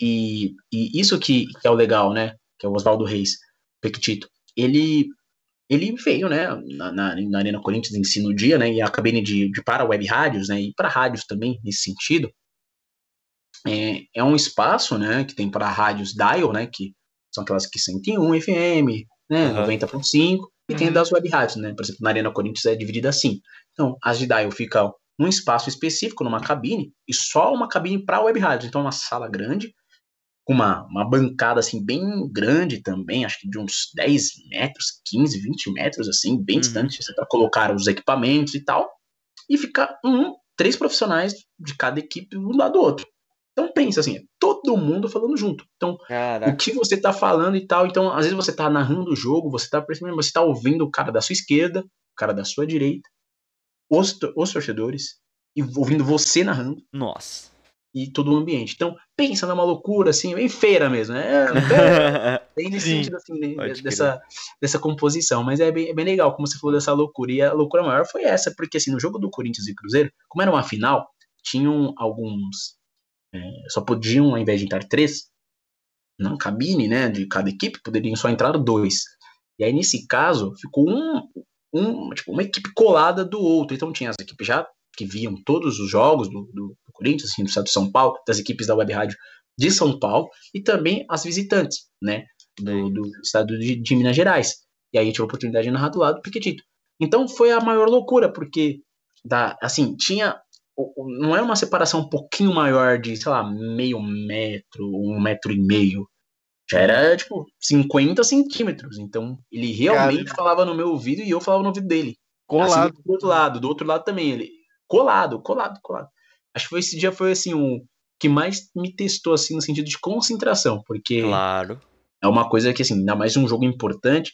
Speaker 4: e, e isso que, que é o legal, né? Que é o Oswaldo Reis, Pequetito. Ele ele veio, né, na, na, na, Arena Corinthians em si no dia, né, e a cabine de, de para web rádios, né, e para rádios também, nesse sentido, é, é um espaço, né, que tem para rádios dial, né, que são aquelas que 101 FM, né, uhum. 90.5, e uhum. tem das web rádios, né, por exemplo, na Arena Corinthians é dividida assim. Então, as de dial ficam num espaço específico, numa cabine, e só uma cabine para web rádios, então é uma sala grande, com uma, uma bancada assim bem grande também, acho que de uns 10 metros, 15, 20 metros, assim, bem uhum. distante, para colocar os equipamentos e tal, e ficar um, três profissionais de cada equipe um lado do outro. Então pensa assim, é todo mundo falando junto. Então, Caraca. o que você tá falando e tal, então às vezes você tá narrando o jogo, você tá percebendo, você tá ouvindo o cara da sua esquerda, o cara da sua direita, os, os torcedores, e ouvindo você narrando.
Speaker 2: Nossa
Speaker 4: e todo o ambiente. Então, pensa numa loucura, assim, bem feira mesmo, né? bem nesse Sim, sentido, assim, dessa, dessa composição. Mas é bem, é bem legal, como você falou dessa loucura. E a loucura maior foi essa, porque, assim, no jogo do Corinthians e Cruzeiro, como era uma final, tinham alguns. É, só podiam, ao invés de entrar três, na cabine, né, de cada equipe, poderiam só entrar dois. E aí, nesse caso, ficou um, um, tipo, uma equipe colada do outro. Então tinha as equipes já que viam todos os jogos do, do, do Corinthians, assim, do estado de São Paulo, das equipes da Web Rádio de São Paulo, e também as visitantes, né, do, do estado de, de, Minas Gerais. E aí eu tive a oportunidade de narrar do lado do Piquetito. Então foi a maior loucura, porque, da, assim, tinha não é uma separação um pouquinho maior de, sei lá, meio metro, um metro e meio. Já era, tipo, 50 centímetros. Então, ele realmente Cara. falava no meu ouvido e eu falava no ouvido dele.
Speaker 3: Colado. Assim,
Speaker 4: do outro lado, do outro lado também. Ele, colado, colado, colado. Acho que foi esse dia foi assim um que mais me testou assim no sentido de concentração, porque
Speaker 2: claro.
Speaker 4: é uma coisa que assim, ainda mais um jogo importante.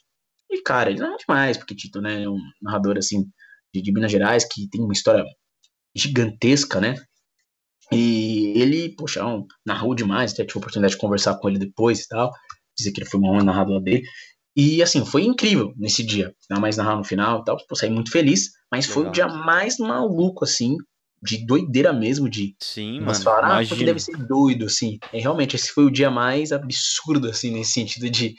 Speaker 4: E cara, ele não é demais, porque Tito, né, é um narrador assim de, de Minas Gerais que tem uma história gigantesca, né? E ele, poxa, um, narrou demais, até tive a oportunidade de conversar com ele depois e tal. Dizer que ele foi um bom narrador dele. E assim, foi incrível nesse dia. Ainda mais narrar no final e tal. Pô, saí muito feliz. Mas Legal. foi o dia mais maluco, assim, de doideira mesmo, de.
Speaker 2: Sim,
Speaker 4: mas
Speaker 2: mano.
Speaker 4: falar, ah, porque deve ser doido, assim. É, realmente, esse foi o dia mais absurdo, assim, nesse sentido de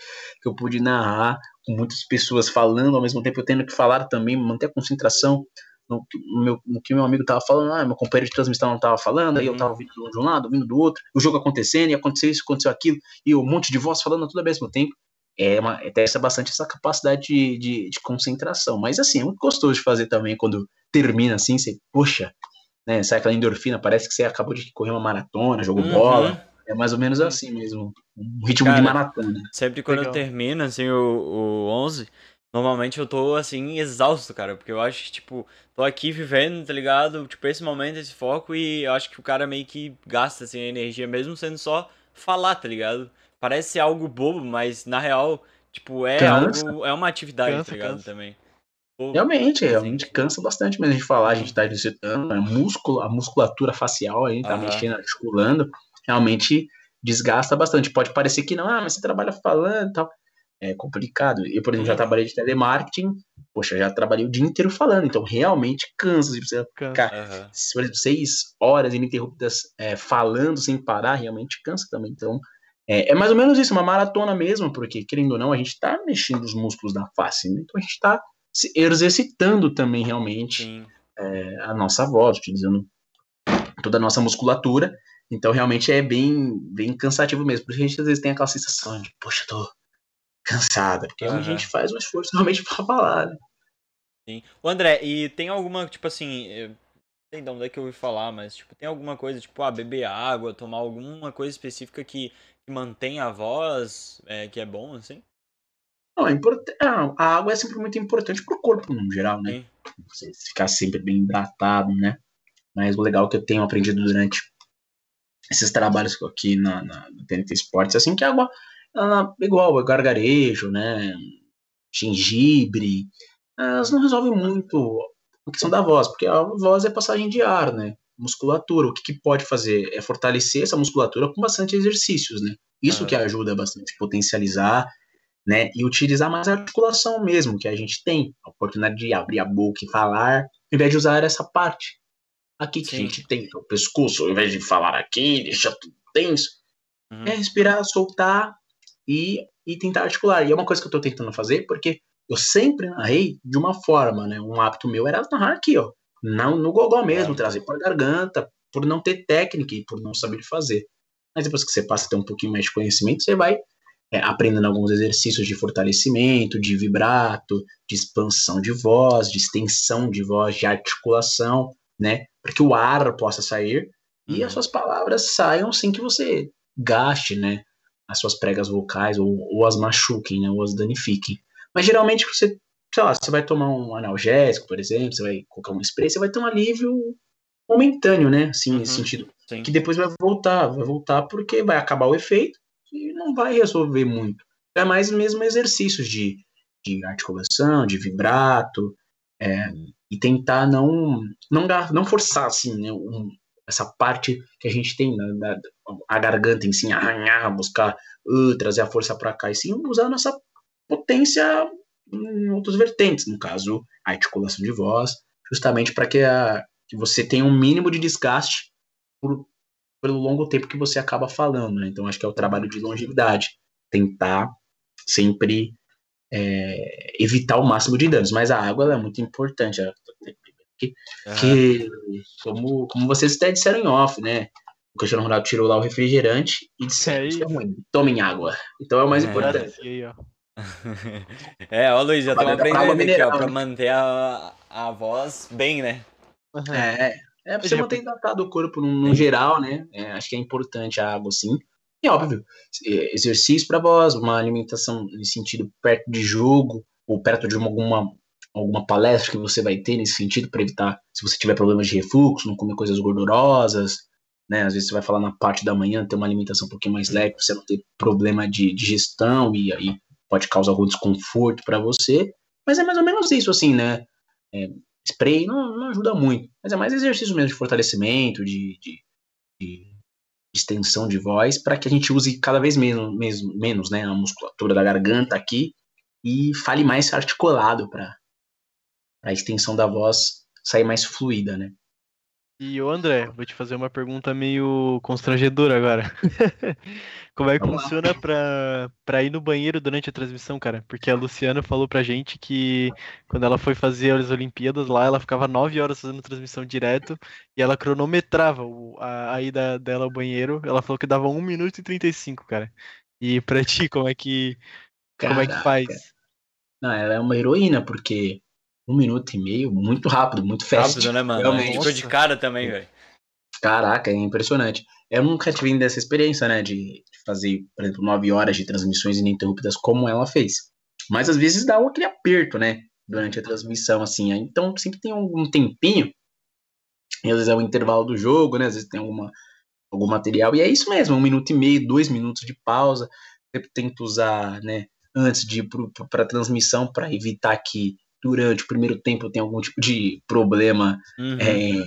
Speaker 4: que eu pude narrar com muitas pessoas falando, ao mesmo tempo eu tendo que falar também, manter a concentração no, meu, no que meu amigo tava falando, ah, meu companheiro de transmissão não tava falando, aí eu uhum. tava ouvindo de um lado, ouvindo do outro, o jogo acontecendo, e aconteceu isso, aconteceu aquilo, e um monte de voz falando tudo ao mesmo tempo é uma, testa bastante essa capacidade de, de, de, concentração. Mas assim, é muito gostoso de fazer também quando termina assim, você, poxa, né, sai aquela endorfina, parece que você acabou de correr uma maratona, jogou uhum. bola. É mais ou menos assim mesmo, um ritmo Cara, de maratona.
Speaker 2: Sempre quando Legal. eu termino, assim, o, o 11, normalmente eu tô, assim, exausto, cara, porque eu acho que, tipo, tô aqui vivendo, tá ligado? Tipo, esse momento, esse foco, e eu acho que o cara meio que gasta, assim, a energia, mesmo sendo só falar, tá ligado? parece ser algo bobo, mas na real, tipo, é cansa. algo. É uma atividade, cansa, tá ligado? Cansa. Também.
Speaker 4: Pô, realmente, assim, realmente cansa bastante mesmo de falar, a gente tá exercitando, a, músculo, a musculatura facial aí, tá mexendo, articulando, realmente desgasta bastante. Pode parecer que não, ah, mas você trabalha falando e tal. É complicado. Eu, por exemplo, já uhum. trabalhei de telemarketing, poxa, já trabalhei o dia inteiro falando, então realmente cansa. Você ficar, uhum. por exemplo, seis horas ininterruptas é, falando sem parar, realmente cansa também. Então, é, é, mais ou menos isso, uma maratona mesmo, porque, querendo ou não, a gente está mexendo os músculos da face, né? então a gente está exercitando também realmente é, a nossa voz, utilizando toda a nossa musculatura. Então realmente é bem, bem cansativo mesmo. Por isso a gente às vezes tem aquela sensação de, poxa, tô cansada, porque uhum. a gente faz um esforço realmente para falar, né?
Speaker 2: Sim. O André, e tem alguma, tipo assim, não sei de onde é que eu ouvi falar, mas tipo, tem alguma coisa, tipo, ah, beber água, tomar alguma coisa específica que que mantém a voz, é, que é bom, assim?
Speaker 4: Não, é import... É, a água é sempre muito importante pro corpo, no geral, né? Sim. Você ficar sempre bem hidratado, né? Mas o legal que eu tenho aprendido durante esses trabalhos aqui na, na, na TNT Sports, assim, que a água, ela, igual, gargarejo, né, gengibre, elas não resolvem muito a questão da voz, porque a voz é passagem de ar, né, musculatura, o que, que pode fazer é fortalecer essa musculatura com bastante exercícios, né, isso ah. que ajuda bastante, potencializar, né, e utilizar mais a articulação mesmo, que a gente tem, a oportunidade de abrir a boca e falar, ao invés de usar essa parte, aqui que Sim. a gente tem, é o pescoço, ao invés de falar aqui, deixar tudo tenso, uhum. é respirar, soltar e, e tentar articular. E é uma coisa que eu tô tentando fazer, porque eu sempre narrei de uma forma, né? Um hábito meu era narrar aqui, ó. Não no gogó mesmo, é. trazer para garganta, por não ter técnica e por não saber fazer. Mas depois que você passa a ter um pouquinho mais de conhecimento, você vai é, aprendendo alguns exercícios de fortalecimento, de vibrato, de expansão de voz, de extensão de voz, de articulação, né? Para que o ar possa sair uhum. e as suas palavras saiam sem que você gaste, né? As suas pregas vocais ou, ou as machuquem, né? Ou as danifiquem. Mas geralmente você, sei lá, você vai tomar um analgésico, por exemplo, você vai colocar um spray, você vai ter um alívio momentâneo, né? Assim, uhum. nesse sentido. Sim. Que depois vai voltar, vai voltar porque vai acabar o efeito e não vai resolver muito. É mais mesmo exercícios de, de articulação, de vibrato, é, e tentar não, não, não forçar assim, né, um, essa parte que a gente tem, né, da, a garganta em si, arranhar, buscar uh, trazer a força para cá, e sim usar a nossa potência em outras vertentes, no caso, a articulação de voz, justamente para que, que você tenha um mínimo de desgaste por, pelo longo tempo que você acaba falando. Né? Então, acho que é o trabalho de longevidade. Tentar sempre é, evitar o máximo de danos. Mas a água é muito importante. Que, uhum. que como, como vocês até disseram em off, né? O Cristiano Ronaldo tirou lá o refrigerante e disse: é Isso é ruim, tomem água. Então é o mais é. importante.
Speaker 2: é, ó, Luiz, já estamos aprendendo aqui, ó, pra manter a, a voz bem, né?
Speaker 4: Uhum. É, é pra você manter hidratado o corpo no, no geral, né? É, acho que é importante a água, sim. E óbvio, exercício para voz, uma alimentação nesse sentido perto de jogo, ou perto de uma, alguma, alguma palestra que você vai ter nesse sentido, para evitar, se você tiver problemas de refluxo, não comer coisas gordurosas, né? Às vezes você vai falar na parte da manhã, ter uma alimentação um pouquinho mais leve, você não ter problema de digestão e aí pode causar algum desconforto para você. Mas é mais ou menos isso, assim, né? É, spray não, não, ajuda muito, mas é mais exercício mesmo de fortalecimento, de, de, de extensão de voz, para que a gente use cada vez menos, menos, menos né, a musculatura da garganta aqui e fale mais articulado para a extensão da voz sair mais fluida, né?
Speaker 3: E o André, vou te fazer uma pergunta meio constrangedora agora. Como é que Vamos funciona pra, pra ir no banheiro durante a transmissão, cara? Porque a Luciana falou pra gente que quando ela foi fazer as Olimpíadas lá, ela ficava nove horas fazendo transmissão direto e ela cronometrava o, a, a, ida dela ao banheiro. Ela falou que dava 1 minuto e 35, cara. E pra ti, como é que, Caraca. como é que faz?
Speaker 4: Não, ela é uma heroína, porque um minuto e meio, muito rápido, muito fast. Rápido,
Speaker 2: né, mano? Realmente. Ficou de cara também, velho.
Speaker 4: Caraca, é impressionante. Eu nunca tive ainda essa experiência, né, de, fazer, por exemplo, nove horas de transmissões ininterruptas como ela fez. Mas às vezes dá aquele aperto, né, durante a transmissão, assim. Então sempre tem algum tempinho, e às vezes é o intervalo do jogo, né, às vezes tem alguma, algum material, e é isso mesmo, um minuto e meio, dois minutos de pausa. Sempre tento usar, né, antes de ir para transmissão para evitar que durante o primeiro tempo tem algum tipo de problema uhum. é,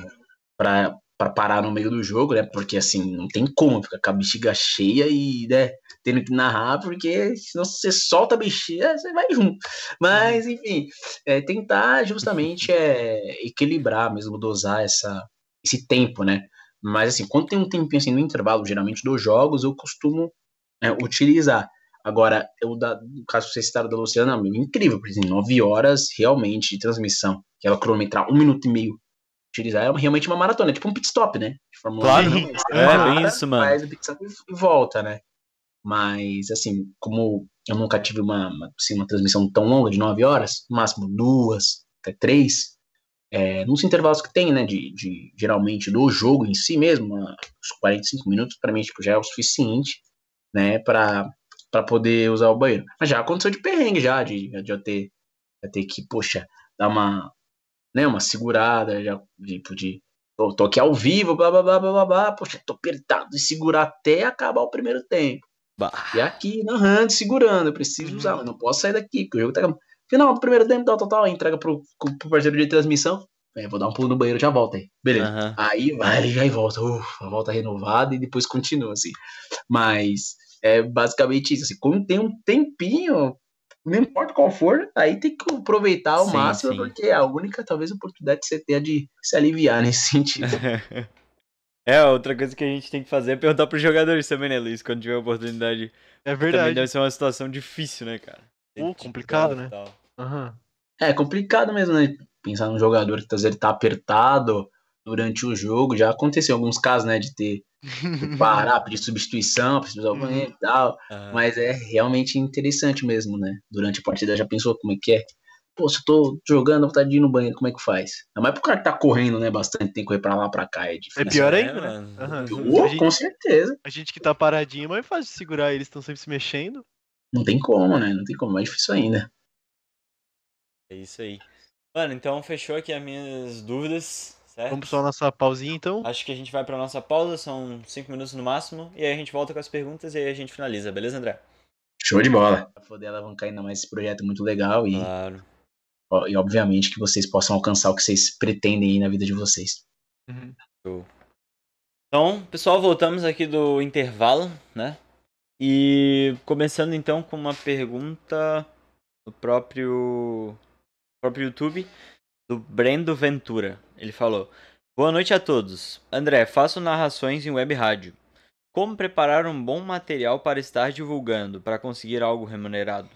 Speaker 4: para parar no meio do jogo, né? Porque assim, não tem como ficar com a bexiga cheia e né, tendo que narrar, porque senão você solta a bexiga, você vai junto. Mas, enfim, é, tentar justamente é, equilibrar mesmo, dosar essa, esse tempo, né? Mas assim, quando tem um tempinho assim no intervalo, geralmente dos jogos, eu costumo é, utilizar. Agora, eu da, no caso você citaram da Luciana, meu, incrível, porque assim, nove horas realmente de transmissão, que ela cronometrar um minuto e meio, utilizar, é realmente uma maratona, é tipo um pit stop, né?
Speaker 2: De Fórmula claro, 1, é, bem isso, mano.
Speaker 4: Faz o pit stop e volta, né? Mas, assim, como eu nunca tive uma, uma, assim, uma transmissão tão longa, de nove horas, no máximo duas, até três, é, nos intervalos que tem, né, de, de geralmente do jogo em si mesmo, uns 45 minutos, para mim, tipo, já é o suficiente, né, para para poder usar o banheiro. Mas já aconteceu de perrengue já, de, de eu ter, de ter que, poxa, dar uma, né, uma segurada, já, tipo, de, tô, tô aqui ao vivo, blá blá blá blá blá, blá. poxa, tô apertado de segurar até acabar o primeiro tempo.
Speaker 2: Bah.
Speaker 4: E aqui narrando, segurando, eu preciso
Speaker 3: Uhum.
Speaker 4: usar, mas não posso sair daqui, porque o jogo tá. Final do primeiro tempo, tal, tal, tal, entrega pro, pro parceiro de transmissão. É, vou dar um pulo no banheiro, já volto aí. Beleza.
Speaker 2: Aham.
Speaker 4: Aí vai, já volta, ufa, volta renovada e depois continua, assim. Mas é basicamente isso, assim, quando tem um tempinho, não importa qual for, aí tem que aproveitar ao
Speaker 2: Sim,
Speaker 4: máximo,
Speaker 2: sim.
Speaker 4: porque é a única, talvez, oportunidade que você tenha de se aliviar nesse sentido.
Speaker 2: É, outra coisa que a gente tem que fazer é perguntar pros jogadores também, né, Luiz? Quando tiver oportunidade.
Speaker 3: É
Speaker 2: Também
Speaker 3: verdade.
Speaker 2: deve ser uma situação difícil, né, cara? Que
Speaker 3: complicado, né? Aham.
Speaker 4: É complicado mesmo, né? Pensar num jogador que às vezes tá apertado durante o jogo. Já aconteceu alguns casos, né? De ter que parar, pedir substituição, precisar do banheiro e tal.
Speaker 2: Aham.
Speaker 4: Mas é realmente interessante mesmo, né? Durante a partida já pensou como é que é? Pô, se eu tô jogando, eu vontade de ir no banheiro, como é que faz? Não mais pro cara que tá correndo, né? Bastante, tem que correr pra lá, pra cá, é difícil.
Speaker 3: É pior
Speaker 2: É,
Speaker 3: ainda, né?
Speaker 4: Ô,
Speaker 3: A gente-
Speaker 4: com certeza.
Speaker 3: A gente que tá paradinho, mas é fácil de segurar, eles estão sempre se mexendo.
Speaker 4: Não tem como, né? Não tem como, mais difícil ainda.
Speaker 2: É isso aí. Mano, então fechou aqui as minhas dúvidas, certo?
Speaker 3: Vamos só nossa pausinha então.
Speaker 2: Acho que a gente vai pra nossa pausa, são 5 minutos no máximo, e aí a gente volta com as perguntas e aí a gente finaliza, beleza, André?
Speaker 4: Show de bola. Pra poder alavancar ainda mais esse projeto muito legal e,
Speaker 2: Claro.
Speaker 4: ó, e obviamente que vocês possam alcançar o que vocês pretendem aí na vida de vocês.
Speaker 3: Uhum.
Speaker 2: Então, pessoal, voltamos aqui do intervalo, né? E começando então com uma pergunta do próprio, próprio YouTube, do Brendo Ventura. Ele falou: Boa noite a todos. André, faço narrações em web rádio. Como preparar um bom material para estar divulgando, para conseguir algo remunerado?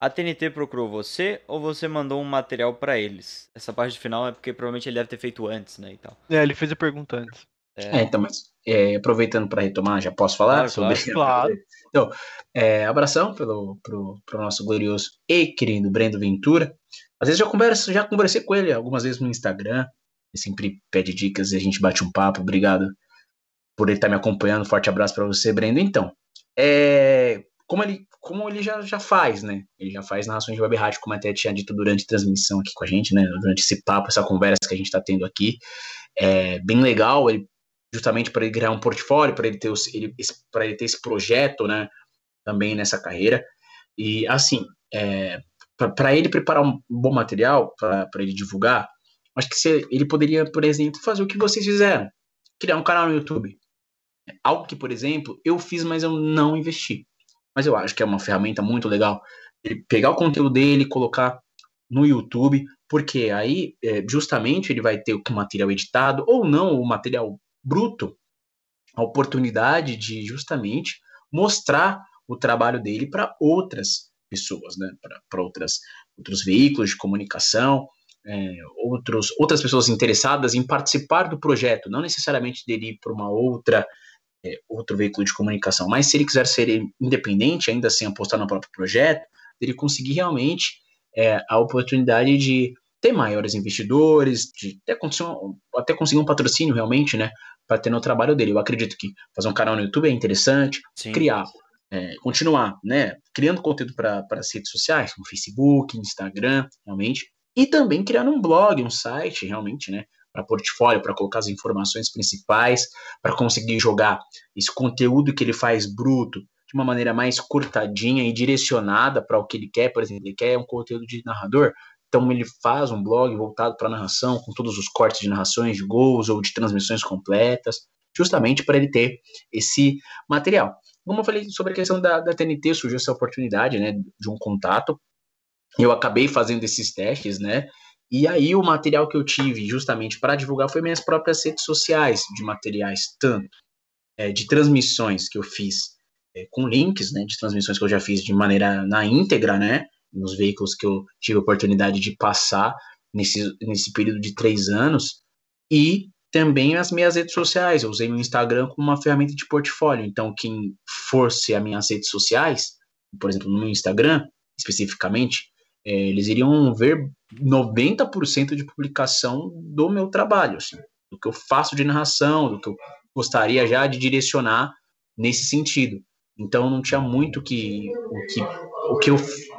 Speaker 2: A TNT procurou você ou você mandou um material para eles? Essa parte final é porque provavelmente ele deve ter feito antes, né, e tal.
Speaker 3: É, ele fez a pergunta antes.
Speaker 4: É, então, mas é, aproveitando para retomar, já posso falar
Speaker 2: Claro,
Speaker 4: sobre.
Speaker 3: claro.
Speaker 4: Então, é, abração pelo pro, pro nosso glorioso e querido Brendo Ventura. Às vezes já converso, já conversei com ele algumas vezes no Instagram. Ele sempre pede dicas e a gente bate um papo. Obrigado por ele estar me acompanhando. Forte abraço para você, Brendo. Então, é, como ele, como ele já, já faz, né? Ele já faz narrações de web rádio, como até tinha dito durante a transmissão aqui com a gente, né? Durante esse papo, essa conversa que a gente está tendo aqui. É bem legal. Ele justamente para ele criar um portfólio, para ele ter os- ele, ele ter esse projeto, né, também nessa carreira. E assim, para ele preparar um bom material para ele divulgar, acho que ele poderia, por exemplo, fazer o que vocês fizeram, criar um canal no YouTube. Algo que, por exemplo, eu fiz, mas eu não investi. Mas eu acho que é uma ferramenta muito legal. Ele pegar o conteúdo dele, colocar no YouTube, porque aí, é, justamente, ele vai ter o material editado, ou não, o material bruto, a oportunidade de justamente mostrar o trabalho dele para outras pessoas, né? Para outras outros veículos de comunicação, é, outros, outras pessoas interessadas em participar do projeto, não necessariamente dele ir para uma outra é, outro veículo de comunicação, mas se ele quiser ser independente, ainda assim apostar no próprio projeto, ele conseguir realmente é, a oportunidade de ter maiores investidores, de até conseguir, um, até conseguir um patrocínio realmente, né, para ter no trabalho dele. Eu acredito que fazer um canal no YouTube é interessante,
Speaker 2: Sim.
Speaker 4: criar, é, continuar, né, criando conteúdo para as redes sociais, no Facebook, Instagram, realmente, e também criar um blog, um site, realmente, né, para portfólio, para colocar as informações principais, para conseguir jogar esse conteúdo que ele faz bruto de uma maneira mais cortadinha e direcionada para o que ele quer, por exemplo, ele quer um conteúdo de narrador, então ele faz um blog voltado para narração, com todos os cortes de narrações, de gols ou de transmissões completas, justamente para ele ter esse material. Como eu falei sobre a questão da, da TNT, surgiu essa oportunidade, né, de um contato. Eu acabei fazendo esses testes, né, e aí o material que eu tive justamente para divulgar foi minhas próprias redes sociais, de materiais tanto é, de transmissões que eu fiz é, com links, né, de transmissões que eu já fiz de maneira na íntegra, né, nos veículos que eu tive a oportunidade de passar nesse, nesse período de três anos, e também as minhas redes sociais. Eu usei meu Instagram como uma ferramenta de portfólio. Então, quem fosse as minhas redes sociais, por exemplo, no meu Instagram, especificamente, é, eles iriam ver 90% de publicação do meu trabalho, assim, do que eu faço de narração, do que eu gostaria já de direcionar nesse sentido. Então não tinha muito que, o, que, o que eu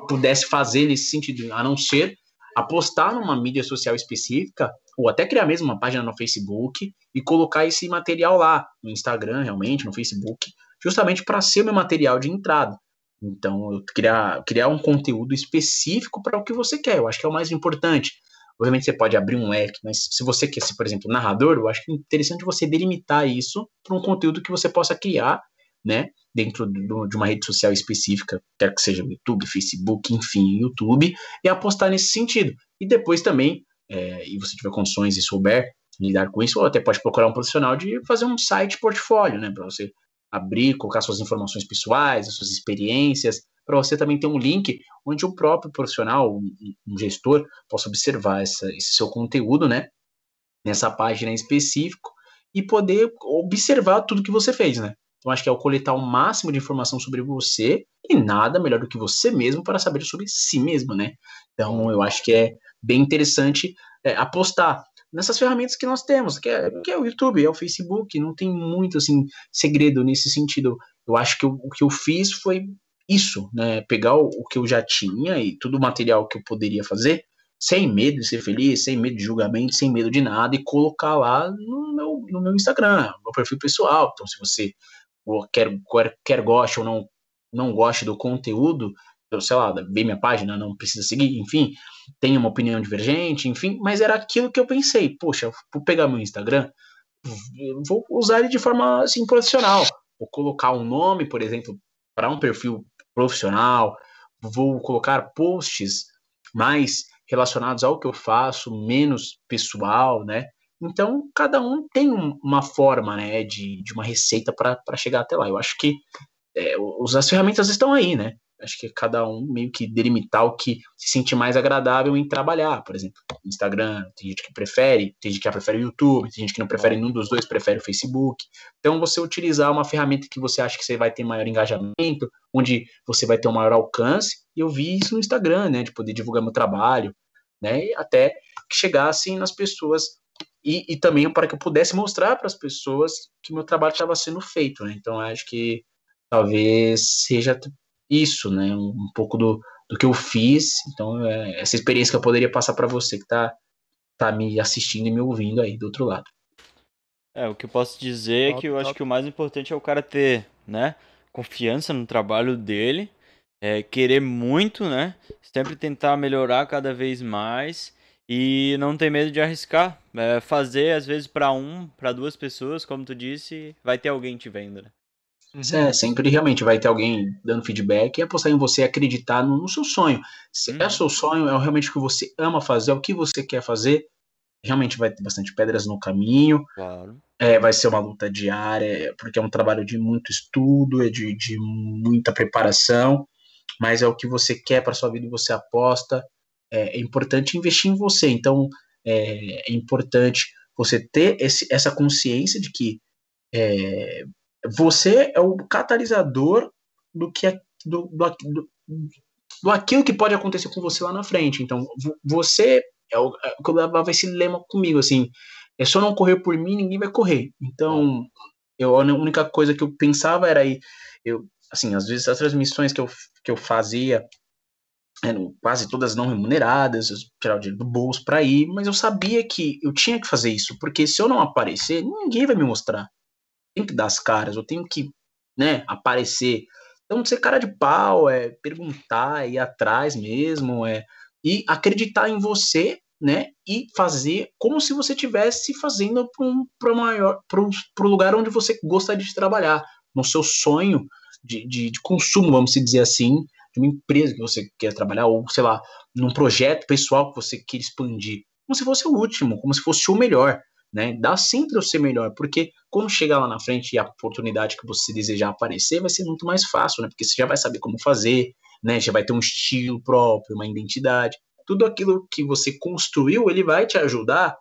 Speaker 4: pudesse fazer nesse sentido, a não ser apostar numa mídia social específica ou até criar mesmo uma página no Facebook e colocar esse material lá no Instagram, realmente, no Facebook, justamente para ser meu material de entrada. Então, eu criar, criar um conteúdo específico para o que você quer, eu acho que é o mais importante. Obviamente você pode abrir um leque, mas se você quer ser, por exemplo, narrador, eu acho que é interessante você delimitar isso para um conteúdo que você possa criar, né, dentro do, de uma rede social específica, quer que seja YouTube, Facebook, enfim, YouTube, e apostar nesse sentido. E depois também, é, e você tiver condições e souber lidar com isso, ou até pode procurar um profissional de fazer um site portfólio, né, para você abrir, colocar suas informações pessoais, as suas experiências, para você também ter um link onde o próprio profissional, um, um gestor, possa observar essa, esse seu conteúdo, né? Nessa página em específico e poder observar tudo que você fez, né? Então acho que é o coletar o máximo de informação sobre você e nada melhor do que você mesmo para saber sobre si mesmo, né? Então eu acho que é bem interessante é, apostar nessas ferramentas que nós temos, que é, que é o YouTube, é o Facebook, não tem muito assim segredo nesse sentido. Eu acho que o, que eu fiz foi isso, né? Pegar o, o, que eu já tinha e todo o material que eu poderia fazer, sem medo de ser feliz, sem medo de julgamento, sem medo de nada, e colocar lá no meu, no meu Instagram, no meu perfil pessoal. Então, se você quer, quer, quer goste ou não, não goste do conteúdo, sei lá, ver minha página, não precisa seguir, enfim, tem uma opinião divergente, enfim, mas era aquilo que eu pensei, poxa, vou pegar meu Instagram, vou usar ele de forma assim profissional, vou colocar um nome, por exemplo, para um perfil profissional, vou colocar posts mais relacionados ao que eu faço, menos pessoal, né? Então, cada um tem uma forma, né, de, de uma receita para chegar até lá. Eu acho que é, as ferramentas estão aí, né? Acho que cada um meio que delimitar o que se sente mais agradável em trabalhar. Por exemplo, Instagram, tem gente que prefere, tem gente que prefere o YouTube, tem gente que não prefere nenhum dos dois, prefere o Facebook. Então, você utilizar uma ferramenta que você acha que você vai ter maior engajamento, onde você vai ter um maior alcance, e eu vi isso no Instagram, né, de poder divulgar meu trabalho, né, e até que chegasse nas pessoas e, e também para que eu pudesse mostrar para as pessoas que meu trabalho estava sendo feito, né? Então, acho que talvez seja isso, né? Um, um pouco do, do que eu fiz. Então, é essa experiência que eu poderia passar para você que está tá me assistindo e me ouvindo aí do outro lado.
Speaker 2: É, o que eu posso dizer top, é que eu top. acho que o mais importante é o cara ter, né, confiança no trabalho dele, é, querer muito, né, sempre tentar melhorar cada vez mais e não ter medo de arriscar, é, fazer às vezes para um, para duas pessoas, como tu disse, vai ter alguém te vendo, né?
Speaker 4: É, sempre realmente vai ter alguém dando feedback e apostar em você acreditar no, no seu sonho. Se uhum. é o seu sonho, é realmente o que você ama fazer, é o que você quer fazer, realmente vai ter bastante pedras no caminho.
Speaker 2: Claro.
Speaker 4: É, vai ser uma luta diária, porque é um trabalho de muito estudo, é de, de muita preparação, mas é o que você quer para sua vida e você aposta. É, é, importante investir em você. Então, é, é importante você ter esse, essa consciência de que é, você é o catalisador do que é, do, do, do, do, aquilo que pode acontecer com você lá na frente. Então, você é o é, que eu levava esse lema comigo, assim, é só não correr por mim, ninguém vai correr. Então, eu, a única coisa que eu pensava era aí, eu, assim, às vezes as transmissões que eu, que eu fazia eram quase todas não remuneradas, eu tirava o dinheiro do bolso para ir, mas eu sabia que eu tinha que fazer isso, porque se eu não aparecer, ninguém vai me mostrar tenho que dar as caras, eu tenho que, né, aparecer. Então, ser cara de pau, é perguntar, ir atrás mesmo, é e acreditar em você, né, e fazer como se você estivesse fazendo para um, maior, para o lugar onde você gostaria de trabalhar, no seu sonho de, de, de consumo, vamos dizer assim, de uma empresa que você quer trabalhar, ou sei lá, num projeto pessoal que você quer expandir, como se fosse o último, como se fosse o melhor né? Dá sempre o ser melhor, porque quando chegar lá na frente e a oportunidade que você desejar aparecer, vai ser muito mais fácil, né? Porque você já vai saber como fazer, né? Já vai ter um estilo próprio, uma identidade. Tudo aquilo que você construiu, ele vai te ajudar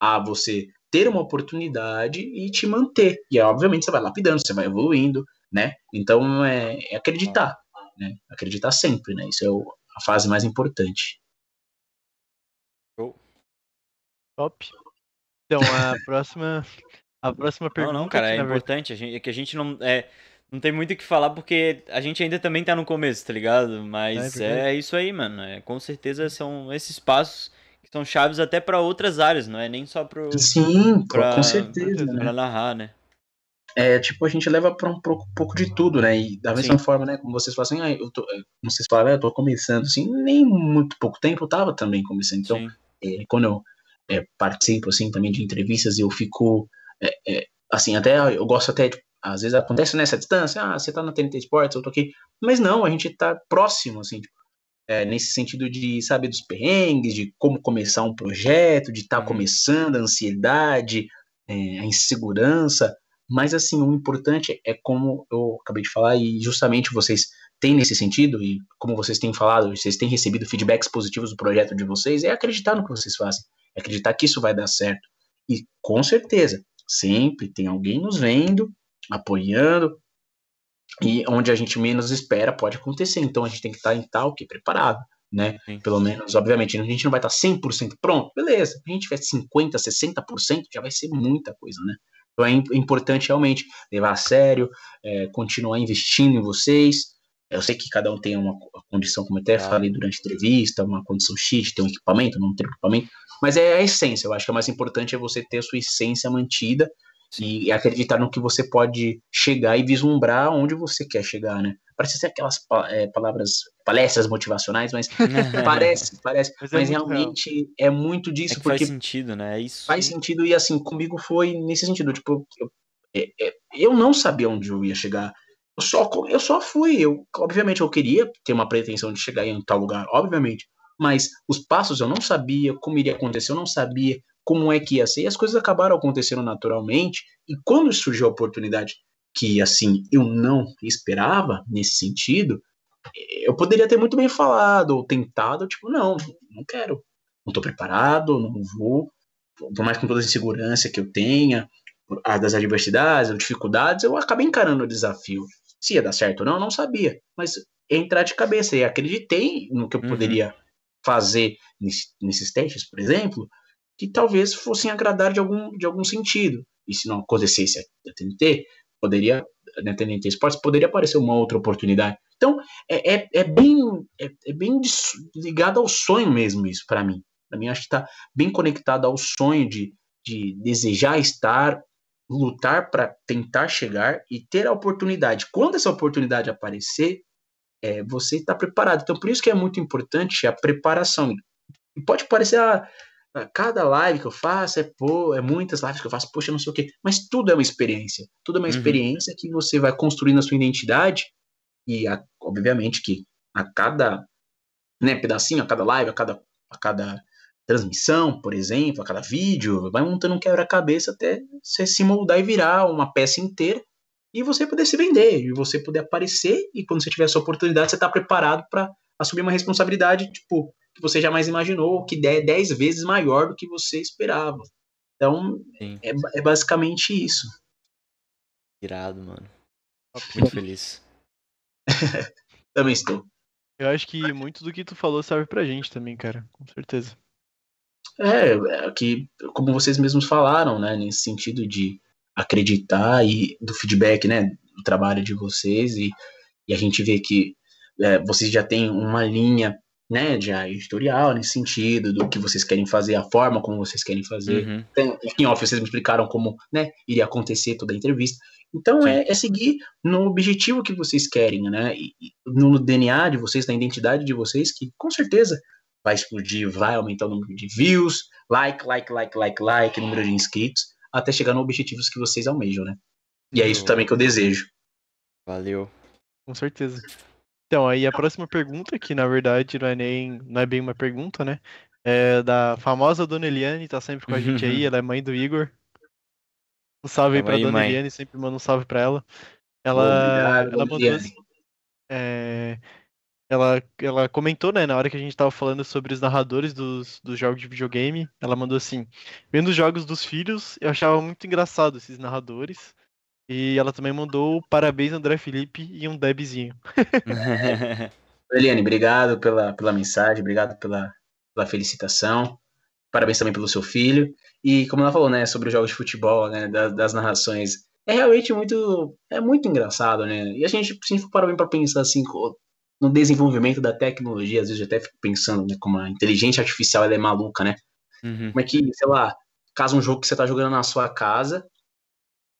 Speaker 4: a você ter uma oportunidade e te manter. E obviamente você vai lapidando, você vai evoluindo, né? Então é, é acreditar, né? Acreditar sempre, né? Isso é o, a fase mais importante.
Speaker 3: Top. Então, a próxima. A próxima pergunta.
Speaker 2: Não, não, cara, é importante. A gente, é que a gente não. É, não tem muito o que falar porque a gente ainda também tá no começo, tá ligado? Mas é, é isso aí, mano. É, com certeza são esses passos que são chaves até para outras áreas, não é nem só pro
Speaker 4: Sim,
Speaker 2: pra,
Speaker 4: com certeza.
Speaker 2: Pra
Speaker 4: Né?
Speaker 2: narrar, né?
Speaker 4: É, tipo, a gente leva para um pouco, pouco de tudo, né? E da mesma forma, né? Como vocês falam assim, ah, eu tô, é, como vocês falaram, eu tô começando, assim, nem muito pouco tempo eu tava também começando. Então,
Speaker 2: Sim.
Speaker 4: é, quando eu é, participo, assim, também de entrevistas, eu fico, é, é, assim, até, eu gosto até, de, às vezes acontece nessa distância, ah, você tá na TNT Sports, eu tô aqui, mas não, a gente tá próximo, assim, tipo, é, nesse sentido de saber dos perrengues, de como começar um projeto, de estar tá
Speaker 2: Uhum.
Speaker 4: começando, a ansiedade, é, a insegurança, mas assim, o importante é como eu acabei de falar, e justamente vocês têm nesse sentido, e como vocês têm falado, vocês têm recebido feedbacks positivos do projeto de vocês, é acreditar no que vocês fazem, acreditar que isso vai dar certo. E com certeza, sempre tem alguém nos vendo, apoiando, e onde a gente menos espera pode acontecer. Então a gente tem que estar em tal que preparado, né?
Speaker 2: Sim.
Speaker 4: Pelo menos, obviamente, a gente não vai estar 100% pronto, beleza. Se a gente tiver 50, 60%, já vai ser muita coisa, né? Então é im- importante realmente levar a sério, é, continuar investindo em vocês. Eu sei que cada um tem uma co- condição, como até
Speaker 2: Claro.
Speaker 4: falei durante a entrevista, uma condição X, ter um equipamento, não ter equipamento, mas é a essência. Eu acho que o mais importante é você ter a sua essência mantida e acreditar no que você pode chegar e vislumbrar onde você quer chegar, né? Parece ser aquelas é, palavras, palestras motivacionais, mas parece, parece,
Speaker 3: Mas
Speaker 4: mas,
Speaker 3: é muito
Speaker 4: realmente é muito
Speaker 2: É
Speaker 4: disso,
Speaker 2: que
Speaker 4: porque
Speaker 2: faz sentido, né? É isso.
Speaker 4: faz sentido e assim, comigo foi nesse sentido, tipo, eu, é- é- eu não sabia onde eu ia chegar. Eu só, eu só fui, eu, obviamente eu queria ter uma pretensão de chegar em tal lugar, obviamente, mas os passos eu não sabia, como iria acontecer, eu não sabia como é que ia ser, e as coisas acabaram acontecendo naturalmente, e quando surgiu a oportunidade que, assim, eu não esperava nesse sentido, eu poderia ter muito bem falado, ou tentado, tipo, não, não quero, não tô preparado, não vou, por mais com toda a insegurança que eu tenha, das adversidades, as dificuldades, eu acabei encarando o desafio. Se ia dar certo ou não, eu não sabia. Mas entrar de cabeça e acreditei no que eu
Speaker 2: Uhum.
Speaker 4: poderia fazer nesse- nesses testes, por exemplo, que talvez fossem agradar de algum, de algum sentido. E se não acontecesse a TNT, poderia, na TNT Sports, poderia aparecer uma outra oportunidade. Então, é, é, é bem, é, é bem ligado ao sonho mesmo isso, para mim. Para mim, acho que está bem conectado ao sonho de, de desejar estar, lutar para tentar chegar e ter a oportunidade. Quando essa oportunidade aparecer, é, você está preparado. Então, por isso que é muito importante a preparação. E pode parecer, ah, ah, cada live que eu faço é, pô, é muitas lives que eu faço, poxa, não sei o quê. Mas tudo é uma experiência. Tudo é uma
Speaker 2: Uhum.
Speaker 4: experiência que você vai construindo a sua identidade e, a- obviamente, que a cada né, pedacinho, a cada live, a cada, a cada transmissão, por exemplo, a cada vídeo, vai montando um quebra-cabeça até você se moldar e virar uma peça inteira e você poder se vender, e você poder aparecer e quando você tiver essa oportunidade, você tá preparado para assumir uma responsabilidade, tipo, que você jamais imaginou, que é 10 vezes maior do que você esperava. Então,
Speaker 2: Sim.
Speaker 4: é, é basicamente isso.
Speaker 2: Irado, mano. Muito feliz.
Speaker 4: Também estou.
Speaker 3: Eu acho que muito do que tu falou serve pra gente também, cara. Com certeza.
Speaker 4: É, é que, como vocês mesmos falaram, né, nesse sentido de acreditar e do feedback, né, do trabalho de vocês e, e a gente vê que é, vocês já têm uma linha, né, de editorial nesse sentido, do que vocês querem fazer, a forma como vocês querem fazer.
Speaker 2: Uhum.
Speaker 4: Tem- Em off, vocês me explicaram como, né, iria acontecer toda a entrevista. Então, é, é seguir no objetivo que vocês querem, né, e, e no DNA de vocês, na identidade de vocês, que com certeza vai explodir, vai aumentar o número de views, like, like, like, like, like, número de inscritos, até chegar nos objetivos que vocês almejam, né? E é isso também que eu desejo.
Speaker 2: Valeu.
Speaker 3: Com certeza. Então, aí a próxima pergunta, que na verdade não é nem, não é bem uma pergunta, né? É da famosa Dona Eliane, tá sempre com a gente aí, ela é mãe do Igor. Um salve aí
Speaker 2: Tamo
Speaker 3: pra
Speaker 2: aí,
Speaker 3: Dona
Speaker 2: mãe.
Speaker 3: Eliane, sempre manda um salve pra ela. Ela,
Speaker 4: Obrigado,
Speaker 3: ela mandou é, ela, ela comentou, né, na hora que a gente tava falando sobre os narradores dos, dos jogos de videogame, ela mandou assim, vendo os jogos dos filhos, eu achava muito engraçado esses narradores. E ela também mandou parabéns André Felipe e um debzinho.
Speaker 4: Eliane, obrigado pela, pela mensagem, obrigado pela, pela felicitação. Parabéns também pelo seu filho. E como ela falou, né, sobre os jogos de futebol, né, das, das narrações, é realmente muito, é muito engraçado, né? E a gente, se for bem pra pensar assim, no desenvolvimento da tecnologia, às vezes eu até fico pensando, né, como a inteligência artificial ela é maluca, né?
Speaker 2: Uhum.
Speaker 4: Como é que, sei lá, caso um jogo que você tá jogando na sua casa,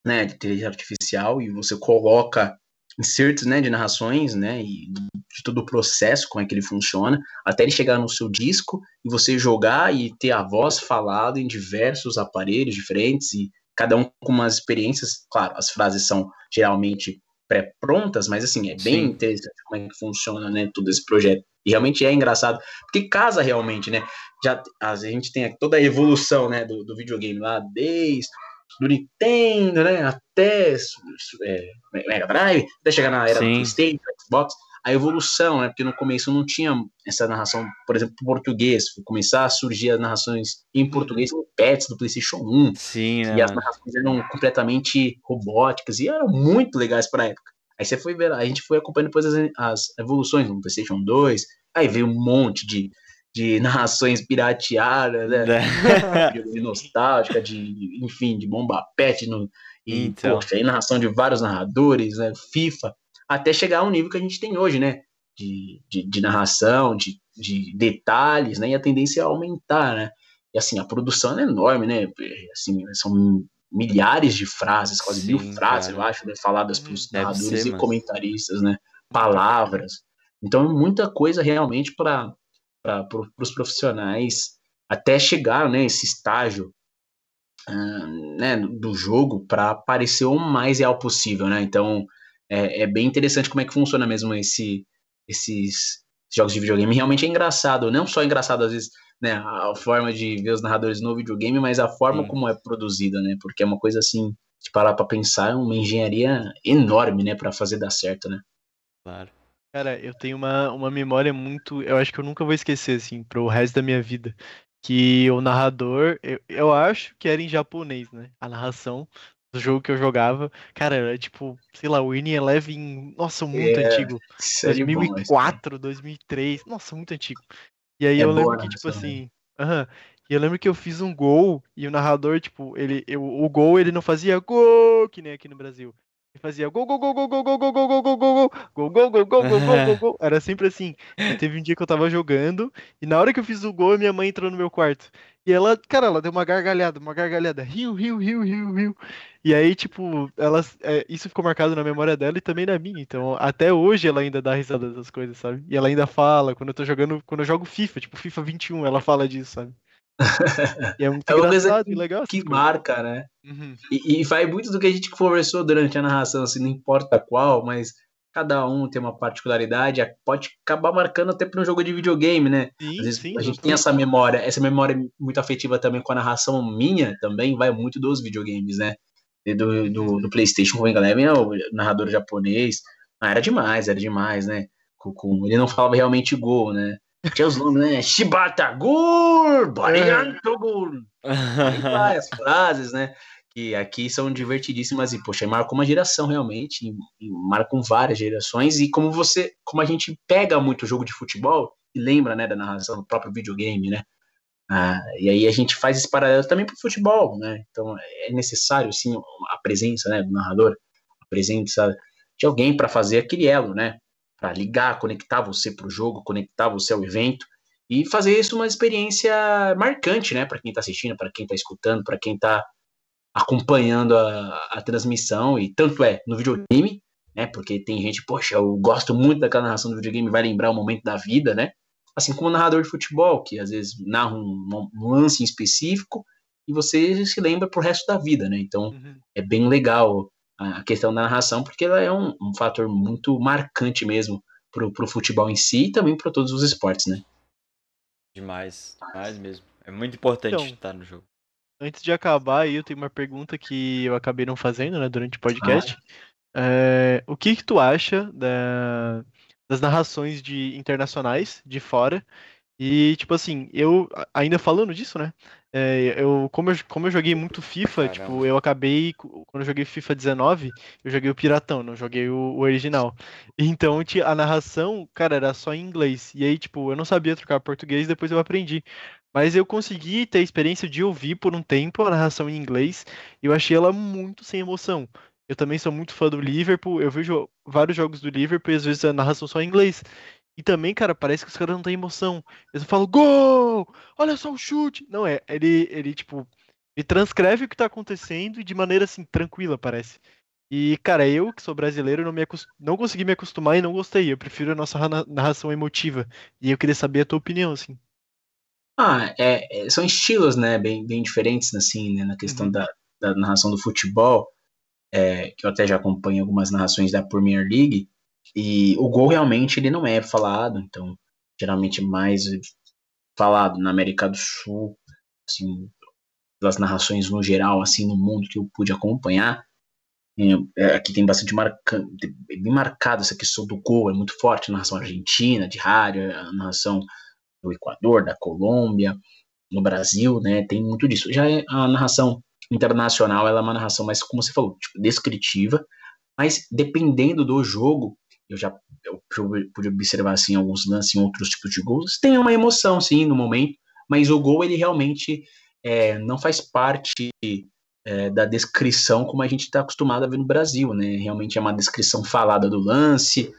Speaker 4: né, de inteligência artificial, e você coloca inserts, né, de narrações, né, e de todo o processo, como é que ele funciona, até ele chegar no seu disco e você jogar e ter a voz falada em diversos aparelhos diferentes e cada um com umas experiências, claro, as frases são geralmente pré-prontas, mas assim, é bem
Speaker 2: Sim.
Speaker 4: interessante como é que funciona, né, todo esse projeto. E realmente é engraçado, porque casa realmente, né? Já a gente tem toda a evolução, né, do, do videogame lá, desde do Nintendo, né, até é, Mega Drive, até chegar na era
Speaker 2: Sim.
Speaker 4: do PlayStation, Xbox, a evolução, né, porque no começo não tinha essa narração, por exemplo, em português, começar a surgir as narrações em português no pets do PlayStation 1,
Speaker 2: Sim, né?
Speaker 4: e as
Speaker 2: mano?
Speaker 4: narrações eram completamente robóticas e eram muito legais pra época. Aí você foi ver, a gente foi acompanhando depois as, as evoluções no PlayStation 2, aí veio um monte de, de narrações pirateadas, né? de nostálgica, de, enfim, de bomba pet, no, e,
Speaker 2: Então.
Speaker 4: poxa, aí narração de vários narradores, né? FIFA, até chegar ao nível que a gente tem hoje, né? De, de, de narração, de, de detalhes, né? E a tendência é aumentar, né? E assim, a produção é enorme, né? Assim, são milhares de frases, quase
Speaker 2: Sim,
Speaker 4: mil frases,
Speaker 2: cara.
Speaker 4: eu acho, né? faladas pelos
Speaker 2: Deve
Speaker 4: narradores
Speaker 2: ser,
Speaker 4: e
Speaker 2: mano.
Speaker 4: comentaristas, né? Palavras. Então é muita coisa realmente para pro, os profissionais até chegar né, esse estágio ah, né, do jogo para parecer o mais real possível, né? Então é, é bem interessante como é que funciona mesmo esse, esses jogos de videogame. Realmente é engraçado, não só engraçado às vezes né, a forma de ver os narradores no videogame, mas a forma
Speaker 2: Sim.
Speaker 4: como é produzida, né? Porque é uma coisa assim, de parar para pensar, é uma engenharia enorme, né, para fazer dar certo, né?
Speaker 2: Claro.
Speaker 3: Cara, eu tenho uma, uma memória muito. Eu acho que eu nunca vou esquecer, assim, pro resto da minha vida. Que o narrador, eu, eu acho que era em japonês, né? A narração do jogo que eu jogava. Cara, era tipo, sei lá, o Winning Eleven, nossa, muito
Speaker 4: É,
Speaker 3: antigo.
Speaker 4: Isso é de bom, isso.
Speaker 3: 2004, 2003, nossa, muito antigo. E aí
Speaker 4: É
Speaker 3: eu
Speaker 4: boa
Speaker 3: lembro
Speaker 4: a
Speaker 3: que, tipo
Speaker 4: né?
Speaker 3: assim. Aham. E eu lembro que eu fiz um gol e o narrador, tipo, ele, eu, o gol ele não fazia gol, que nem aqui no Brasil. Ele fazia gol, gol, gol, gol, gol, gol, gol, gol, gol, gol, gol, gol, gol, gol, gol, gol, gol, gol, gol, gol. Era sempre assim. E teve um dia que eu tava jogando e na hora que eu fiz o gol, minha mãe entrou no meu quarto. E ela, cara, ela deu uma gargalhada, uma gargalhada. Riu, riu, riu, riu, riu. E aí, tipo, ela, é, isso ficou marcado na memória dela e também na minha. Então, até hoje ela ainda dá risada dessas coisas, sabe? E ela ainda fala, quando eu tô jogando, quando eu jogo FIFA, tipo FIFA 21, ela fala disso, sabe? E é muito
Speaker 4: É uma coisa
Speaker 3: engraçado e legal.
Speaker 4: Que
Speaker 3: coisas.
Speaker 4: marca, né?
Speaker 3: Uhum.
Speaker 4: E, e vai muito do que a gente conversou durante a narração, assim, não importa qual, mas cada um tem uma particularidade, pode acabar marcando até para um jogo de videogame, né?
Speaker 3: Sim,
Speaker 4: Às vezes
Speaker 3: sim.
Speaker 4: a gente tem essa memória, essa memória muito afetiva também com a narração minha, também vai muito dos videogames, né? Do, do, do PlayStation com Eleven, é o narrador japonês. Ah, era demais, era demais, né? Com, ele não falava realmente gol, né? Tinha os nomes, né? Shibata Gol! Barianto Gol! As frases, né? Que aqui são divertidíssimas e, poxa, marcou uma geração realmente, e, e marcam várias gerações. E como você, como a gente pega muito jogo de futebol e lembra, né, da narração do próprio videogame, né? Ah, e aí a gente faz esse paralelo também pro futebol, né? Então é necessário, sim, a presença, né, do narrador, a presença de alguém para fazer aquele elo, né? Para ligar, conectar você pro jogo, conectar você ao evento e fazer isso uma experiência marcante, né, para quem está assistindo, para quem está escutando, para quem está acompanhando a, a transmissão e tanto é no videogame, né, porque tem gente, poxa, eu gosto muito daquela narração do videogame, vai lembrar o momento da vida, né, assim como o narrador de futebol, que às vezes narra um, um lance em específico e você se lembra pro resto da vida, né, então
Speaker 3: Uhum.
Speaker 4: é bem legal a questão da narração, porque ela é um, um fator muito marcante mesmo pro, pro futebol em si e também para todos os esportes, né.
Speaker 2: Demais, demais mesmo. É muito importante
Speaker 3: Então,
Speaker 2: estar no jogo.
Speaker 3: Antes de acabar aí, eu tenho uma pergunta que eu acabei não fazendo, né, durante o podcast. É, o que que tu acha da- das narrações de internacionais de fora? E, tipo assim, eu, ainda falando disso, né? é, eu, como, eu, como eu joguei muito FIFA, tipo,
Speaker 2: Caramba.
Speaker 3: eu acabei, quando eu joguei FIFA 19, eu joguei o Piratão, não joguei o, o original. Então, a narração, cara, era só em inglês. E aí, tipo, eu não sabia trocar português, depois eu aprendi. Mas eu consegui ter a experiência de ouvir por um tempo a narração em inglês e eu achei ela muito sem emoção. Eu também sou muito fã do Liverpool. Eu vejo vários jogos do Liverpool e às vezes a narração só em inglês. E também, cara, parece que os caras não têm emoção. Eles falam, gol! Olha só o chute! Não, é, ele, ele, tipo, ele transcreve o que tá acontecendo e de maneira, assim, tranquila, parece. E, cara, eu, que sou brasileiro, não, me não consegui me acostumar e não gostei. Eu prefiro a nossa narração emotiva. E eu queria saber a tua opinião, assim.
Speaker 4: Ah, é, é, são estilos, né, bem, bem diferentes, assim, né, na questão uhum. da, da narração do futebol, é, que eu até já acompanho algumas narrações da Premier League, e o gol realmente ele não é falado, então, geralmente mais falado na América do Sul, assim, pelas narrações no geral, assim, no mundo que eu pude acompanhar, é, aqui tem bastante marca, bem marcado essa questão do gol, é muito forte, a narração argentina, de rádio, a narração do Equador, da Colômbia, no Brasil, né, tem muito disso. Já é a narração internacional, ela é uma narração mais, como você falou, tipo, descritiva, mas dependendo do jogo, eu já eu pude observar assim alguns lances em outros tipos de gols, tem uma emoção sim no momento, mas o gol ele realmente é, não faz parte é, da descrição como a gente está acostumado a ver no Brasil, né? Realmente é uma descrição falada do lance,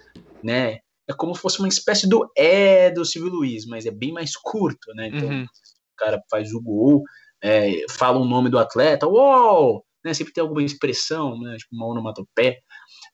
Speaker 4: né? É como se fosse uma espécie do é do Silvio Luiz, mas é bem mais curto, né? Então, uhum. o cara faz o gol, é, fala o nome do atleta, uou! Né? Sempre tem alguma expressão, né? Tipo uma onomatopeia.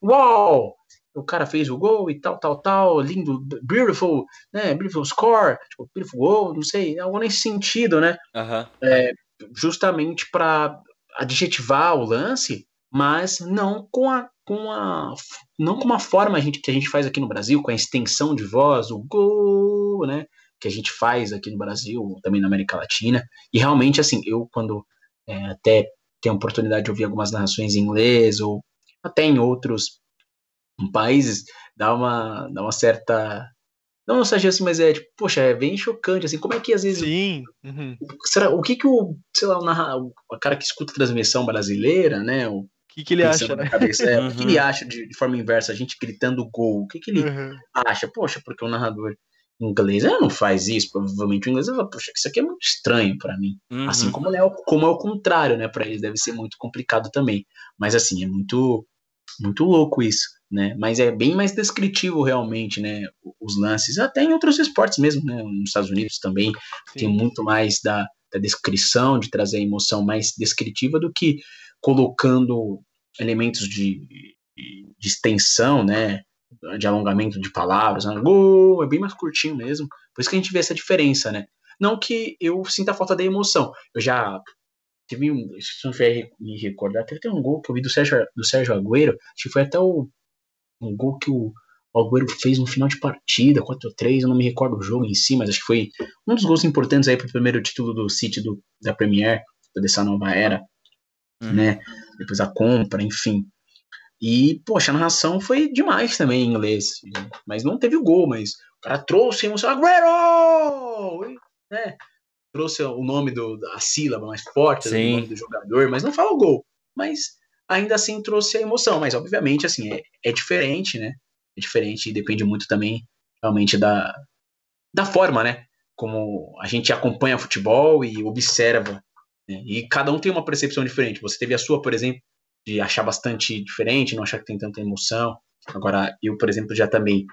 Speaker 4: Uou! O cara fez o gol e tal, tal, tal, lindo, beautiful, né? Beautiful score, tipo, beautiful goal, não sei, algo nesse sentido, né?
Speaker 2: Uhum.
Speaker 4: É, justamente para adjetivar o lance, mas não com a com a não com uma forma a gente, que a gente faz aqui no Brasil, com a extensão de voz, o gol, né, que a gente faz aqui no Brasil, também na América Latina. E realmente assim, eu quando é, até tenho a oportunidade de ouvir algumas narrações em inglês ou até em outros países, dá uma dá uma certa não nostalgia assim, mas é tipo, poxa, é bem chocante, assim, como é que às vezes.
Speaker 3: Sim. Uhum.
Speaker 4: Será, o que que o, sei lá, o, narra, o cara que escuta a transmissão brasileira, né? O
Speaker 3: que, que ele acha, né?
Speaker 4: Cabeça, é, uhum. O que ele acha de, de, forma inversa, a gente gritando gol? O que, que ele uhum. acha? Poxa, porque o narrador inglês não faz isso, provavelmente o inglês vai poxa, isso aqui é muito estranho para mim. Uhum. Assim como é, como é o contrário, né? Para eles deve ser muito complicado também. Mas assim, é muito, muito louco isso né? Mas é bem mais descritivo realmente, né? Os lances, até em outros esportes mesmo, né? Nos Estados Unidos também Sim. tem muito mais da, da descrição, de trazer a emoção mais descritiva do que colocando elementos de, de, extensão, né? De alongamento de palavras, né? é bem mais curtinho mesmo. Por isso que a gente vê essa diferença, né? Não que eu sinta falta da emoção. Eu já teve um, se não me recordar, teve um gol que eu vi do Sérgio, do Sérgio Agüero, acho que foi até o um gol que o Agüero fez no final de partida, 4x3, eu não me recordo o jogo em si, mas acho que foi um dos gols importantes aí para o primeiro título do City do, da Premier, dessa nova era, uhum. né? Depois a compra, enfim. E, poxa, a narração foi demais também em inglês. Mas não teve o gol, mas o cara trouxe emoção, Agüero! Né? Trouxe o nome do, da sílaba mais forte, o nome do jogador, mas não fala o gol. Mas ainda assim trouxe a emoção, mas obviamente, assim, é, é diferente, né? É diferente e depende muito também, realmente, da, da forma, né? Como a gente acompanha futebol e observa. Né? E cada um tem uma percepção diferente. Você teve a sua, por exemplo, de achar bastante diferente, não achar que tem tanta emoção. Agora, eu, por exemplo, já também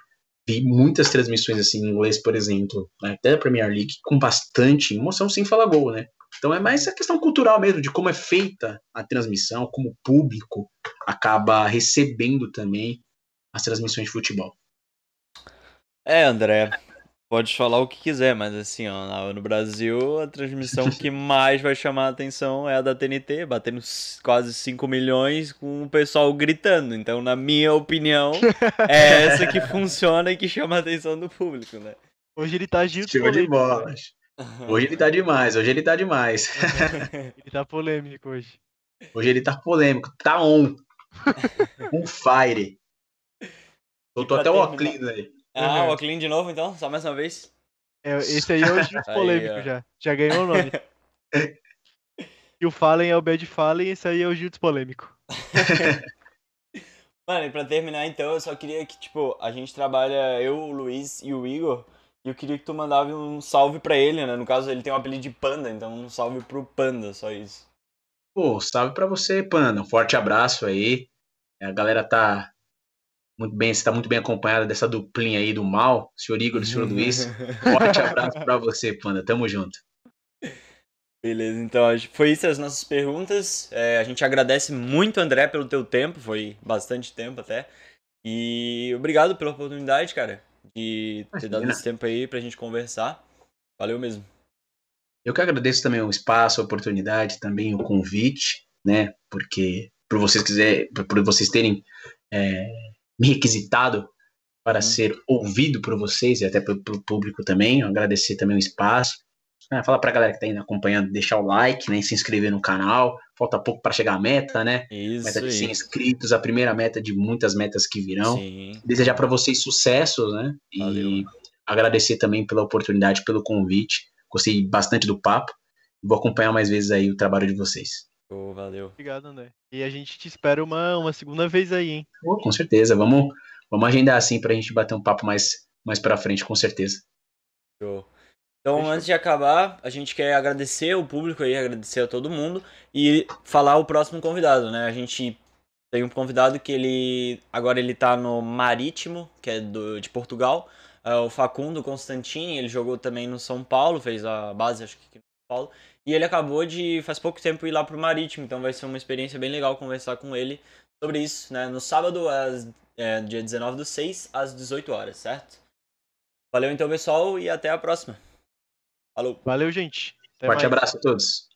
Speaker 4: vi muitas transmissões assim em inglês, por exemplo, né? até da Premier League, com bastante emoção sem falar gol, né? Então é mais a questão cultural mesmo, de como é feita a transmissão, como o público acaba recebendo também as transmissões de futebol.
Speaker 2: É, André, pode falar o que quiser, mas assim, ó, no Brasil a transmissão que mais vai chamar a atenção é a da TNT, batendo quase 5 milhões com o pessoal gritando. Então, na minha opinião, é essa que funciona e que chama a atenção do público, né?
Speaker 3: Hoje ele tá agindo.
Speaker 4: Chegou de bola. Hoje ele tá demais, hoje ele tá demais.
Speaker 3: ele tá polêmico hoje.
Speaker 4: Hoje ele tá polêmico, tá on. um fire. Soltou até o Oclean aí.
Speaker 2: Ah, uhum. o Oclean de novo então? Só mais uma vez?
Speaker 3: É, esse aí é o Jus polêmico já. Já ganhou o nome. e o Fallen é o Bad Fallen, esse aí é o Jutsu polêmico.
Speaker 2: Mano, e pra terminar então, eu só queria que, tipo, a gente trabalha, eu, o Luiz e o Igor, e eu queria que tu mandava um salve para ele, né? No caso, ele tem um apelido de Panda, então um salve pro Panda, só isso.
Speaker 4: Pô, salve para você, Panda. Um forte abraço aí. A galera tá muito bem, está muito bem acompanhada dessa duplinha aí do mal, senhor Igor e senhor Luiz. Forte abraço para você, Panda. Tamo junto.
Speaker 2: Beleza, então foi isso as nossas perguntas. É, a gente agradece muito, André, pelo teu tempo, foi bastante tempo até. E obrigado pela oportunidade, cara, de ter dado esse tempo aí pra gente conversar. Valeu mesmo.
Speaker 4: Eu que agradeço também o espaço, a oportunidade, também o convite, né? Porque por vocês quiser, por vocês terem é, me requisitado para uhum. ser ouvido por vocês e até pelo, público também. agradecer também o espaço. É, fala pra galera que tá indo acompanhando, deixar o like, né, se inscrever no canal. Falta pouco para chegar à meta, né?
Speaker 2: Isso
Speaker 4: meta de 100 inscritos, a primeira meta de muitas metas que virão. Sim. Desejar para vocês sucesso, né? Valeu. E agradecer também pela oportunidade, pelo convite. Gostei bastante do papo. Vou acompanhar mais vezes aí o trabalho de vocês.
Speaker 2: Oh, valeu.
Speaker 3: Obrigado, André. E a gente te espera uma, uma segunda vez aí, hein?
Speaker 4: Oh, com certeza. Vamos, vamos agendar assim pra gente bater um papo mais, mais pra frente, com certeza.
Speaker 2: Show. Então, Fechou. antes de acabar, a gente quer agradecer o público aí, agradecer a todo mundo e falar o próximo convidado, né? A gente tem um convidado que ele agora ele tá no Marítimo, que é do, de Portugal. É o Facundo Constantini, ele jogou também no São Paulo, fez a base, acho que aqui no São Paulo. E ele acabou de, faz pouco tempo, ir lá pro Marítimo, então vai ser uma experiência bem legal conversar com ele sobre isso, né? No sábado, às, é, dia 19 do 6, às 18 horas, certo? Valeu então, pessoal, e até a próxima. Falou.
Speaker 3: Valeu, gente.
Speaker 4: Até Forte mais. abraço a todos.